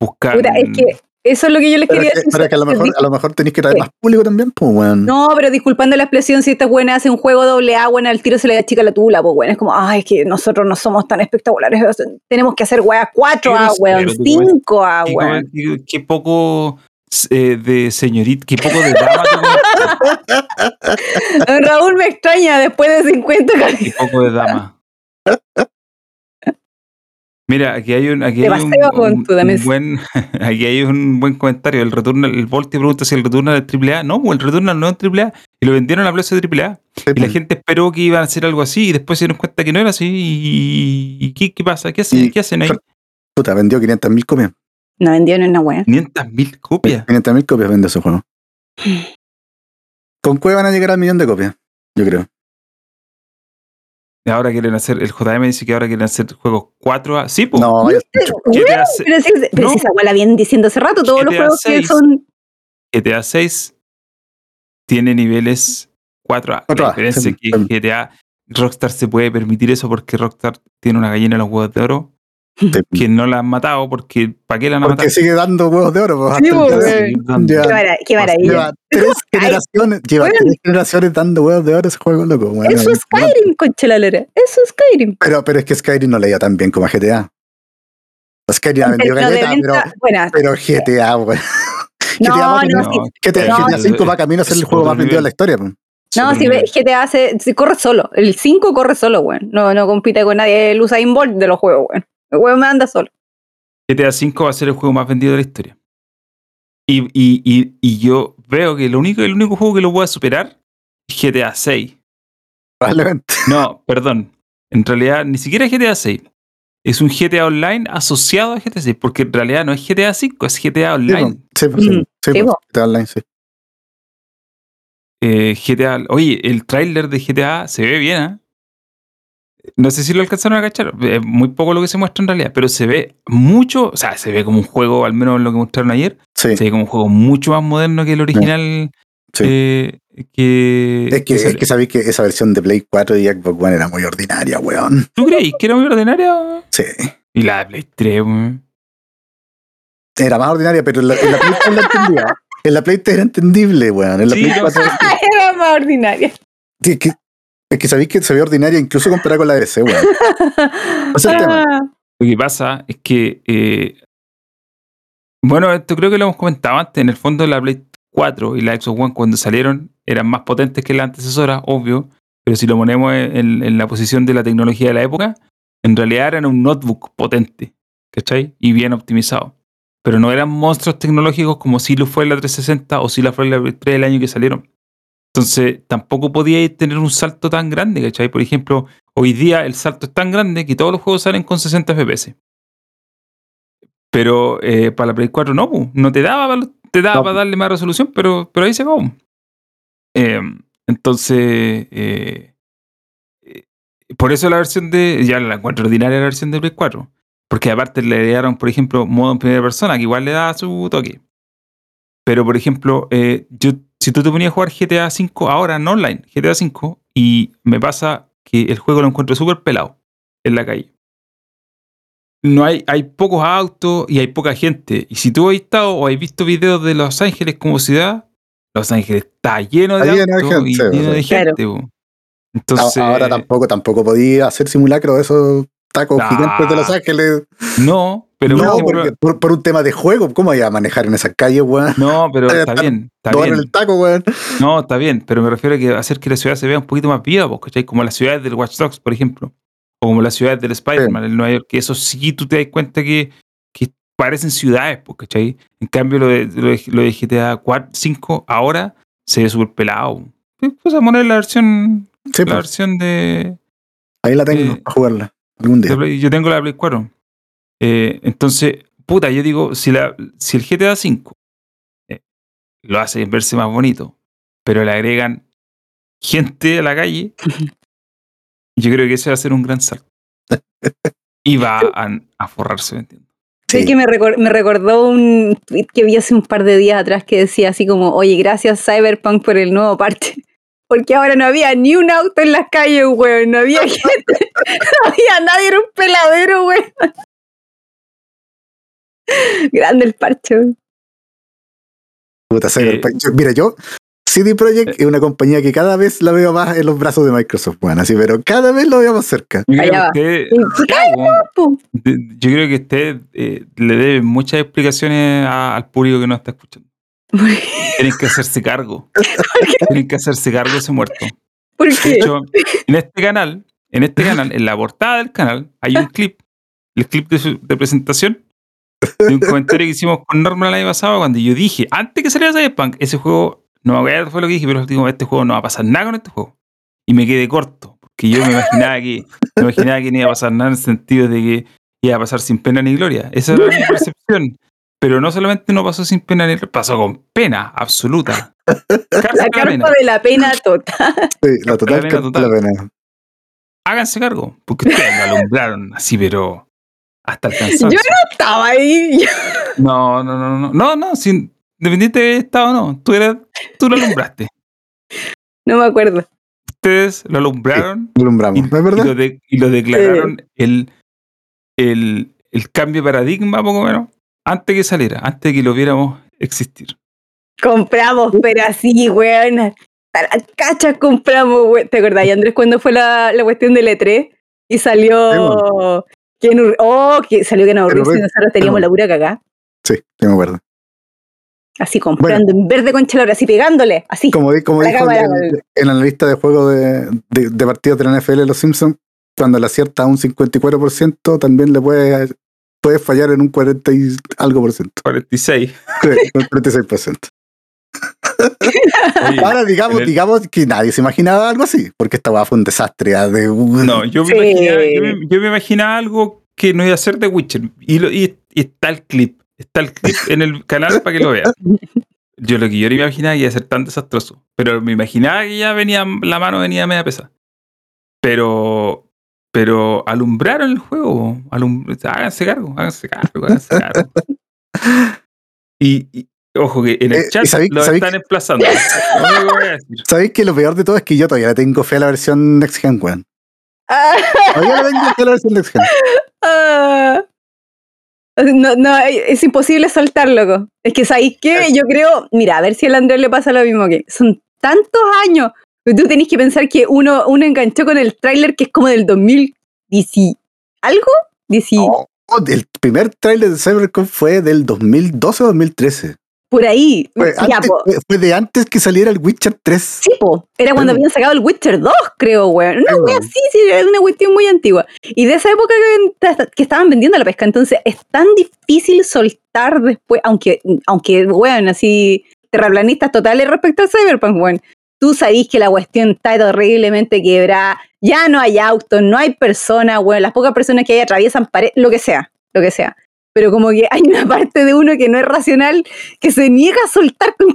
Buscan. Puta, es que eso es lo que yo les Pero, quería que, decir. pero que a lo mejor, a lo mejor tenéis que traer más público también, pues, weón. No, pero disculpando la expresión, si esta buena hace un juego doble A, bueno, al tiro se le da chica la tula, pues bueno, es como, ay, es que nosotros no somos tan espectaculares, tenemos que hacer weas 4 A, Pero sí, weón, pero tú, 5 A, qué, weón. qué- poco eh, de señorita, qué poco de dama, [laughs] Raúl me extraña después de 50 qué poco de dama. [laughs] Mira, aquí hay un, aquí hay un, buen, [laughs] aquí hay un buen comentario. El retorno, el Volti pregunta si el retorno del AAA. No, pues el retorno no es AAA. Y lo vendieron a precio de AAA. Sí, Y la pues. gente esperó que iban a hacer algo así y después se dieron cuenta que no era así. ¿Y, y qué, qué pasa? ¿Qué hacen, Y- ¿Qué hacen ahí? Puta, vendió 500 mil copias. No vendió ni una wea. 500.000 copias. 500.000 copias vende ese juego. Con Cueva van a llegar al millón de copias, yo creo. Y ahora quieren hacer, el JM dice que ahora quieren hacer juegos 4A. Sí, pues. No, Pero, GTA pero si, pero No. si esa la vienen diciendo hace rato, todos los juegos que 6. son. GTA 6 tiene niveles 4A. 4A, La diferencia sí, es que sí. GTA Rockstar se puede permitir eso porque Rockstar tiene una gallina en los huevos de oro [laughs] Que no la han matado porque ¿para qué la han Porque matado? sigue dando huevos de oro. pues, Sí, pues. Ya. Qué, mara- qué maravilla. Lleva tres [laughs] generaciones, lleva Bueno. tres generaciones dando huevos de oro ese juego, loco. weón. Eso es Skyrim, concha la lora. Eso es Skyrim. Pero, pero es que Skyrim no leía tan bien como a GTA. Skyrim ha En vendido caleta, pero, venta, bueno, pero GTA, weón. [laughs] no, GTA va no. GTA, No, GTA 5 va camino a ser el juego más vendido de la historia. pues. No, si GTA se, se corre solo. El 5 corre solo, weón. No, no compite con nadie. El Usain Bolt de los juegos, weón. El weón me anda solo. GTA 5 va a ser el juego más vendido de la historia. Y, y, y, y yo veo que lo único, el único juego que lo pueda superar es GTA 6. Probablemente. No, perdón. En realidad, ni siquiera es GTA 6. Es un GTA Online asociado a GTA 6, porque en realidad no es GTA 5, es GTA Online. pues, sí, pues, sí, Mm, sí, pues. GTA Online, sí. Eh, GTA, oye, el tráiler de GTA se ve bien, ¿ah? No sé si lo alcanzaron a cachar, es muy poco lo que se muestra en realidad, pero se ve mucho, o sea, se ve como un juego, al menos lo que mostraron ayer, Sí, se ve como un juego mucho más moderno que el original sí. eh, que, es, que, que es que sabéis que esa versión de Play 4 y Xbox One era muy ordinaria, weón. ¿Tú creéis que era muy ordinaria? Sí. Y la de Play 3, weón. Era más ordinaria, pero en la, en la Play 3 la entendía. En la Play 3 era entendible, weón. En la Sí, Play no, 4 [laughs] Era más ordinaria. Que, es que sabéis que se ve ordinaria incluso comparada con la DC, weón. [laughs] es el tema. Ah, Lo que pasa es que, eh, bueno, esto creo que lo hemos comentado antes, en el fondo la Play 4 y la Xbox One cuando salieron eran más potentes que la antecesora, obvio, pero si lo ponemos en, en la posición de la tecnología de la época, en realidad eran un notebook potente, ¿cachai? Y bien optimizado. Pero no eran monstruos tecnológicos como si lo fue la 360 o si la fue la Play 3 el año que salieron. Entonces, tampoco podíais tener un salto tan grande, ¿cachai? Por ejemplo, hoy día el salto es tan grande que todos los juegos salen con 60 FPS. Pero eh, para la Play 4 no, no te daba, para- te daba No. para darle más resolución, pero, pero ahí se acabó. Eh, entonces, eh, por eso la versión de. Ya la encuentro ordinaria la versión de Play 4. Porque aparte le agregaron, por ejemplo, modo en primera persona, que igual le da su toque. Pero, por ejemplo, eh, yo, si tú te ponías a jugar GTA V ahora, no online, GTA V, y me pasa que el juego lo encuentro súper pelado en la calle. No hay, hay pocos autos y hay poca gente. Y si tú has estado o has visto videos de Los Ángeles como ciudad, Los Ángeles está lleno de Está lleno de autos gente, y lleno de. Claro. gente. Entonces, Ahora tampoco, tampoco podía hacer simulacro de esos tacos Nah. gigantes de Los Ángeles. no, pero no, ejemplo- porque por, por un tema de juego, ¿cómo iba a manejar en esas calles, weón? no, pero está bien, está bien. el taco, weón. No, está bien, pero me refiero a que hacer que la ciudad se vea un poquito más viva, pues, ¿cachai? Como las ciudades del Watch Dogs, por ejemplo. O como las ciudades del Spider-Man, en Nueva York, que eso sí tú te das cuenta que, que parecen ciudades, pues, ¿cachai? En cambio, lo de, lo de, lo de GTA 4, 5 ahora se ve súper pelado. Pues a poner la versión, Sí, la pues, versión de, ahí la tengo para jugarla algún de día. Yo tengo la Play 4. Eh, entonces, puta, yo digo, si, la, si el GTA 5 lo hace verse más bonito, pero le agregan gente a la calle, [laughs] yo creo que ese va a ser un gran salto. Y va a, a forrarse, ¿me entiendes? Sí, Sí. que me, recor- me recordó un tweet que vi hace un par de días atrás que decía así como, oye, gracias Cyberpunk por el nuevo parte. [laughs] Porque ahora no había ni un auto en las calles, weón. No había [laughs] gente. No había nadie, era un peladero, weón. [laughs] Grande el. Puta, Cyberpunk. Yo- Mira, yo, CD Projekt es una compañía que cada vez la veo más en los brazos de Microsoft, weón. Así, pero cada vez lo veo más cerca. Yo creo, que usted, yo creo que eh, le debe muchas explicaciones a- al público que nos está escuchando. [laughs] Tienen que hacerse cargo. [laughs] Tienen que hacerse cargo de ese muerto. ¿Por De qué? hecho, en este canal, en este canal, en la portada del canal, hay un clip, el clip de, su- de presentación, de [laughs] un comentario que hicimos con Norman el año pasado, cuando yo dije, antes que saliera Cyberpunk, ese juego, no me acuerdo fue lo que dije, pero digo, este juego no va a pasar nada con este juego. Y me quedé corto, porque yo me imaginaba que, me imaginaba que no iba a pasar nada en el sentido de que iba a pasar sin pena ni gloria. Esa era mi percepción. Pero no solamente no pasó sin pena, ni- pasó con pena absoluta. Cárcel La la carpa de la pena total. Sí, la total pena total. la pena. Háganse cargo, porque ustedes lo alumbraron así, pero hasta el Yo no estaba ahí. [laughs] No, no, no, no, no, no, sin, independiente de estado o no, tú, eras, tú lo alumbraste. No me acuerdo. Ustedes lo alumbraron Lo alumbramos. y, ¿No es y verdad? lo, de- y lo declararon el, el, el cambio de paradigma, poco menos, antes que saliera, antes de que lo viéramos existir. Compramos, pero así, weón. Cachas compramos, weón. ¿Te acordás, Andrés, cuando fue la, la cuestión del E3? Y salió. Keanu- oh, que salió Pero Reeves y nosotros teníamos la pura cagá. Sí, sí me acuerdo. Así comprando en verde con chelor, así pegándole, así. Como, como La dijo cámara, el, el analista de juego de, de, de partidos de la NFL de los Simpsons, cuando le acierta a un 54%, también le puede, puede fallar en un 40 y algo por ciento. 46. Sí, un 36%. Ahora digamos, el- digamos que nadie se imaginaba algo así, porque esta weá fue un desastre. De, No, yo me, Sí. imaginaba, yo, me, yo me imaginaba algo que no iba a ser de Witcher. Y, lo- y- y está el clip. Está el clip en el canal para que lo vean. Yo lo que yo no me imaginaba que iba a ser tan desastroso. Pero me imaginaba que ya venía, la mano venía media pesada. Pero, pero alumbraron el juego. alum- háganse cargo, háganse cargo, háganse cargo. [laughs] Y, y, ojo que en el Eh, chat sabéis- lo sabéis están emplazando. [laughs] Que decir. ¿Sabéis que lo peor de todo es que yo todavía le tengo fe a la versión Next Gen, weón? Ah, Todavía le tengo fe a la versión Next Gen. ah. No, no, es imposible soltar, loco. Es que, ¿sabéis qué? Yo creo, mira, a ver si al Andrés le pasa lo mismo que son tantos años. que Tú tenés que pensar que uno, uno enganchó con el tráiler que es como del 2010 y- ¿Algo? 10 No, el primer tráiler de Cyberpunk fue del 2012 o 2013. Por ahí. Fue, Ya, antes- po. fue- fue de antes que saliera el Witcher 3. Sí, po. Era cuando habían sacado el Witcher 2, creo, weón. Una Sí, wea así, sí, era una cuestión muy antigua. Y de esa época que, que estaban vendiendo la pesca. Entonces, es tan difícil soltar después, aunque, aunque weón, así, terraplanistas totales respecto al Cyberpunk, weón. Tú sabís que la cuestión está terriblemente quebrada. Ya no hay autos, no hay personas, weón. Las pocas personas que hay atraviesan paredes, lo que sea, lo que sea. Pero como que hay una parte de uno que no es racional, que se niega a soltar con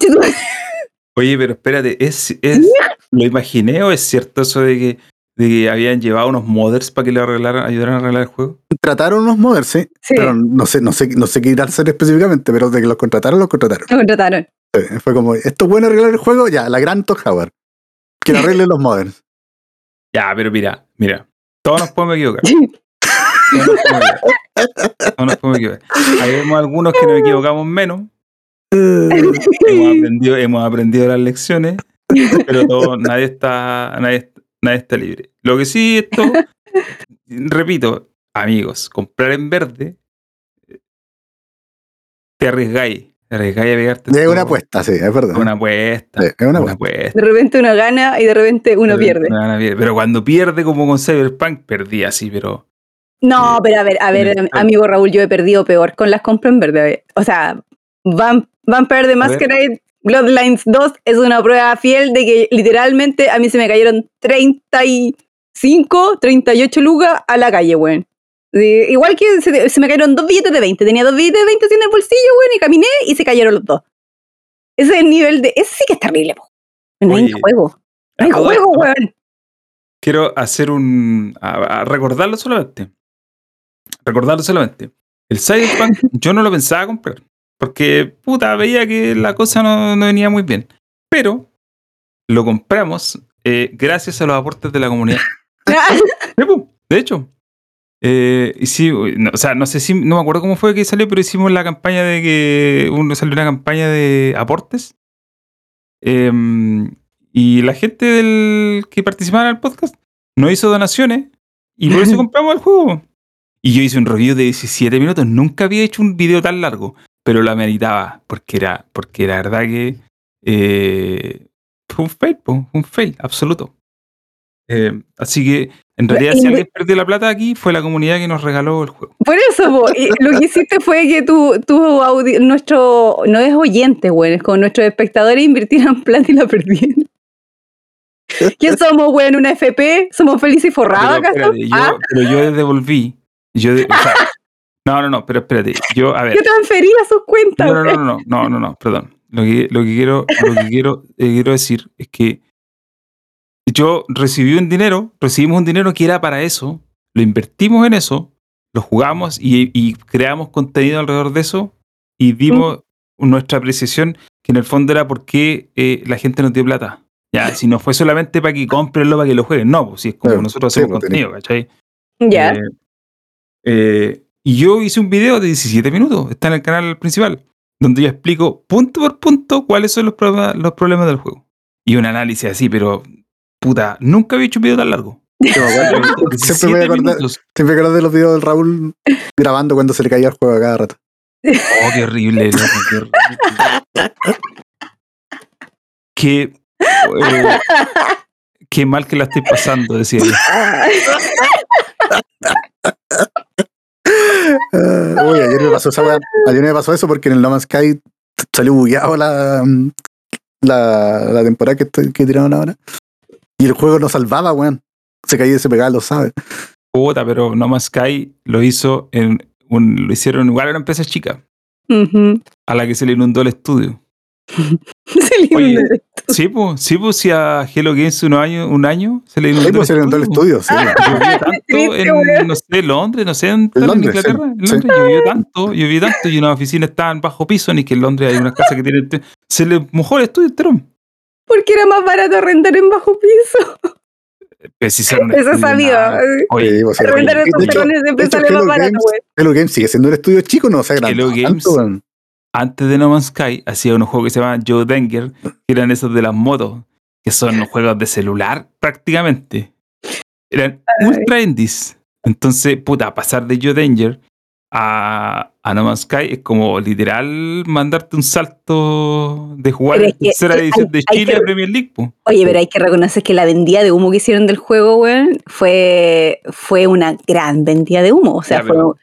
Oye, pero espérate, ¿es, es, ¿lo imaginé o es cierto eso de que, de que habían llevado unos modders para que le arreglaran, ayudaran a arreglar el juego? Trataron unos modders, sí. Sí, Pero no sé, no sé, no sé qué irá a hacer específicamente, pero de que los contrataron, los contrataron. lo contrataron. Sí, fue como, esto es bueno arreglar el juego, ya, la gran Todd Howard. Que lo arreglen los modders. [laughs] Ya, pero mira, mira, todos nos podemos equivocar. [laughs] Todos nos podemos equivocar. Ahí vemos algunos que nos equivocamos menos. Hemos [laughs] aprendido, hemos aprendido las lecciones, pero todo, [laughs] nadie está, nadie, nadie está libre. Lo que sí, esto, repito, amigos, comprar en verde, eh, te arriesgáis, te arriesgáis a pegarte. Es una apuesta, sí, es verdad. Una apuesta. Sí, es una una apuesta. apuesta. De repente uno gana y de repente uno pierde. no, no, pierde. Pero cuando pierde como con Cyberpunk, perdí así, pero. No, pero a ver, a ver, Sí. amigo Raúl, yo he perdido peor con las compras en verde. O sea, Vamp- Vampire the Masquerade Bloodlines 2 es una prueba fiel de que literalmente a mí se me cayeron 35, 38 lucas a la calle, weón. Igual que se, se me cayeron dos billetes de 20. Tenía dos billetes de 20 así en el bolsillo, weón, y caminé y se cayeron los dos. Ese es el nivel de. Ese sí que es terrible, po. No hay juego. No hay juego, weón. Quiero hacer un. A, a recordarlo solamente. Recordarlo solamente. El Cyberpunk [laughs] yo no lo pensaba comprar. Porque, puta, veía que la cosa no, no venía muy bien. Pero lo compramos eh, gracias a los aportes de la comunidad. [laughs] Po, De hecho. Eh, y sí, no, o sea, no sé si, no me acuerdo cómo fue que salió, pero hicimos la campaña de que uno salió una campaña de aportes. Em, y la gente del que participaba en el podcast no hizo donaciones y por eso [laughs] compramos el juego. Y yo hice un review de 17 minutos. Nunca había hecho un video tan largo, pero lo ameritaba porque era, porque la verdad que eh, fue un fail, un fail absoluto. Eh, así que en realidad, Y si alguien perdió la plata aquí, fue la comunidad que nos regaló el juego. Por eso, po, lo que hiciste fue que tu, tu audi- nuestro, no es oyente, güey, es como nuestros espectadores invirtieran [laughs] plata y la perdieron. ¿Quién somos, güey, en una FP? ¿Somos felices y forrados Pero, espérate, yo, ¿Ah? pero yo devolví. Yo de- o sea, [laughs] No, no, no, pero espérate. Yo, a ver. Yo transferí a sus cuentas. No, no, no, no, no, no, no, perdón. Lo que, lo que quiero, lo que quiero, eh, quiero decir es que yo recibí un dinero, recibimos un dinero que era para eso, lo invertimos en eso, lo jugamos y, y creamos contenido alrededor de eso y dimos nuestra apreciación que en el fondo era porque eh, la gente nos dio plata. Ya, si no fue solamente para que comprenlo, para que lo jueguen. No, pues si es como Claro, nosotros sí, hacemos pues, contenido, ¿cachai? Ya. Eh, eh, y yo hice un video de 17 minutos, está en el canal principal, donde yo explico punto por punto cuáles son los problemas, los problemas del juego. Y un análisis así, pero puta, nunca había hecho un video tan largo. [laughs] Siempre me voy a 17 acordar, minutos. siempre me acuerdo de los videos del Raúl grabando cuando se le caía el juego a cada rato. Oh, qué horrible, qué horrible. [laughs] Qué, eh, qué mal que la estoy pasando, decía yo. [laughs] Ah, [laughs] Uy, ayer me pasó esa. Ayer me pasó eso porque en el No Man's Sky salió bugueado la, la, la temporada que, que tiraron ahora. Y el juego no salvaba, weón. Se caía y se pegaba, lo sabe. Puta, pero No Man's Sky lo hizo en un, lo hicieron igual a una empresa chica, a la que se le inundó el estudio. [laughs] Se le Oye. Sí, pues, sí, pues, si a Hello Games un año, un año se le inundó le inundó el estudio, sí. [laughs] Llovió tanto Triste, en, no sé, Londres, no sé, en, En Londres, Inglaterra. sí, en sí. Londres llovió tanto, llovió tanto y una oficina estaba en bajo piso, ni que en Londres hay unas casas que tienen... Se le mojó el estudio entero. Porque era más barato rentar en bajo piso. Pues, un Eso sabía. nada. Oye, Sí, pues, sí. Rentar De esos hecho, terrenos siempre de hecho, sale más Hello barato, Games- güey. Hello Games sigue siendo un estudio chico, no se Hello agrandó Games. Antes de No Man's Sky hacía unos juegos que se llamaban Joe Danger, que eran esos de las motos, que son juegos de celular prácticamente. Eran ultra indies. Entonces, puta, pasar de Joe Danger a, a No Man's Sky es como literal mandarte un salto de jugar en que- tercera hay- edición de Chile que- a Premier League. po. Oye, pero hay que reconocer que la vendida de humo que hicieron del juego, weón, fue, fue una gran vendida de humo. O sea, Ya, pero- fue.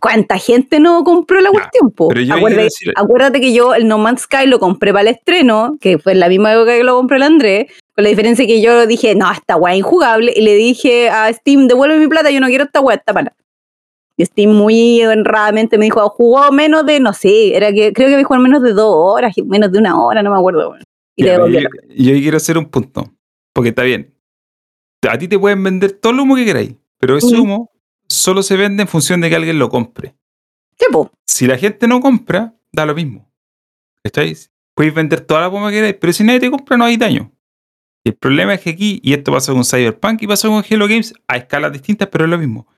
¿Cuánta gente no compró la cuestión? po? pero yo Acuérdate, decir- acuérdate que yo el No Man's Sky lo compré para el estreno, que fue en la misma época que lo compró el Andrés, con la diferencia que yo dije, no, esta weá es injugable, y le dije a Steam, devuelve mi plata, yo no quiero esta weá, esta para. Y Steam muy honradamente me dijo, jugó menos de, no sé, era que creo que había jugado menos de dos horas, menos de una hora, no me acuerdo. Y Ya, yo, quiero hacer un punto, porque está bien. A ti te pueden vender todo el humo que queráis, pero ese humo solo se vende en función de que alguien lo compre. Sí, po. Si la gente no compra, da lo mismo. ¿Estáis? Podéis vender toda la pomada que queráis, pero si nadie te compra, no hay daño. Y el problema es que aquí, y esto pasó con Cyberpunk y pasó con Hello Games, a escalas distintas, pero es lo mismo.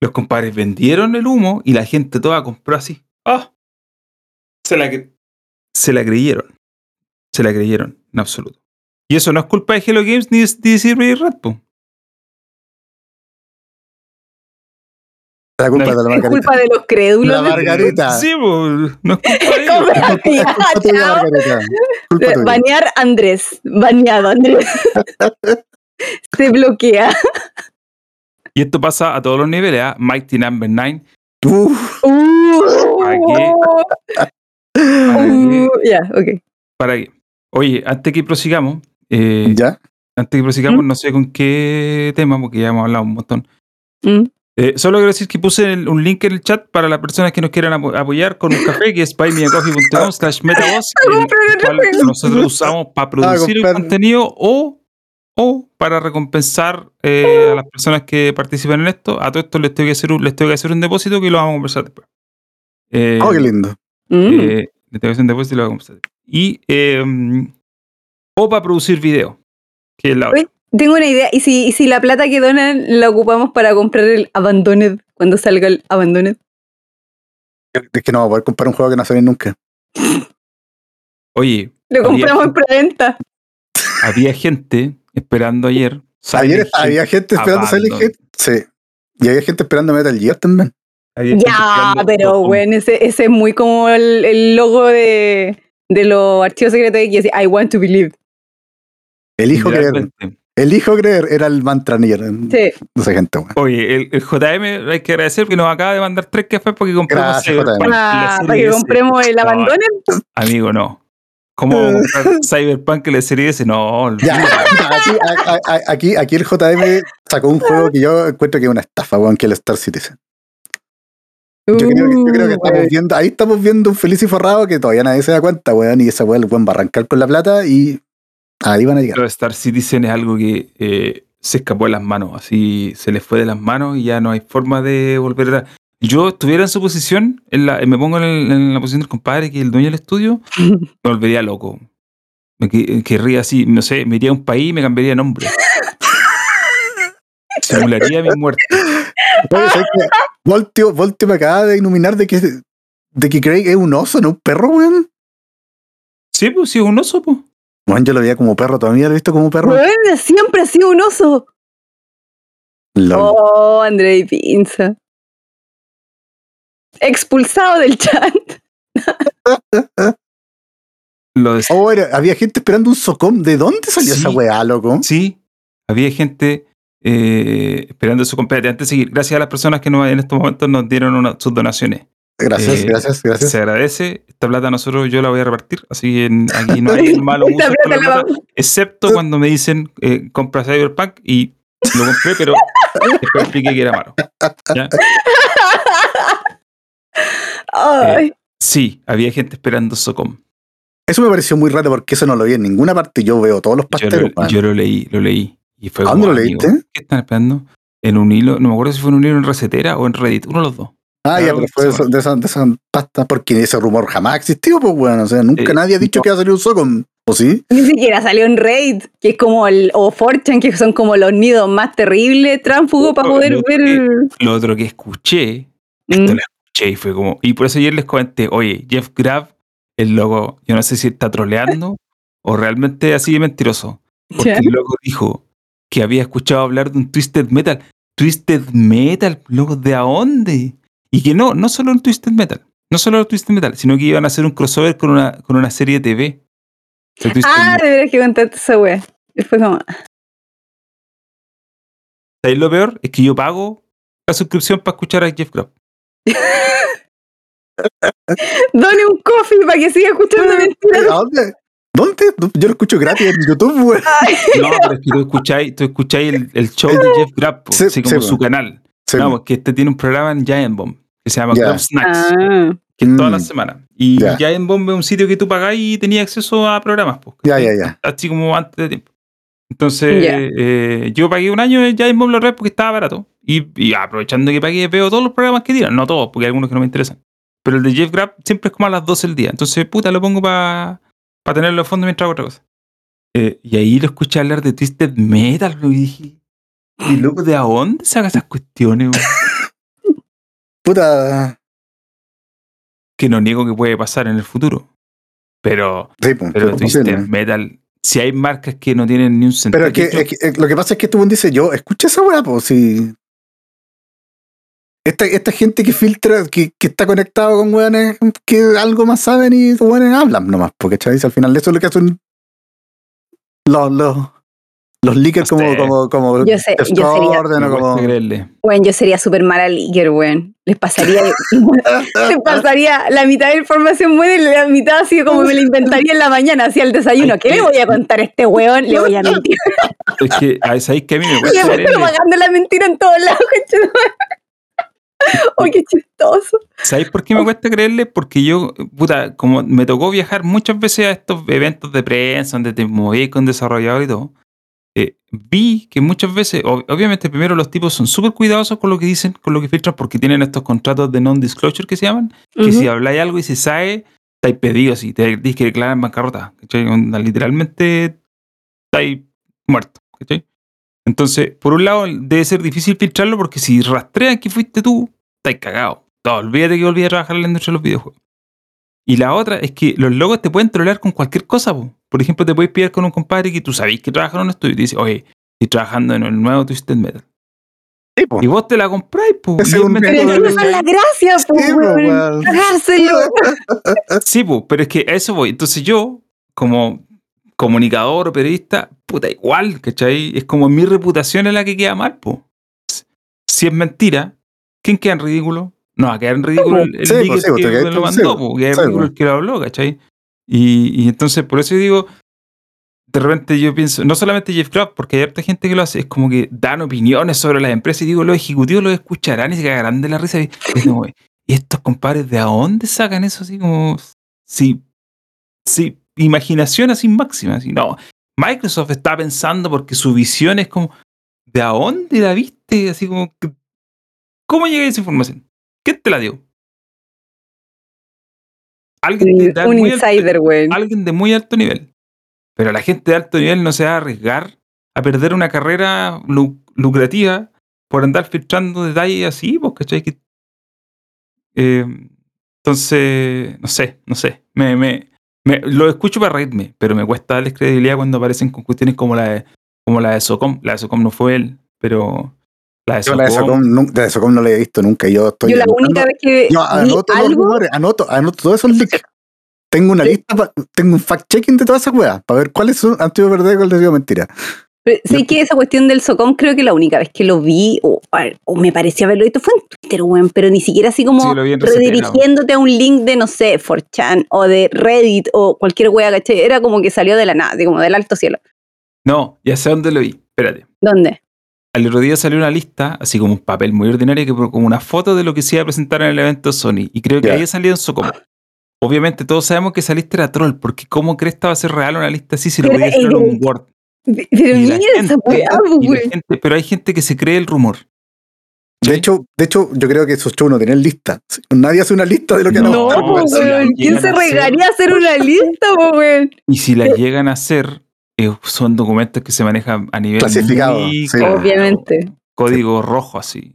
Los compadres vendieron el humo y la gente toda compró así. ¡Ah! Se la, se la creyeron. Se la creyeron, en absoluto. Y eso no es culpa de Hello Games ni de, y Red, po. La culpa No, de la Es Margarita. culpa de los crédulos. La Margarita. [laughs] Sí, po, no es culpa de [laughs] ellos. Es culpa- es culpa tuya, Chao. Margarita. Culpa tuya. Banear Andrés. Baneado Andrés. [laughs] Se bloquea. Y esto pasa a todos los niveles, ¿ah? Mighty Number 9 Uf, Uh, ¿Para qué? uh, ya, ok. ¿Para qué? Oye, antes que prosigamos, eh, ¿Ya? antes que prosigamos, no sé con qué tema, porque ya hemos hablado un montón. Mm. Eh, solo quiero decir que puse el- un link en el chat para las personas que nos quieran apo- apoyar con un café, que es buymeacoffee.com slash juego. [laughs] nosotros usamos para producir el contenido o, o para recompensar eh, a las personas que participan en esto. A todo esto les tengo que hacer un, les tengo que hacer un depósito que lo vamos a conversar después. Eh, Oh, qué lindo. Mm. eh, le tengo que hacer un depósito y lo vamos a hacer. Y, eh, o para producir video, que es la otra. Tengo una idea. ¿Y si, y si la plata que donan la ocupamos para comprar el Abandoned cuando salga el Abandoned? Es que no va a poder comprar un juego que no sale nunca. Oye, Lo compramos en preventa. había gente esperando ayer. Ayer había gente esperando Silent. Sí. Y había gente esperando Metal Gear también. Había Ya, pero bueno, ese, ese es muy como el, el logo de, de los archivos secretos de que dice I want to believe. Elijo creer. Elijo creer era el mantra near de Sí. esa gente, weón. Oye, el, el JM hay que agradecer que nos acaba de mandar tres cafés porque compramos Gracias, Cyberpunk, JM. la Ah, serie para que compremos el No, Abandoned. Amigo, no. ¿Cómo [laughs] Cyberpunk en la serie S? No, Ya, aquí, a- a- a- aquí, aquí el JM sacó un juego que yo encuentro que es una estafa, weón, que es el Star Citizen. Yo creo, que, yo creo que Uh, estamos viendo, ahí estamos viendo un feliz y forrado que todavía nadie se da cuenta, weón, y esa weón el weón va a arrancar con la plata y ahí van a llegar. Pero Star Citizen es algo que eh, se escapó de las manos, así se les fue de las manos y ya no hay forma de volver a... Yo estuviera en su posición, en la, me pongo en, el- en la posición del compadre que es el dueño del estudio, [laughs] me volvería loco. Me que- querría así, no sé, me iría a un país y me cambiaría de nombre. [laughs] Simularía mi muerte. Oye, ¿sabes qué? Voltio, Voltio me acaba de iluminar de que, de que Craig es un oso, no un perro, weón. Sí, pues sí, es un oso, pues. Weón, yo lo veía como perro, todavía lo he visto como perro. Weón, siempre ha sido un oso. Lol. Oh, André Pinza. Expulsado del chat. [laughs] Lo de- Oh, era- había gente esperando un socom. ¿De dónde salió Sí. esa weá, loco? Sí, había gente eh, esperando su compra. Antes de seguir, gracias a las personas que nos, en estos momentos nos dieron una- sus donaciones. Gracias, Eh, gracias, gracias. Se agradece. Esta plata nosotros yo la voy a repartir. Así que aquí no hay [laughs] malo uso la plata, excepto cuando me dicen eh, compra Cyberpunk y lo compré, pero [laughs] después expliqué que era malo. ¿Ya? Ay, Sí, había gente esperando Socom. Eso me pareció muy raro porque eso no lo vi en ninguna parte. Yo veo todos los Yo pasteros. lo, yo lo leí, lo leí. Y fue ¿A dónde lo amigo, leíste? ¿Qué están esperando? En un hilo, no me acuerdo si fue en un hilo en Recetera o en Reddit, uno de los dos. Ah, ya, pero fue de, esa- de esa, de esa pasta, porque ese rumor jamás existió, pues, weón. O sea, nunca Eh, nadie ha dicho no. que va a salir un Socom. ¿O sí? [laughs] ni siquiera salió en Raid, que es como el. O Fortune, que son como los nidos más terribles, tránsfugo, para poder lo ver. Lo otro que escuché, Mm. esto lo escuché y fue como. Y por eso ayer les comenté, oye, Jeff Grab, el loco, yo no sé si está troleando o realmente así de mentiroso. Porque Ya. el loco dijo que había escuchado hablar de un Twisted Metal. Twisted Metal, loco, ¿de a dónde? Y que no, no solo un Twisted Metal, no solo un Twisted Metal, sino que iban a hacer un crossover con una, con una serie de TV. de Ah, Metal. de veras que contaste esa wea. Y fue como. ¿Sabéis lo peor? Es que yo pago la suscripción para escuchar a Jeff Grab. [laughs] Done un coffee para que siga escuchando ¿A mentiras. dónde? ¿Dónde? Yo lo escucho gratis en YouTube, weón. No, pero es que tú escucháis, tú escucháis el, el show de Jeff Grab, po, Sí, así como sí, su canal. Sí, No, porque este tiene un programa en Giant Bomb que se llama Ya. Grab Snacks, Ah, que es todas Mm. las semanas. Y Ya. Giant Bomb es un sitio que tú pagás y tenías acceso a programas, po, ya, ya, ya. así como antes de tiempo. Entonces, Ya. eh, yo pagué un año de Giant Bomb la red porque estaba barato. Y, y aprovechando que pagué, veo todos los programas que tiran. No todos, porque hay algunos que no me interesan. Pero el de Jeff Grab siempre es como a las 12 del día. Entonces, puta, lo pongo para tenerlo de fondo mientras hago otra cosa. Eh, y ahí lo escuché hablar de Twisted Metal, bro, y dije, ¿y loco de a dónde saca esas cuestiones? [laughs] Puta. que no niego que puede pasar en el futuro. Pero, Sí, pues, pero Twisted. Metal, si hay marcas que no tienen ni un sentido. Pero es que, es eh, lo que pasa es que este buen dice yo, escucha esa weá, pues si. Esta, esta gente que filtra, que, que está conectado con weones que algo más saben y weones hablan nomás, porque ¿cachai? al final eso es lo que hacen los, los, los leakers No como, como, como Yo sé, yo sería- o como. Weón, yo sería súper mala leaker, weón. Les pasaría, [laughs] les pasaría la mitad de la información buena y la mitad así como me la inventaría en la mañana, así al desayuno. Ay, ¿Qué le voy a contar a este weón? Le voy a [laughs] mentir. Es que, ¿sabéis que a mí me Y cuesta después creerle? propagando la mentira en todos lados. [laughs] Oh, qué chistoso. ¿Sabéis por qué me cuesta creerle? Porque yo, puta, como me tocó viajar muchas veces a estos eventos de prensa donde te moví con desarrolladores y todo, eh, vi que muchas veces, ob- obviamente primero los tipos son súper cuidadosos con lo que dicen, con lo que filtran, porque tienen estos contratos de non-disclosure que se llaman, que si habláis algo y se sabe, estáis pedidos y te dices que declaran bancarrota. ¿cachai? Literalmente estáis muertos. ¿cachai? Entonces, por un lado, debe ser difícil filtrarlo porque si rastrean que fuiste tú, estáis cagado. No, olvídate que volví a trabajar en la industria de los videojuegos. Y la otra es que los logos te pueden trolear con cualquier cosa. po. Por ejemplo, te puedes pillar con un compadre que tú sabéis que trabaja en un estudio y te dice, oye, estoy trabajando en el nuevo Twisted Metal. Sí, po. Y vos te la compráis, pues. Es un Pero de- la gracia, Sí, pues, po, weón. [laughs] Sí, pues, pero es que a eso voy. Entonces yo, como comunicador o periodista, puta, igual, ¿cachai? Es como mi reputación es la que queda mal, pues. Si es mentira, ¿quién queda en ridículo? No, va a quedar en ridículo el, el Sí, pues, leaker sí, te que quedaste- lo sí, mandó, pues, queda en sí, ridículo el que lo habló, ¿cachai? Y, y entonces, por eso yo digo, de repente yo pienso, no solamente Jeff Kraft, porque hay harta gente que lo hace, es como que dan opiniones sobre las empresas y digo, los ejecutivos los escucharán y se cagarán de la risa. Y, [laughs] es como, ¿y estos compadres de a dónde sacan eso así como... Sí, sí, imaginación así máxima, así, no. Microsoft está pensando porque su visión es como, ¿de a dónde la viste? Así como, ¿cómo llega esa información? ¿Quién te la dio? Alguien de, de Un muy alto- insider, weón. alguien de muy alto nivel. Pero la gente de alto nivel no se va a arriesgar a perder una carrera lu- lucrativa por andar filtrando detalles así, pues, ¿cachai? Que, eh, entonces, no sé, no sé. Me, me, me- lo escucho para reírme, pero me cuesta darles credibilidad cuando aparecen con cuestiones como la de, como la de Socom. La de Socom no fue él, pero la de Yo la de Socom. La de no la he visto nunca. Yo estoy Yo la única vez que Yo vi anoto los algo, rumores, anoto, anoto todos esos leaks. Tengo una lista, pa- tengo un fact-checking de todas esas weas, para ver cuáles son han sido verdad y cuáles han sido mentira. pero sé que esa cuestión del Socom creo que la única vez que lo vi, o, o me parecía haberlo visto, fue en Twitter, weón, pero ni siquiera así como Sí, redirigiéndote a un link de, no sé, 4chan o de Reddit o cualquier wea, ¿cachai? Era como que salió de la nada, así como del alto cielo. No, ya sé dónde lo vi. Espérate. ¿Dónde? Al otro día salió una lista, así como un papel muy ordinario, que como una foto de lo que se iba a presentar en el evento Sony. Y creo que Ya. ahí salió en Socom. Obviamente todos sabemos que esa lista era troll, porque ¿cómo crees que va a ser real una lista así si lo podía hacer en un Word? Pero mira esa hay gente que se cree el rumor. De ¿Sí? hecho, de hecho, yo creo que esos shows no tienen lista. Nadie hace una lista de lo que No, No, po, pues, weón. ¿Quién se regaría a hacer una lista, po, weón? Y si la llegan a hacer, son documentos que se manejan a nivel Clasificado, sí. Obviamente. Código rojo así.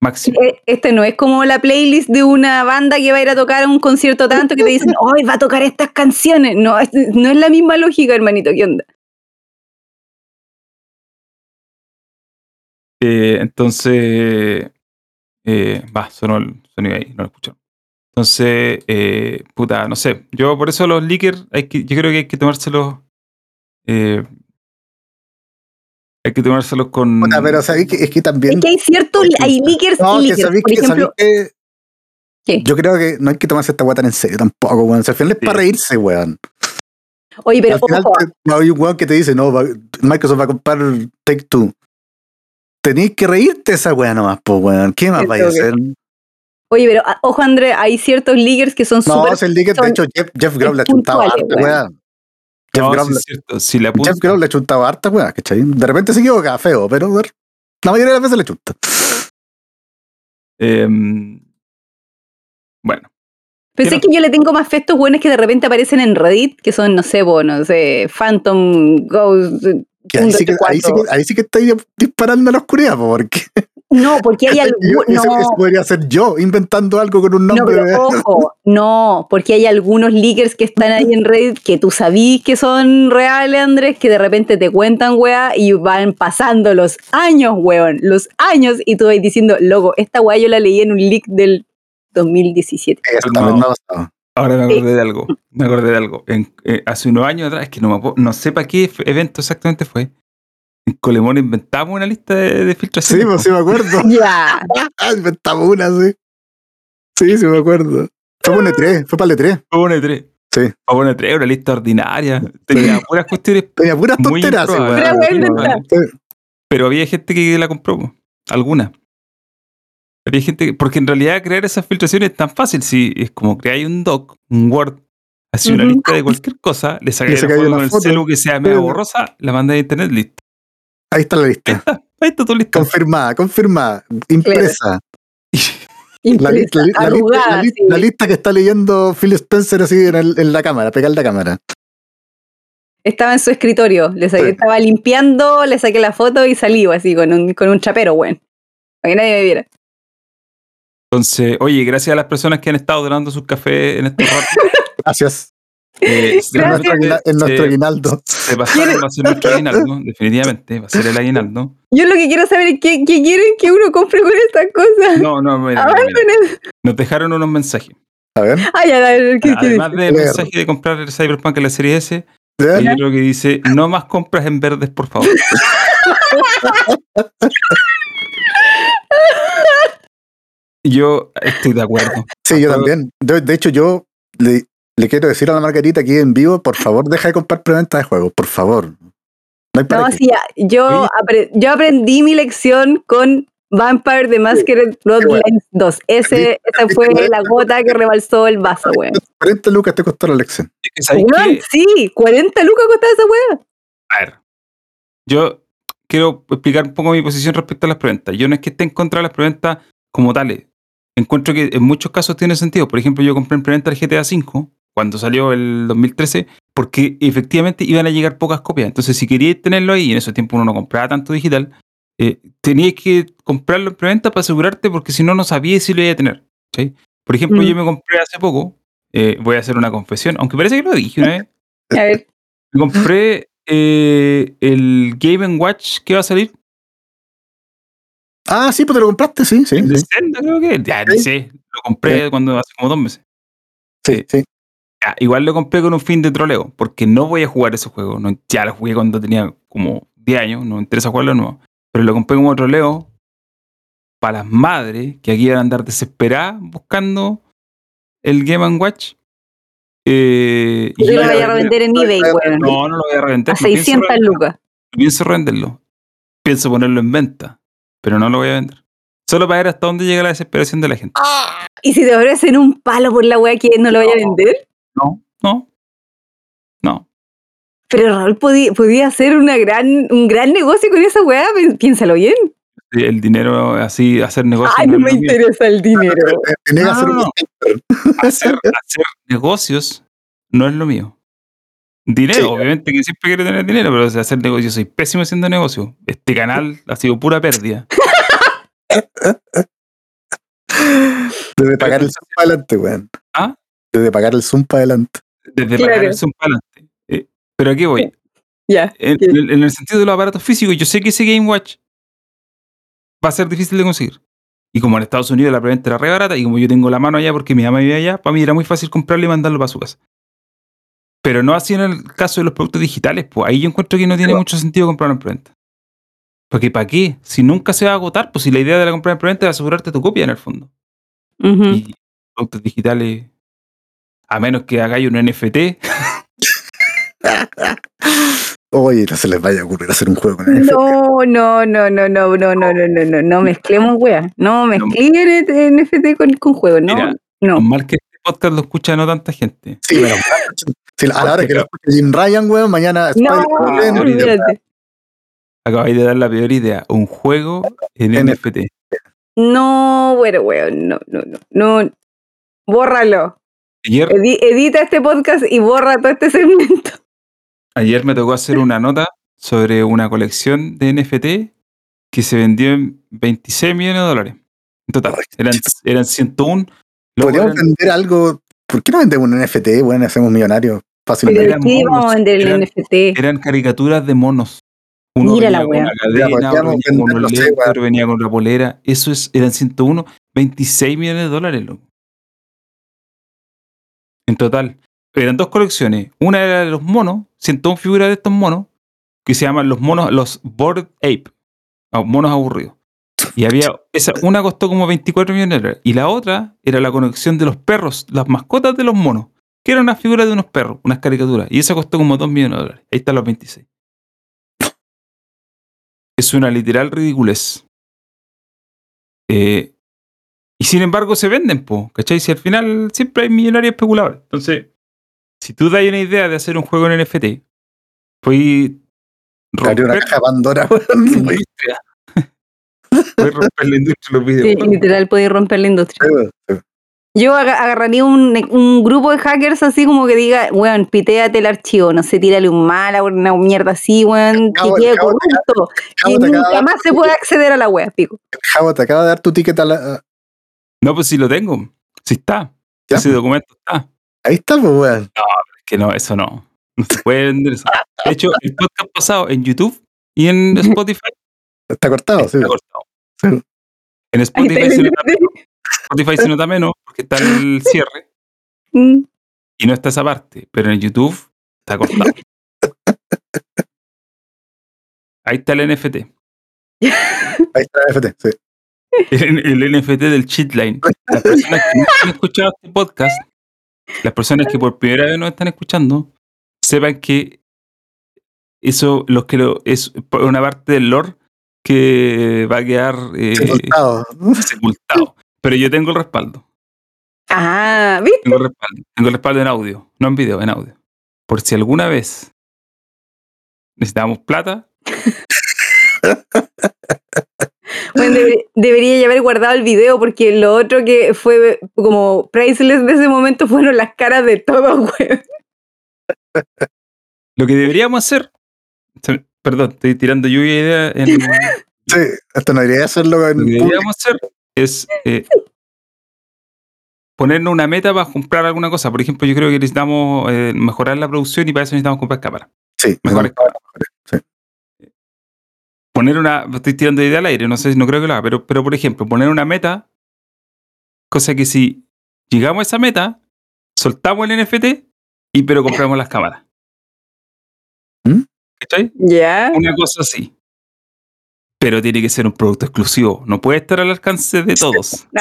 Máximo. Eh, Este no es como la playlist de una banda que va a ir a tocar a un concierto tanto que te dicen, hoy va a tocar estas canciones. No, es- no es la misma lógica, hermanito. ¿Qué onda? Eh, entonces, eh, va, sonó el sonido ahí, no lo escucharon. Entonces, eh, puta, no sé. Yo por eso los leakers, hay que, yo creo que hay que tomárselos. Eh, hay que tomárselos con. Puta, pero sabéis que es que también. Es que hay ciertos, hay leakers no, y Por que, ejemplo, sabéis que ¿Qué? yo creo que no hay que tomarse esta weá tan en serio tampoco, weón. O sea, al final es Sí. para reírse, weón. oye, pero al final ojo, te- hay un weón que te dice, no, va- Microsoft va a comprar Take Two. Tenéis que reírte esa weá nomás, pues, weón. ¿Qué más Cierto vais a hacer? oye, pero ah, ojo, André, hay ciertos leakers que son No, súper. es el Licker, de hecho, Jeff, Jeff Grob le ha chuntado harta, weón. Jeff No, sí cierto. Si le apunta, Jeff le chuntado harta, weón, ¿cachai? De repente se equivoca, feo, pero la mayoría de las veces le chunta. em, bueno, Pensé Quiero- que yo le tengo más fe a estos buenos que de repente aparecen en Reddit, que son, no sé, bo, no sé, Phantom, Ghost. Ahí, sí que, ahí, sí que, ahí sí que estáis disparando a la oscuridad, po, porque No, porque hay algunos. No, podría ser yo inventando algo con un no, nombre. pero ojo, no, porque hay algunos leakers que están ahí en Reddit que tú sabís que son reales, Andrés, que de repente te cuentan, weá, y van pasando los años, weón, los años, y tú vas diciendo, loco, esta weá yo la leí en un leak del 2017. Eso también me ha pasado. ahora me acordé de algo. Me acordé de algo. En- eh, hace unos años atrás, es que no, me acuerdo- no sé para qué evento exactamente fue. En Colemón inventamos una lista de, de Sí, filtraciones. pues sí me acuerdo. [laughs] Ya. Ah, inventamos una, sí. Sí, sí me acuerdo. Fue para el E3, fue para el E3. Fue una E3. Sí. Fue una E3, una lista ordinaria. Tenía puras cuestiones Tenía puras tonteras, sí. Pero, Sí, había gente que la compró, alguna. Había gente que- porque en realidad crear esas filtraciones es tan fácil. Si es como creáis un doc, un Word, así una lista de cualquier cosa, le sacáis la foto con el celu que sea media Sí. borrosa, la mandáis a internet, listo. Ahí está la Ahí lista. está, [laughs] ahí está tu lista. Confirmada, confirmada, impresa. [laughs] La, li- la li- la lista, Arrugada, la li- sí. la lista que está leyendo Phil Spencer así en, el- en la cámara, pegar la cámara. Estaba en su escritorio, le saqué- Sí. estaba limpiando, le saqué la foto y salí así con un, con un chapero, weón. Para que nadie me viera. Entonces, oye, gracias a las personas que han estado donando sus cafés en estos ratos. [laughs] Gracias. Eh, [laughs] En nuestro, en aguinaldo. se pasaron, va a ser nuestro aguinaldo, definitivamente, va a ser el aguinaldo. Yo lo que quiero saber es qué, qué quieren que uno compre con estas cosas. No, no, mira, mira. Nos dejaron unos mensajes. A ver. Ah, ya, a ver, ¿qué, qué Además dice? del mensaje de comprar el Cyberpunk en la serie S, hay otro que dice, no más compras en verdes, por favor. [laughs] Yo estoy de acuerdo. Sí, yo también. De hecho, yo le, le quiero decir a la Margarita aquí en vivo, por favor, deja de comprar preventa de juegos, por favor. No hay para No, sí, ya, yo, apre- yo aprendí mi lección con Vampire the Masquerade Bloodlines 2. Ese, esa fue la gota que rebalsó el vaso, [laughs] weón. 40 lucas te costó la lección. Es que, ¿sabes Weón, sí, 40 lucas costaba esa weá. A ver, yo quiero explicar un poco mi posición respecto a las preventas. Yo no es que esté en contra de las preventas como tales. Encuentro que en muchos casos tiene sentido. Por ejemplo, yo compré en preventa el GTA V cuando salió el 2013 porque efectivamente iban a llegar pocas copias. Entonces, si queríais tenerlo ahí, y en ese tiempo uno no compraba tanto digital, eh, teníais que comprarlo en preventa para asegurarte porque si no, no sabíais si lo iba a tener. ¿sí? Por ejemplo, Mm. yo me compré hace poco, eh, voy a hacer una confesión, aunque parece que lo dije una vez. [laughs] A ver, Me compré eh, el Game Watch que va a salir. Ah, sí, pues te lo compraste, sí, sí. Sí, creo que. Ya, Sí. sé. Lo compré cuando hace como dos meses. sí. sí. Igual lo compré con un fin de troleo, porque no voy a jugar ese juego. No, ya lo jugué cuando tenía como 10 años, no me interesa jugarlo nuevo. Pero lo compré como troleo para las madres que aquí iban a andar desesperadas buscando el Game Watch. Eh, yo lo iban voy a revender en eBay, weón. No, no lo voy a reventar. A 600 lucas. pienso venderlo. Pienso ponerlo en venta, pero no lo voy a vender. Solo para ver hasta dónde llega la desesperación de la gente. Y si te ofrecen un palo por la weá que no lo vaya a No. vender. No, no, no. Pero Raúl podía, podía hacer una gran, un gran negocio con esa weá, pi- piénsalo bien. Sí, El dinero así, hacer negocios. Ay, no me lo mío. interesa el dinero. [laughs] Hacer No, no, Hacer, hacer negocios no es lo mío. Dinero, Sí. obviamente que siempre quiero tener dinero, pero o sea, hacer negocios, soy pésimo haciendo negocios. Este canal ha sido pura pérdida. [laughs] Desde pagar el adelante, weón. ¿Ah? Desde pagar el Zoom para adelante. Desde Claro. pagar el Zoom para adelante. Eh, pero aquí voy. Ya. En, el sentido de los aparatos físicos, yo sé que ese Game Watch va a ser difícil de conseguir. Y como en Estados Unidos la preventa era re barata, y como yo tengo la mano allá porque mi mamá vive allá, para mí era muy fácil comprarlo y mandarlo para su casa. Pero no así en el caso de los productos digitales, pues ahí yo encuentro que no tiene mucho sentido comprarlo en preventa. Porque ¿para qué? Si nunca se va a agotar, pues si la idea de la compra en preventa es asegurarte tu copia en el fondo. Ujú. Y productos digitales, a menos que hagáis un NFT, Oye, no se les vaya a ocurrir hacer un juego con NFT. No, no, no, no, no, no, no, no, no, no, no mezclemos weá. No mezclen NFT con, con juegos, no. Mira, no. mal que este podcast lo escucha no tanta gente. Sí, pero sí, a la hora que lo escuche Jim Ryan, weón, mañana No. Acabáis de dar la peor idea. Un juego en En- NFT. No, bueno, weón, no, no, no, no. Bórralo. Ayer, Edi- edita este podcast y borra todo este segmento. ayer me tocó hacer una nota sobre una colección de NFT que se vendió en 26 millones de dólares. En total. Eran, eran 101. Luego Podríamos eran- vender algo. ¿Por qué no vendemos un NFT? Bueno, hacemos millonarios Pero fácilmente. eran ¿qué vamos a monos, vender el eran- NFT? eran caricaturas de monos. Uno Mira venía la wea. cadena, venía con un lente, venía con una polera. Eso es, eran 101, 26 millones de dólares, loco. En total. Eran dos colecciones. Una era de los monos, 101 figuras de estos monos, que se llaman los monos, los Bored Ape, o monos aburridos. Y [laughs] había, esa, una costó como 24 millones de dólares. Y la otra era la conexión de los perros, las mascotas de los monos, que eran unas figuras de unos perros, unas caricaturas. Y esa costó como 2 millones de dólares. Ahí están los 26. Es una literal ridiculez. Eh, y sin embargo se venden, po, ¿cachai? Si al final siempre hay millonarios especuladores. Entonces, si tú das una idea de hacer un juego en NFT, pues Abrió una romper caja de Pandora. Puedes [laughs] [laughs] romper la industria de los Sí, videojuegos. literal, podéis romper la industria. Sí, Yo aga- agarraría un, un grupo de hackers así como que diga, weón, pitéate el archivo, no sé, tírale un mala, una mierda así, weón, que quede corrupto, que nunca más se pueda acceder a la wea, pico. Javo, te acaba de dar tu ticket a la. No, pues sí lo tengo. Sí está. Ya, Ese pues. documento está. Ahí está, pues, weón. Es que no, eso no. No se puede vender eso. De hecho, el podcast pasado en YouTube y en Spotify Está cortado, sí. está cortado. Sí. En Spotify está se, nota, Spotify se nota menos porque está el cierre Mm. y no está esa parte. Pero en YouTube está cortado. [laughs] Ahí está el NFT. Ahí está el FT, sí. El, el NFT del cheatline. Las personas que no han escuchado este podcast, las personas que por primera vez nos están escuchando, sepan que eso, los que lo, es por una parte del lore que va a quedar eh, Sepultado. sepultado. Pero yo tengo el respaldo. Ah, ¿viste? Tengo el respaldo. Tengo el respaldo en audio. No en video, en audio. Por si alguna vez necesitamos plata, [laughs] Bueno, debe- debería ya haber guardado el video porque lo otro que fue como priceless de ese momento fueron las caras de todos, [laughs] güey. lo que deberíamos hacer. Perdón, estoy tirando lluvia de idea. En, [laughs] Sí, esto no debería hacerlo en lo que público. deberíamos hacer es eh, ponernos una meta para comprar alguna cosa. Por ejemplo, yo creo que necesitamos eh, mejorar la producción y para eso necesitamos comprar cámaras. Sí, Mejores cámaras. Poner una. Estoy tirando idea al aire, no sé, no creo que lo haga, pero, pero por ejemplo, poner una meta. Cosa que si llegamos a esa meta, soltamos el NFT y pero compramos las cámaras. ¿Mm? ¿Cachai? Ya. Una cosa así. Pero tiene que ser un producto exclusivo. No puede estar al alcance de todos. [laughs]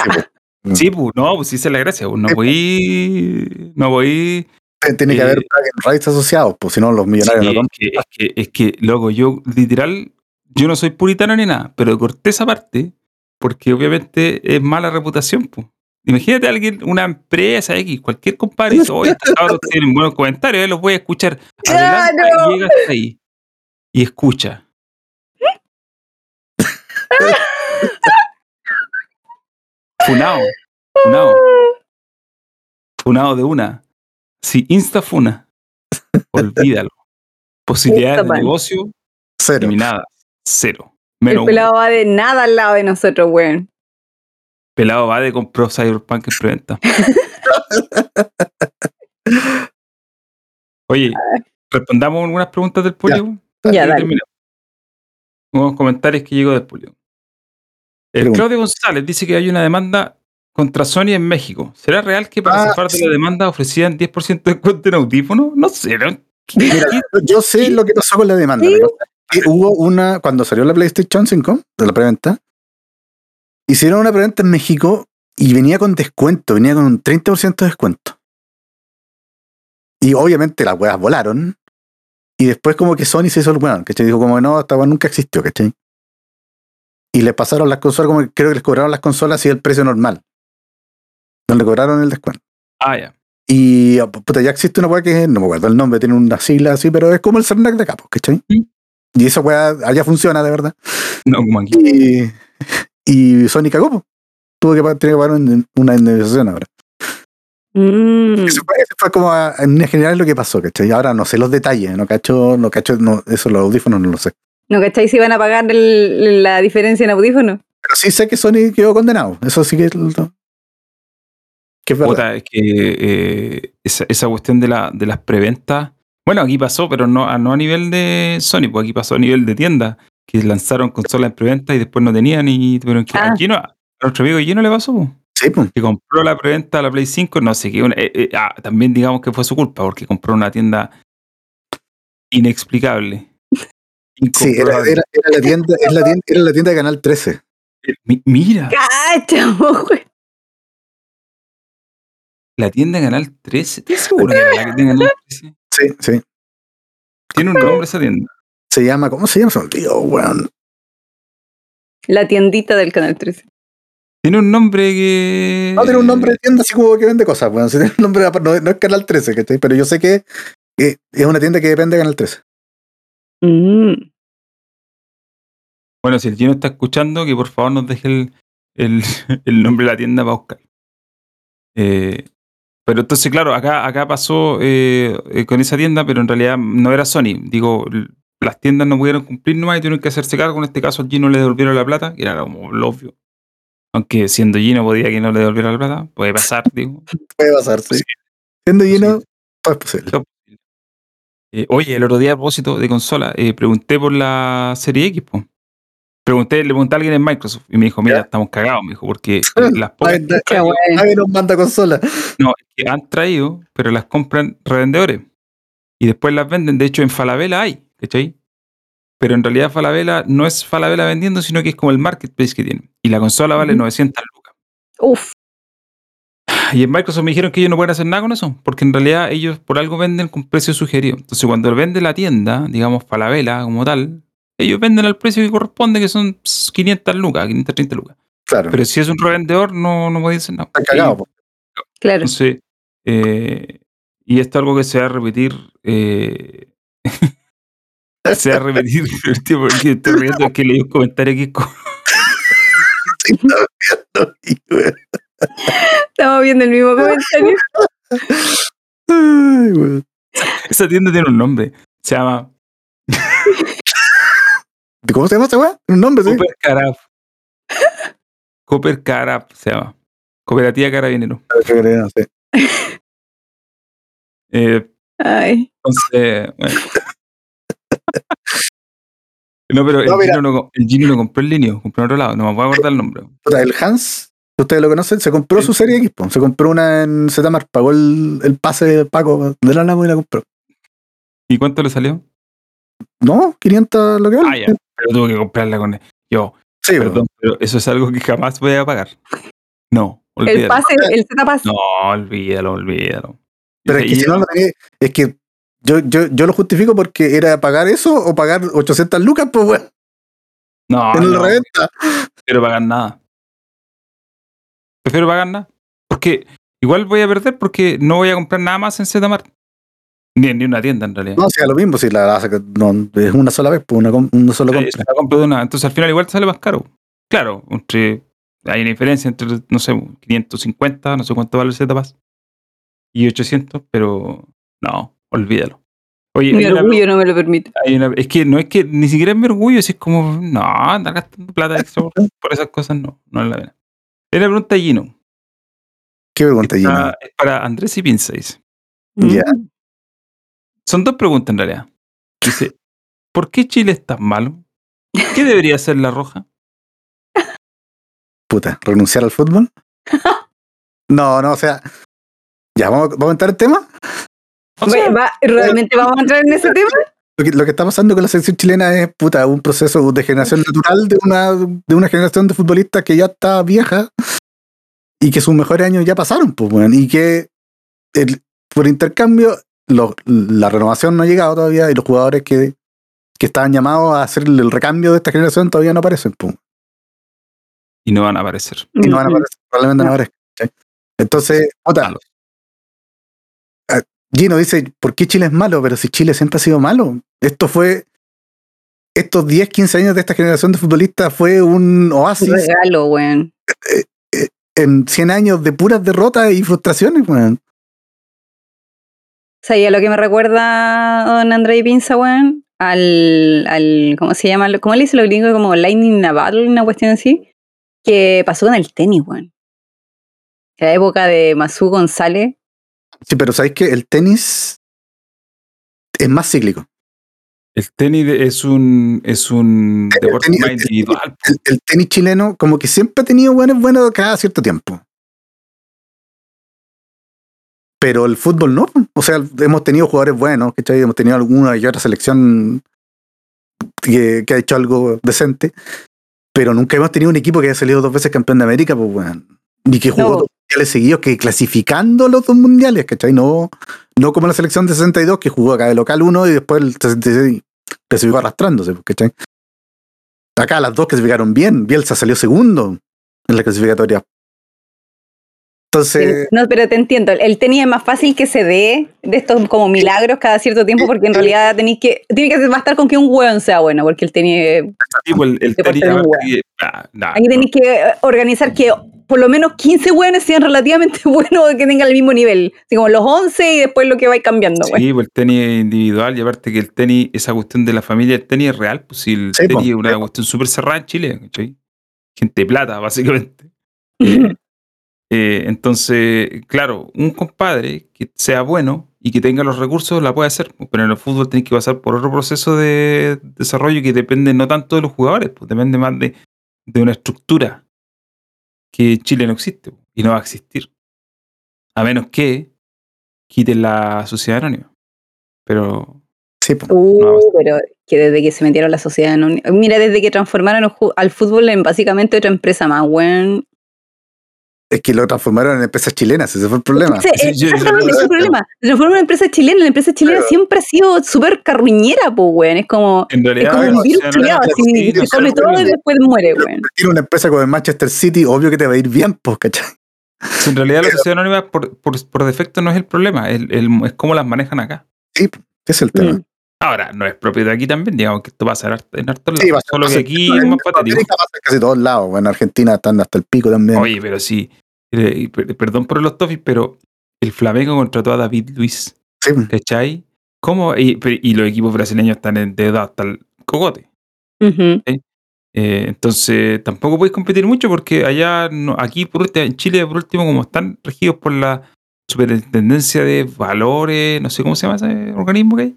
Mm. Sí, pues, no, pues sí, esa es la gracia. pues, No voy. No voy. Tiene que Eh, haber rights asociados, pues si no los millonarios Sí, no es, compran. que, es, que, es que, loco, yo literal, yo no soy puritano ni nada, pero corté esa parte porque obviamente es mala reputación. pues. Imagínate a alguien, una empresa X, cualquier compadre, dice, oye, [laughs] tienen buenos comentarios, eh, los voy a escuchar. Adelanta ¡Claro! llega hasta ahí. Y escucha. [laughs] Funao. Funao. Funao de una. Si insta funa. [laughs] Olvídalo. Posibilidades de negocio Cero. eliminadas. Cero. el Menos uno. pelado va de nada al lado de nosotros, güey. Pelado va de compró Cyberpunk en preventa. [laughs] Oye, respondamos algunas preguntas del público. Ya, dale. Unos comentarios que llegó del público. El Pregunta. Claudio González dice que hay una demanda contra Sony en México. ¿Será real que para Ah, zafar de sí. la demanda ofrecían 10% de descuento en audífono? No sé. ¿no? Mira, yo sé lo que pasó con la demanda. Sí. Que que hubo una, cuando salió la PlayStation 5, de la preventa, hicieron una preventa en México y venía con descuento, venía con un 30% de descuento. Y obviamente las weas volaron. Y después como que Sony se hizo el weón, ¿cachai? Dijo como no, esta wea nunca existió, ¿cachai? Y le pasaron las consolas, como que creo que les cobraron las consolas y el precio normal. No le cobraron el descuento. Ah, ya. Y puta, ya existe una weá que no me acuerdo el nombre, tiene una sigla así, pero es como el Cernac de capos, ¿cachai? Mm. Y esa weá allá funciona de verdad. No, como aquí. Y, y Sony cagó, po. tuvo que tiene que pagar un- una indemnización ahora. Mm. Eso fue, eso fue como a- en general lo que pasó, ¿cachai? Ahora no sé los detalles, no cacho, no cacho, no, eso los audífonos no lo sé. ¿No cacháis si van a pagar el- la diferencia en audífono? Pero sí sé que Sony quedó condenado, eso sí que es, lo- que es verdad. Puta, es que eh, esa, esa cuestión de, la, de las preventas. Bueno, aquí pasó, pero no, a- no a nivel de Sony, pues aquí pasó a nivel de tienda, que lanzaron consolas en preventa y después no tenían y tuvieron que. Ah. Aquí no, a nuestro amigo Gino le pasó, pues, Sí, pues. que compró la preventa a la Play 5, no sé qué. eh, eh, ah, también digamos que fue su culpa, porque compró una tienda inexplicable. Sí, era, era, era la tienda, la tienda, era la tienda de Canal 13. Mi- Mira, ¡Cacha, [laughs] güey! la tienda de Canal 13. ¿Estás seguro que era la que tiene Canal 13? Sí, sí. Tiene un nombre esa tienda. Se llama, ¿cómo se llama? Se olvidó, weón. La tiendita del Canal 13. Tiene un nombre que. No tiene un nombre de tienda así como que vende cosas, weón. Sí, tiene un nombre, no, no es Canal 13, ¿cachai? Pero yo sé que es una tienda que depende de Canal 13. Mm. Bueno, si el Gino está escuchando, que por favor nos deje el, el, [laughs] el nombre de la tienda para buscar. Eh, pero entonces, claro, acá, acá pasó eh, eh, con esa tienda, pero en realidad no era Sony. Digo, las tiendas no pudieron cumplir nomás y tuvieron que hacerse cargo. En este caso, Gino le devolvieron la plata, que era como lo obvio. Aunque siendo Gino podía que no le devolviera la plata, puede pasar, [laughs] digo. Puede pasar, sí. Sí. Siendo lleno, todo es posible. Eh, oye, el otro día a propósito de consola, pregunté por la serie X, po. Pregunté, le pregunté a alguien en Microsoft y me dijo, mira, ¿Ya? estamos cagados, me dijo, porque [laughs] las pocas Nadie, nos manda consola. [laughs] no, es que han traído, pero las compran revendedores. Y después las venden. De hecho, en Falabella hay, ¿cachai? Pero en realidad Falabella no es Falabella vendiendo, sino que es como el marketplace que tienen. Y la consola vale Ujú. 900 lucas. Uf. Y en Microsoft me dijeron que ellos no pueden hacer nada con eso, porque en realidad ellos por algo venden con precio sugerido. Entonces, cuando vende la tienda, digamos Falabella como tal, ellos venden al precio que corresponde, que son 500 lucas, 530 lucas. Claro. Pero si es un revendedor, no, no puede decir nada. Están cagados, po. Claro. Entonces, eh, y esto es algo que se va a repetir. eh, [laughs] se va a repetir. [laughs] el tipo que estoy riendo es que leí un comentario aquí. con-. [laughs] Estamos viendo el mismo comentario. Ay, weón. Esa tienda tiene un nombre. Se llama ¿Cómo se llama esa weá? Un nombre, sí. Cooper Carab. [laughs] Cooper Carab se llama. Cooperativa Carabinero. No sé. Eh, Ay. entonces, bueno. [laughs] No, pero el, No. Gino no, el Gino no compró en línea, compró en otro lado. No me puedo acordar el nombre. El Hans, ustedes lo conocen, se compró su serie X, se compró una en Zmart, pagó el, el pase de Paco de la Namo y la compró. ¿Y cuánto le salió? No, 500 lo que vale. Ah, ya. Pero tuvo que comprarla con él. Yo, Sí, perdón, pero eso es algo que jamás voy a pagar. No, El olvídalo. pase, el Z pase. No, olvídalo, olvídalo. Pero es que si no lo tenés- es que yo, yo, yo lo justifico porque era pagar eso o pagar 800 lucas, pues weón, no, en no, reventa. prefiero pagar nada. Prefiero pagar nada. Porque igual voy a perder porque no voy a comprar nada más en Zmart. Ni en ni una tienda en realidad. No, si es lo mismo, si la, la no, es una sola vez, pues una, una sola compra. de una. Entonces al final igual te sale más caro. Claro, entre, hay una diferencia entre, no sé, 550, no sé cuánto vale el Z-Pass, y 800, pero no, olvídalo. Oye, Mi una- orgullo no me lo permite. una- es que no es que ni siquiera es mi orgullo, es como, no, andar gastando plata extra por, [laughs] por esas cosas, no, no es la pena. Es la pregunta de Gino. Qué pregunta, Gino. Es para Andrés y Pinza, dice. Ya. Mm. Son dos preguntas en realidad. Dice, ¿por qué Chile es tan malo? ¿Qué debería hacer la roja? Puta, ¿renunciar al fútbol? [laughs] no, no, o sea. Ya, ¿vamos, vamos a entrar en tema? O sea, Va- va- ¿Realmente vamos a entrar en ese [laughs] tema? Lo que, lo que está pasando con la selección chilena es puta, un proceso de generación natural de una, de una generación de futbolistas que ya está vieja y que sus mejores años ya pasaron, pues, weón, y que el- por intercambio lo- la renovación no ha llegado todavía y los jugadores que, que estaban llamados a hacer el recambio de esta generación todavía no aparecen, pues, y no van a aparecer. y no van a aparecer, probablemente no aparezcan. ¿cachai? Entonces, Malos. Gino dice, ¿por qué Chile es malo? Pero si Chile siempre ha sido malo. Esto fue, estos 10, 15 años de esta generación de futbolistas fue un Un oasis regalo, weón. en 100 años de puras derrotas y frustraciones, weón. O sea, y a lo que me recuerda don André Pinza, weón, al, al, ¿cómo se llama? ¿Cómo le dice lo gringo? Como Lightning Naval, una cuestión así, que pasó con el tenis, weón. En la época de Masú González, Sí, pero ¿sabéis que el tenis es más cíclico? El tenis es un, es un El deporte tenis- más el- individual. El, el tenis chileno como que siempre ha tenido buenos buenos cada cierto tiempo. Pero el fútbol no. O sea, hemos tenido jugadores buenos, ¿cachai? Hemos tenido alguna y otra selección que, que ha hecho algo decente. Pero nunca hemos tenido un equipo que haya salido dos veces campeón de América, pues, weón. Ni que jugó No. dos mundiales seguidos, que clasificando los dos mundiales, ¿cachai? No, no como la selección de 62, que jugó acá de local uno y después el 66 clasificó arrastrándose, pues, ¿cachai? Acá las dos clasificaron bien. Bielsa salió segundo en la clasificatoria. Entonces, no, pero te entiendo, el tenis es más fácil que se dé de estos como milagros cada cierto tiempo, porque en realidad tenéis que, tiene que bastar con que un weón sea bueno, porque el tenis, Sí, pues, el, el que- ah, nah, aquí tenéis que eh, organizar que por lo menos 15 weones sean relativamente [laughs] buenos que tengan el mismo nivel, así como los 11 y después lo que va cambiando. Sí, pues el tenis es individual y aparte que el tenis, esa cuestión de la familia, el tenis es real, pues si el Sí, tenis po, es una sí, po. cuestión súper cerrada en Chile. Gente de plata, básicamente. [laughs] Eh, entonces, claro, un compadre que sea bueno y que tenga los recursos la puede hacer, pues, pero en el fútbol tienes que pasar por otro proceso de desarrollo que depende no tanto de los jugadores, pues depende más de, de una estructura que en Chile no existe pues, y no va a existir. A menos que quiten la sociedad anónima. Pero sí, po. Uh, No, pero que desde que se metieron la sociedad anónima. Mira, desde que transformaron al fútbol en básicamente otra empresa más, weón. Es que lo transformaron en empresas chilenas, ese fue el problema. Ese- Sí, yo- yo- exactamente, ese es el problema. Se transforma en una empresa chilena, la empresa chilena Claro. siempre ha sido súper carruñera, pues, weón. Es como, En es realidad, como un virus sea, no- culiao, no- así, se come todo y después muere, weón. Tiene una empresa como el Manchester City, obvio que te va a ir bien, pues, ¿cachai? si en realidad la sociedad anónima por, por, por defecto no es el problema, el, el- es cómo las manejan acá. Ese es el tema. Mm. Ahora, no es propio de aquí también, digamos que esto pasa en harto- en hartos Sí, lados, pasa- solo que aquí en es más patético. Pasa en casi todos lados. En Argentina están hasta el pico también. Oye, pero sí, eh, perdón por los tofis, pero el Flamengo contrató a David Luis, Sí, ¿cachai? ¿Cómo? Y, y los equipos brasileños están endeudados hasta el cogote. Eh, entonces tampoco podéis competir mucho porque allá, no- aquí por último, en Chile por último, como están regidos por la superintendencia de valores, no sé cómo se llama ese organismo que hay,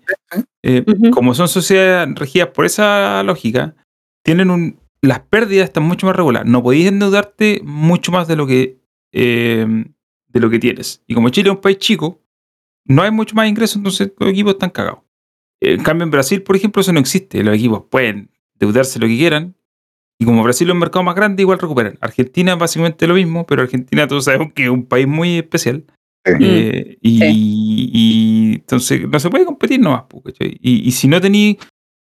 eh, como son sociedades regidas por esa lógica, tienen un, las pérdidas están mucho más reguladas. No podéis endeudarte mucho más de lo que eh, de lo que tienes. Y como Chile es un país chico, no hay mucho más ingresos, entonces los equipos están cagados. En cambio, en Brasil, por ejemplo, eso no existe. Los equipos pueden endeudarse lo que quieran. Y como Brasil es un mercado más grande, igual recuperan. Argentina es básicamente lo mismo, pero Argentina todos sabemos que es un país muy especial. Eh, y, y entonces no se puede competir nomás. Y, y si no tenéis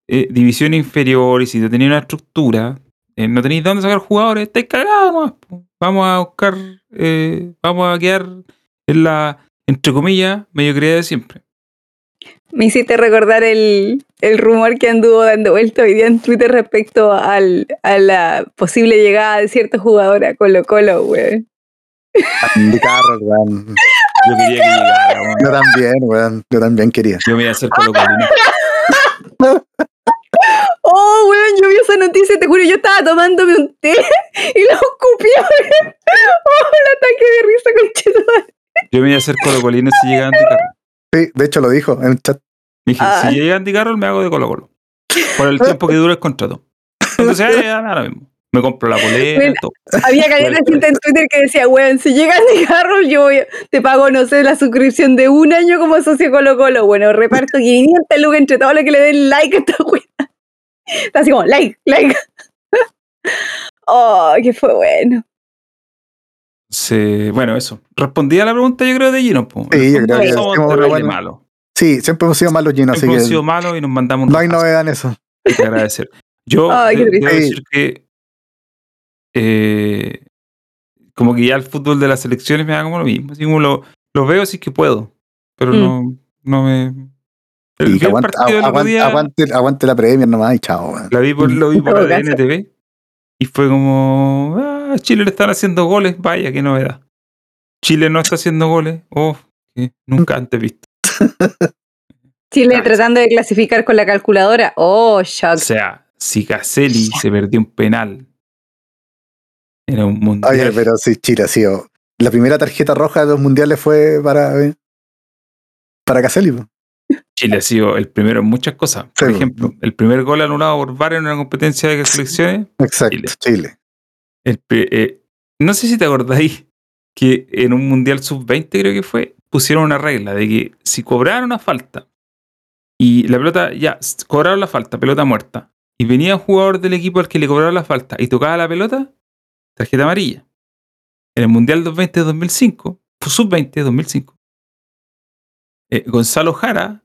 eh, división inferior y si no tenéis una estructura, eh, no tenéis de dónde sacar jugadores, estáis cagados nomás. po. Vamos a buscar, eh, vamos a quedar en la, entre comillas, mediocridad de siempre. Me hiciste recordar el, el rumor que anduvo dando vuelta hoy día en Twitter respecto al, a la posible llegada de cierto jugador a Colo Colo, weón. Carroll, weón. Yo quería que llegara, weón. Yo también, weón. Yo también quería. Yo me iba a hacer colocolino. [laughs] Oh, weón, yo vi esa noticia, te juro, yo estaba tomándome un té y lo escupí, [laughs] weón. Oh, el ataque de risa con Yo me iba a hacer colocolino si llega Andy Carroll. Sí, de hecho lo dijo en el chat. Dije, Ah. si llega Andy Carroll, me hago de Colo Colo. Por el tiempo que dura el contrato. Entonces, [laughs] ya, ya, nada, lo mismo. Me compro la polera, Bueno. todo. Había caleta de gente en Twitter que decía, weón, si llega Andy Carroll, yo voy- te pago, no sé, la suscripción de un año como socio Colo Colo. Bueno, reparto 500 lucas entre todos los que le den like a esta [laughs] weón. Está así como, like, like. [laughs] Oh, que fue bueno. Se- bueno, eso. Respondí a la pregunta, yo creo, de Gino. po. Sí, yo creo que somos. Sí, siempre hemos sido malos así Siempre hemos que sido malos y nos mandamos un no hay novedad en eso. Hay que agradecer. Yo Ay, de- debo Sí. decir que eh, como que ya el fútbol de las selecciones me da como lo mismo. Así como lo, lo veo si es que puedo. Pero Mm. no, no me. El, aguante, partido aguante, día, aguante, aguante la Premier nomás y chao, la vi por, lo vi por [laughs] y fue como, ah, Chile le están haciendo goles, vaya, qué novedad. Chile no está haciendo goles, oh, que nunca antes visto. [laughs] Chile Ah, tratando de clasificar con la calculadora. Oh, O shock. sea, si Caselli se perdió un penal, era un mundial. Oye, pero sí, Chile ha sido. La primera tarjeta roja de los mundiales fue para. eh, Para Caselli. Chile ha sido el primero en muchas cosas. Por Sí. ejemplo, el primer gol anulado por VAR en una competencia de selecciones. Exacto, Chile. Chile. el eh, no sé si te acordáis que en un mundial sub-20, creo que fue, pusieron una regla de que si cobraron una falta y la pelota, ya, cobraron la falta, pelota muerta, y venía un jugador del equipo al que le cobraron la falta y tocaba la pelota, tarjeta amarilla. En el mundial 2020 de 2005, fue sub-20 de 2005, eh, Gonzalo Jara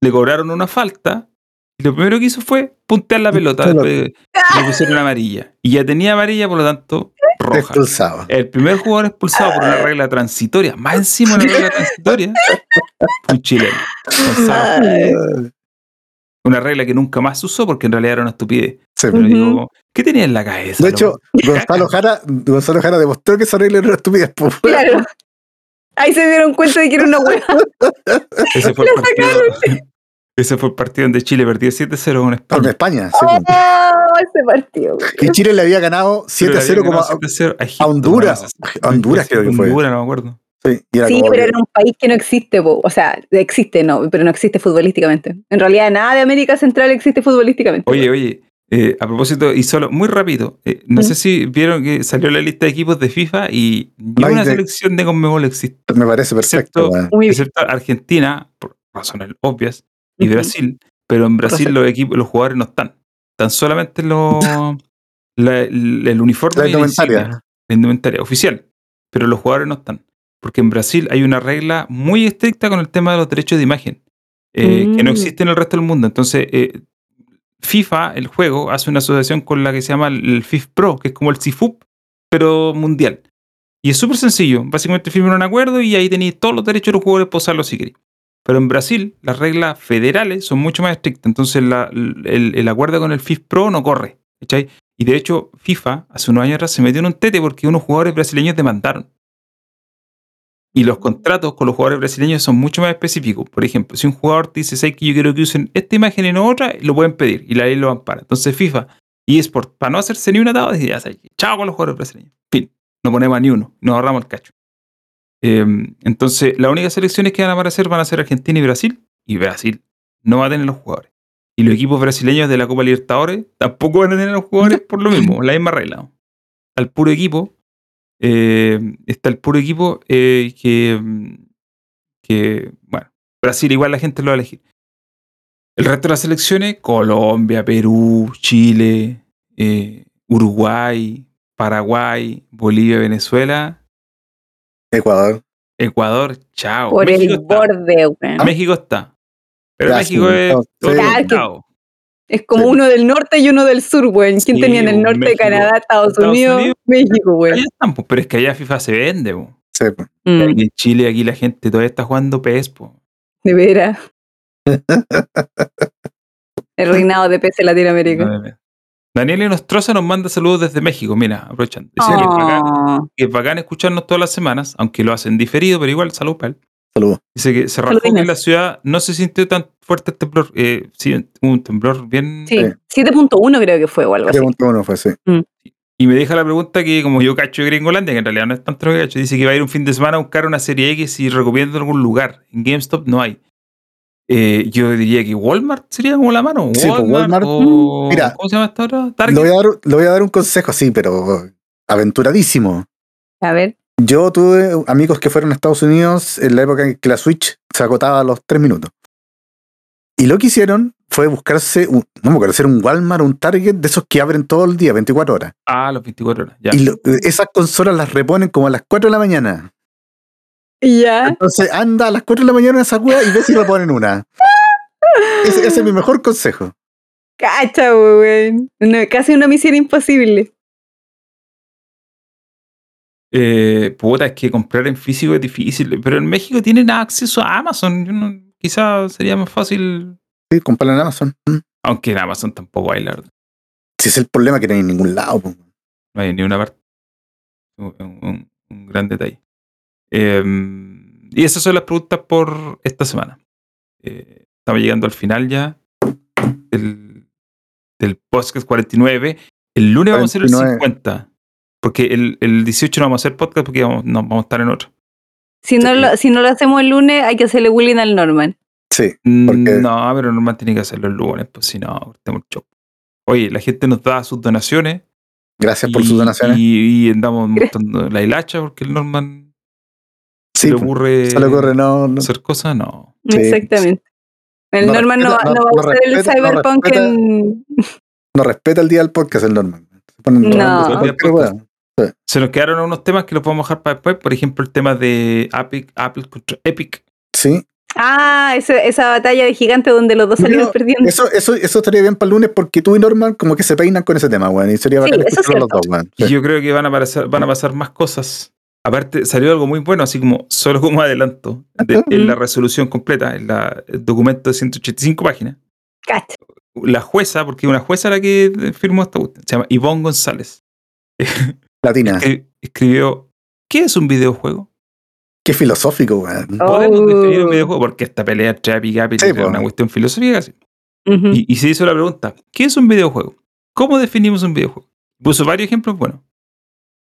le cobraron una falta y lo primero que hizo fue puntear la pelota. Después le pusieron amarilla. Y ya tenía amarilla, por lo tanto, roja. Expulsado. El primer jugador expulsado por una regla transitoria, más encima de una regla transitoria, un chileno. Gonzalo. Una regla que nunca más se usó porque en realidad era una estupidez. sí. Pero digo, ¿qué tenía en la cabeza? De hecho, [laughs] Gonzalo Jara, Gonzalo Jara demostró que esa regla era una estupidez. Claro. Ahí se dieron cuenta de que era una hueá. [laughs] ese fue [laughs] el partido. Ese fue el partido donde Chile perdió 7-0 con Con España. España, sí. Oh, ese partido. Y Chile le había ganado 7-0 como a, 7-0 a, Honduras. A Honduras creo que fue. Honduras, no me acuerdo. Sí, pero que- era un país que no existe, po. o sea, existe, no, pero no existe futbolísticamente. En realidad, nada de América Central existe futbolísticamente. Oye, oye, eh, a propósito, y solo, muy rápido, eh, no sé si vieron que salió la lista de equipos de FIFA y ni No hay una de- selección de Conmebol existe, me parece perfecto. excepto- Argentina, por razones obvias, y. Brasil, pero en Brasil los equipos, los jugadores no están. Tan solamente los, [laughs] la- el, el uniforme La indumentaria. la indumentaria oficial. pero los jugadores no están. Porque en Brasil hay una regla muy estricta con el tema de los derechos de imagen, eh, que no Mm. existe en el resto del mundo. Entonces, eh, FIFA, el juego, hace una asociación con la que se llama el FIF Pro, que es como el CIFUP, pero mundial. Y es súper sencillo. Básicamente firman un acuerdo y ahí tenéis todos los derechos de los jugadores para usarlos si queréis. Pero en Brasil, las reglas federales son mucho más estrictas. Entonces, la- el, el acuerdo con el FIF Pro no corre. ¿cachai? Y de hecho, FIFA hace unos años atrás se metió en un tete porque unos jugadores brasileños demandaron. Y los contratos con los jugadores brasileños son mucho más específicos. Por ejemplo, si un jugador te dice, ¿sabes que yo quiero que usen esta imagen y no otra? Lo pueden pedir y la ley lo ampara. Entonces FIFA y eSport, para no hacerse ni un atado, dice, ya sabes, chao con los jugadores brasileños. Fin, no ponemos a ni uno, nos ahorramos el cacho. Eh, entonces, las únicas selecciones que van a aparecer van a ser Argentina y Brasil. Y Brasil no va a tener los jugadores. Y los equipos brasileños de la Copa Libertadores tampoco van a tener los jugadores [laughs] por lo mismo, la misma regla. Al puro equipo, eh, está el puro equipo eh, que, mm, que, bueno, Brasil igual la gente lo va a elegir. El resto de las selecciones, Colombia, Perú, Chile, eh, Uruguay, Paraguay, Bolivia, Venezuela, Ecuador. Ecuador, chao. Por México el está. borde. México está. Pero México es no, sí. otro Claro que- estado. Es como Sí. uno del norte y uno del sur, weón. ¿Quién Sí, tenía en el norte de. Canadá, Estados, Estados Unidos, Unidos. México, pues, pero es que allá FIFA se vende. po. Sí, pues. Mm, en Chile, aquí la gente todavía está jugando PES. po. de veras. [laughs] El reinado de PC Latinoamérica. No, no. Daniel Nostroza nos manda saludos desde México. Mira, aprovechando. Dice que, es bacán, Oh, que es bacán escucharnos todas las semanas, aunque lo hacen diferido, pero igual, salud para él. Saludos. Dice que se rajó que la ciudad no se sintió tan fuerte el temblor. Eh, sí, un temblor bien. sí, Sí. 7.1 creo que fue o algo así. Pregunta uno fue, sí. Y me deja la pregunta que, como yo cacho de Gringolandia, que en realidad no es tanto lo que cacho, dice que va a ir un fin de semana a buscar una serie X y recomiendo algún lugar. En GameStop no hay. Eh, yo diría que Walmart sería como la mano. Sí, pues, Walmart. o- Mira, ¿Cómo se llama esta hora? Le Target. voy, a dar, le voy a dar un consejo, sí, pero aventuradísimo. A ver. Yo tuve amigos que fueron a Estados Unidos en la época en que la Switch se agotaba a los tres minutos. Y lo que hicieron fue buscarse, un, no me acuerdo, hacer un Walmart o un Target de esos que abren todo el día, 24 horas. Ah, los 24 horas. Ya. Y lo- esas consolas las reponen como a las 4 de la mañana. Ya. Entonces anda a las 4 de la mañana a esa cueva y ve si reponen una. Ese, ese es mi mejor consejo. Cacha, weón. No, casi una misión imposible. Eh, puta, es que comprar en físico es difícil. Pero en México tienen acceso a Amazon. No- quizás sería más fácil. Sí, comprarla en Amazon. Mm. Aunque en Amazon tampoco hay, la verdad. Si es el problema que no hay en ningún lado. po. No hay ni una parte. Un, un- un gran detalle. Eh, y esas son las preguntas por esta semana. Eh, estamos llegando al final ya del, del podcast 49. El lunes vamos a hacer el 49. 50. Porque el, el 18 no vamos a hacer podcast porque vamos, no, vamos a estar en otro. Si no, Sí. lo, si no lo hacemos el lunes, hay que hacerle bullying al Norman. Sí. Mm, Porque- No, pero normal tiene que hacerlo el lunes, pues si no, el show. Oye, la gente nos da sus donaciones. Gracias por y- sus donaciones. Y, y andamos mostrando la hilacha porque el Norman sí, se le po. ocurre, se le ocurre, no, no. hacer cosas, no. Sí. Exactamente. El No Norman no, respeta- no no- va a no usar el Cyberpunk respeta- en. No respeta el día del podcast, el Norman. Se ponen No. robando cualquier Se nos quedaron unos temas que los podemos dejar para después. Por ejemplo, el tema de Epic, Apple contra Epic. Sí. Ah, esa batalla de gigante donde los dos salieron No, perdiendo. Eso, eso, eso estaría bien para el lunes porque tú y Norman como que se peinan con ese tema, weón. Y sería Sí, bacán eso es escucharlo los dos, weón. Y Sí. yo creo que van a, pasar, van a pasar más cosas. Aparte, salió algo muy bueno, así como solo como adelanto, de- en la resolución completa, en la, el documento de 185 páginas. Cacha. La jueza, porque una jueza la que firmó esta cuestión, se llama Ivonne González. [laughs] Latina. escribió, ¿qué es un videojuego? Qué filosófico, weón. Oh. ¿Podemos definir un videojuego? Porque esta pelea entre Epic y Apple Sí, es una cuestión filosófica. Ujú. Y, y se hizo la pregunta, ¿qué es un videojuego? ¿Cómo definimos un videojuego? Puso varios ejemplos, bueno.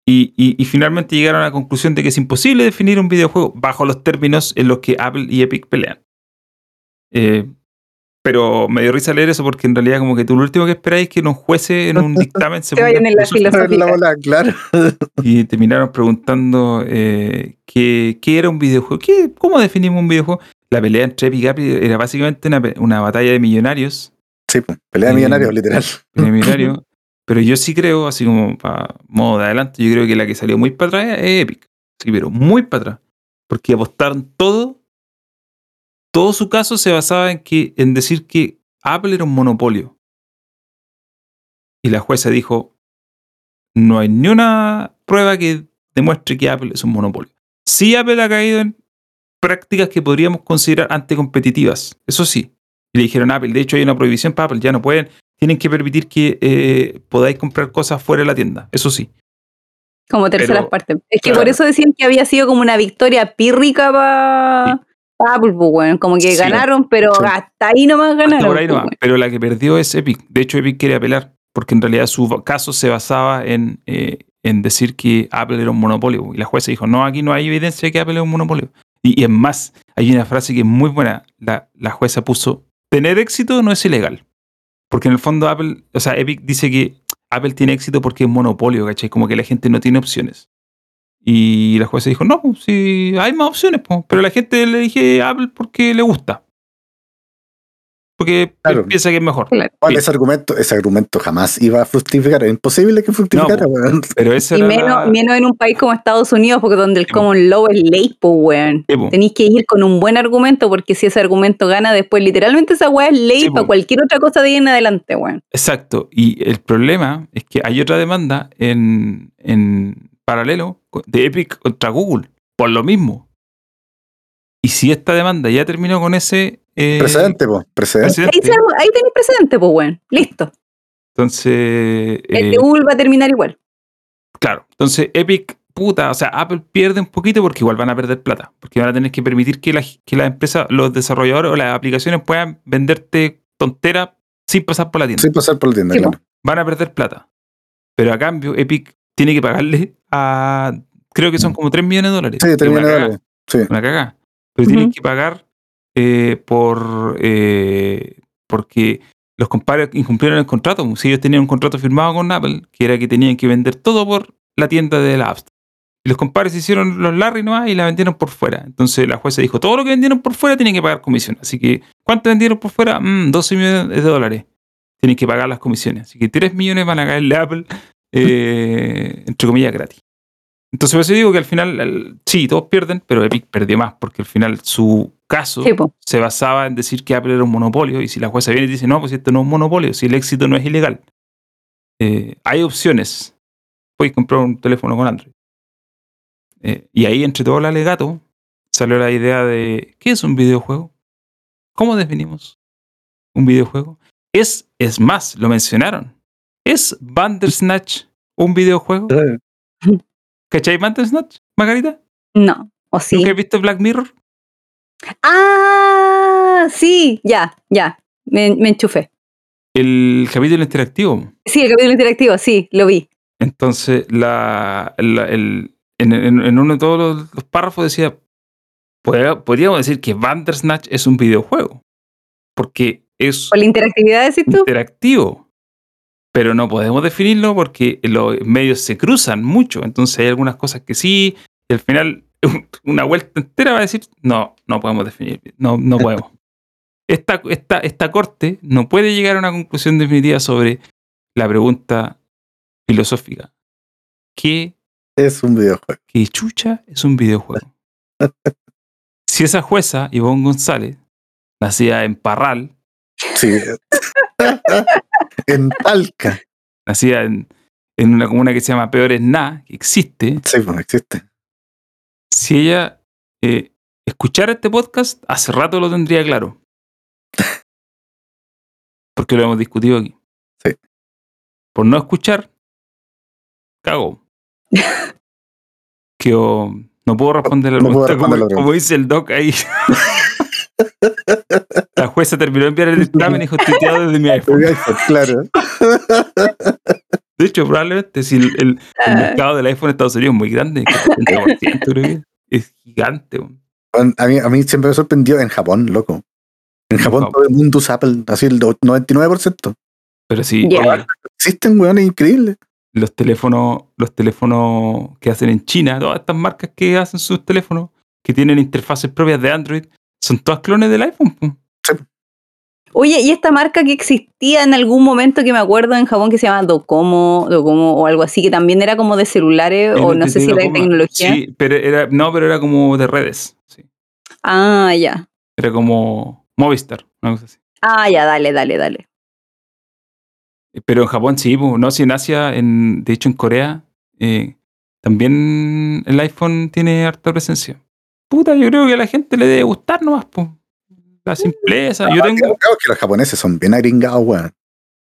Y, y- y finalmente llegaron a la conclusión de que es imposible definir un videojuego bajo los términos en los que Apple y Epic pelean. Eh, pero me dio risa leer eso porque en realidad como que tú lo último que esperáis es que un jueces en un [laughs] dictamen se vayan en la filosofía. La bola, claro. [laughs] y terminaron preguntando eh, qué, qué era un videojuego. ¿Qué, ¿Cómo definimos un videojuego? La pelea entre Epic y era básicamente una, pe- una batalla de millonarios Sí, pues, pelea de Eh, millonarios, literal. [laughs] millonario. pero yo sí creo, así como para modo de adelanto, yo creo que la que salió muy para atrás es Epic. Sí, pero muy para atrás. Porque apostaron todo. Todo su caso se basaba en, que, en decir que Apple era un monopolio. Y la jueza dijo, no hay ni una prueba que demuestre que Apple es un monopolio. Sí, Apple ha caído en prácticas que podríamos considerar anticompetitivas, eso sí. Y le dijeron a Apple, de hecho hay una prohibición para Apple, ya no pueden, tienen que permitir que eh, podáis comprar cosas fuera de la tienda, eso sí. Como terceras Pero, partes. Es que claro. por eso decían que había sido como una victoria pírrica para Apple, pues, weón. Como que Sí. ganaron, pero Sí. hasta ahí nomás Hasta ganaron. por ahí pues. Pero la que perdió es Epic. De hecho, Epic quiere apelar, porque en realidad su caso se basaba en, eh, en decir que Apple era un monopolio. Y la jueza dijo, no, aquí no hay evidencia de que Apple es un monopolio. Y, y es más, hay una frase que es muy buena. La, la jueza puso, tener éxito no es ilegal. Porque en el fondo Apple, o sea, Epic dice que Apple tiene éxito porque es monopolio, ¿cachai? Como que la gente no tiene opciones. Y la jueza dijo, no, sí, hay más opciones, pero la gente le dije Apple porque le gusta. Porque Claro. piensa que es mejor. Claro. Bueno, Sí. ese argumento, ese argumento jamás iba a fructificar. Es imposible que fructificara, No, weón. Pero esa Y menos, la- menos en un país como Estados Unidos, porque donde el Sí, po. common law es ley, pues, weón. Sí, po. Tenéis que ir con un buen argumento, porque si ese argumento gana después, literalmente esa weá es ley Sí, po. para cualquier otra cosa de ahí en adelante, weón. Exacto. Y el problema es que hay otra demanda en, en paralelo de Epic contra Google por lo mismo. Y si esta demanda ya terminó con ese eh, Precedente, po. Precedente. Ahí, ahí tenéis precedente, pues, weón. Listo. entonces, El eh, de Google va a terminar igual. claro, entonces Epic, puta, o sea, Apple pierde un poquito porque igual van a perder plata, porque van a tener que permitir que las que las empresas, los desarrolladores o las aplicaciones puedan venderte tonteras sin pasar por la tienda. Sin pasar por la tienda, Sí, claro. van a perder plata. Pero a cambio, Epic tiene que pagarle a. Creo que son como 3 millones de dólares. Sí, Que termina una de dólares. Sí. Una cagá. Pero tienen que pagar eh, por. eh, porque los compadres incumplieron el contrato. Si ellos tenían un contrato firmado con Apple, que era que tenían que vender todo por la tienda de la App Store. Y los compadres hicieron los Larry nomás y la vendieron por fuera. Entonces la jueza dijo: todo lo que vendieron por fuera tienen que pagar comisión. Así que, ¿cuánto vendieron por fuera? Mm, 12 millones de dólares tienen que pagar las comisiones. Así que 3 millones van a caerle a Apple, eh, entre comillas, gratis. Entonces, por eso digo que al final, el- sí, todos pierden, pero Epic perdió más, porque al final su caso Sí, se basaba en decir que Apple era un monopolio, y si la jueza viene y dice, no, pues esto no es un monopolio, si el éxito no es ilegal. Eh, hay opciones. Puedes comprar un teléfono con Android. Eh, y ahí, entre todo el alegato, salió la idea de, ¿qué es un videojuego? ¿Cómo definimos un videojuego? Es, es más, lo mencionaron. ¿Es Bandersnatch un videojuego? ¿Cachai Bandersnatch, Margarita? No. O sí. ¿Nunca has visto Black Mirror? Ah, sí, ya, ya. Me, me enchufé. El capítulo interactivo. Sí, el capítulo interactivo, sí, lo vi. Entonces, la, la- el, en, en- en uno de todos los, los párrafos decía, podría- podríamos decir que Bandersnatch es un videojuego, porque es Por la interactividad, decís tú. interactivo, pero no podemos definirlo porque los medios se cruzan mucho, entonces hay algunas cosas que sí, y al final [laughs] una vuelta entera va a decir, no, no podemos definir, no, no [laughs] podemos. Esta, esta, esta corte no puede llegar a una conclusión definitiva sobre la pregunta filosófica. ¿Qué, Es un videojuego. qué chucha es un videojuego? [laughs] Si esa jueza, Ivonne González, nacida en Parral, Sí. En Talca. nacida en, en una comuna que se llama Peores Na, que existe, Sí, pues existe. si ella eh, escuchara este podcast, hace rato lo tendría claro. [laughs] Porque lo hemos discutido aquí. Sí. Por no escuchar, cago. [laughs] Que oh, no puedo responder la No pregunta como, como dice el doc ahí. [laughs] la jueza terminó de enviar el dictamen y dijo tuiteado desde mi [laughs] iPhone. Claro. De hecho, probablemente si el, el- el mercado del iPhone en Estados Unidos es muy grande, que el 70% creo que es gigante. A mí, a mí siempre me sorprendió en Japón, loco. En Japón todo el mundo usa Apple, así el 99%. Pero sí, oye, Existen, weón, es increíble. los teléfonos, los teléfonos que hacen en China, todas estas marcas que hacen sus teléfonos, que tienen interfaces propias de Android, son todas clones del iPhone. po. Oye, ¿y esta marca que existía en algún momento que me acuerdo en Japón que se llama Docomo, Docomo o algo así, que también era como de celulares o no sé si era de tecnología? Sí, pero era, no, pero era como de redes. Sí. Ah, ya. Era como Movistar, una cosa así. Ah, ya, dale, dale, dale. Pero en Japón sí, no, si en Asia, en, de hecho en Corea, eh, también el iPhone tiene harta presencia. Puta, yo creo que a la gente le debe gustar nomás, pues. La simpleza. yo tengo. Creo que los japoneses son bien agringados, weón.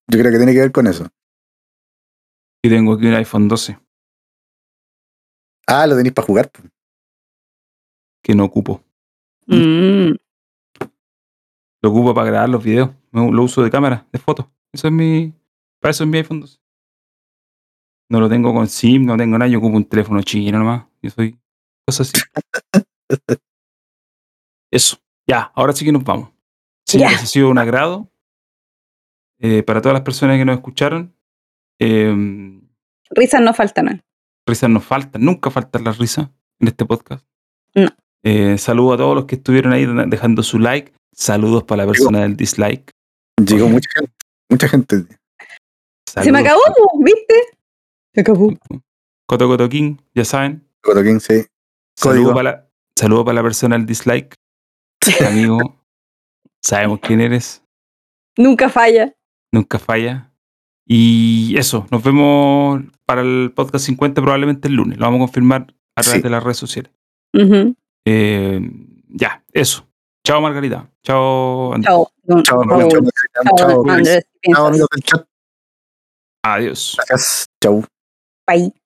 Yo creo que tiene que ver con eso. Yo tengo aquí un iPhone 12. Ah, lo tenéis para jugar. po. que no ocupo. Mm. Lo ocupo para grabar los videos. Lo uso de cámara, de fotos. Eso es mi. Para eso es mi iPhone 12. No lo tengo con SIM, no tengo nada. Yo ocupo un teléfono chino nomás. Yo soy. Cosas así. [laughs] Eso. Ya, ahora sí que nos vamos. Sí, Ya. ha sido un agrado. Eh, para todas las personas que nos escucharon. Eh, Risas no faltan. risas nos faltan, nunca faltan las risas en este podcast. No. Eh, saludo a todos los que estuvieron ahí dejando su like. Saludos para la persona del dislike. Llegó mucha gente. Mucha gente. Se me Saludos acabó, po, ¿viste? Se acabó. Coto Coto King, ya saben. Cotoquín, sí. Saludo Código. para, la, saludo para la persona del dislike. Amigo, [laughs] sabemos quién eres, Nunca falla. nunca falla. Y eso, nos vemos para el podcast 50 probablemente el lunes. Lo vamos a confirmar a través Sí. de las redes sociales. Eh, ya, eso. Chao Margarita. Chao Andrés. Chao. Chao. Rubén, chao, Chao, chao, Andrés. chao, amigos del chat. Adiós. Gracias. Chau. Bye.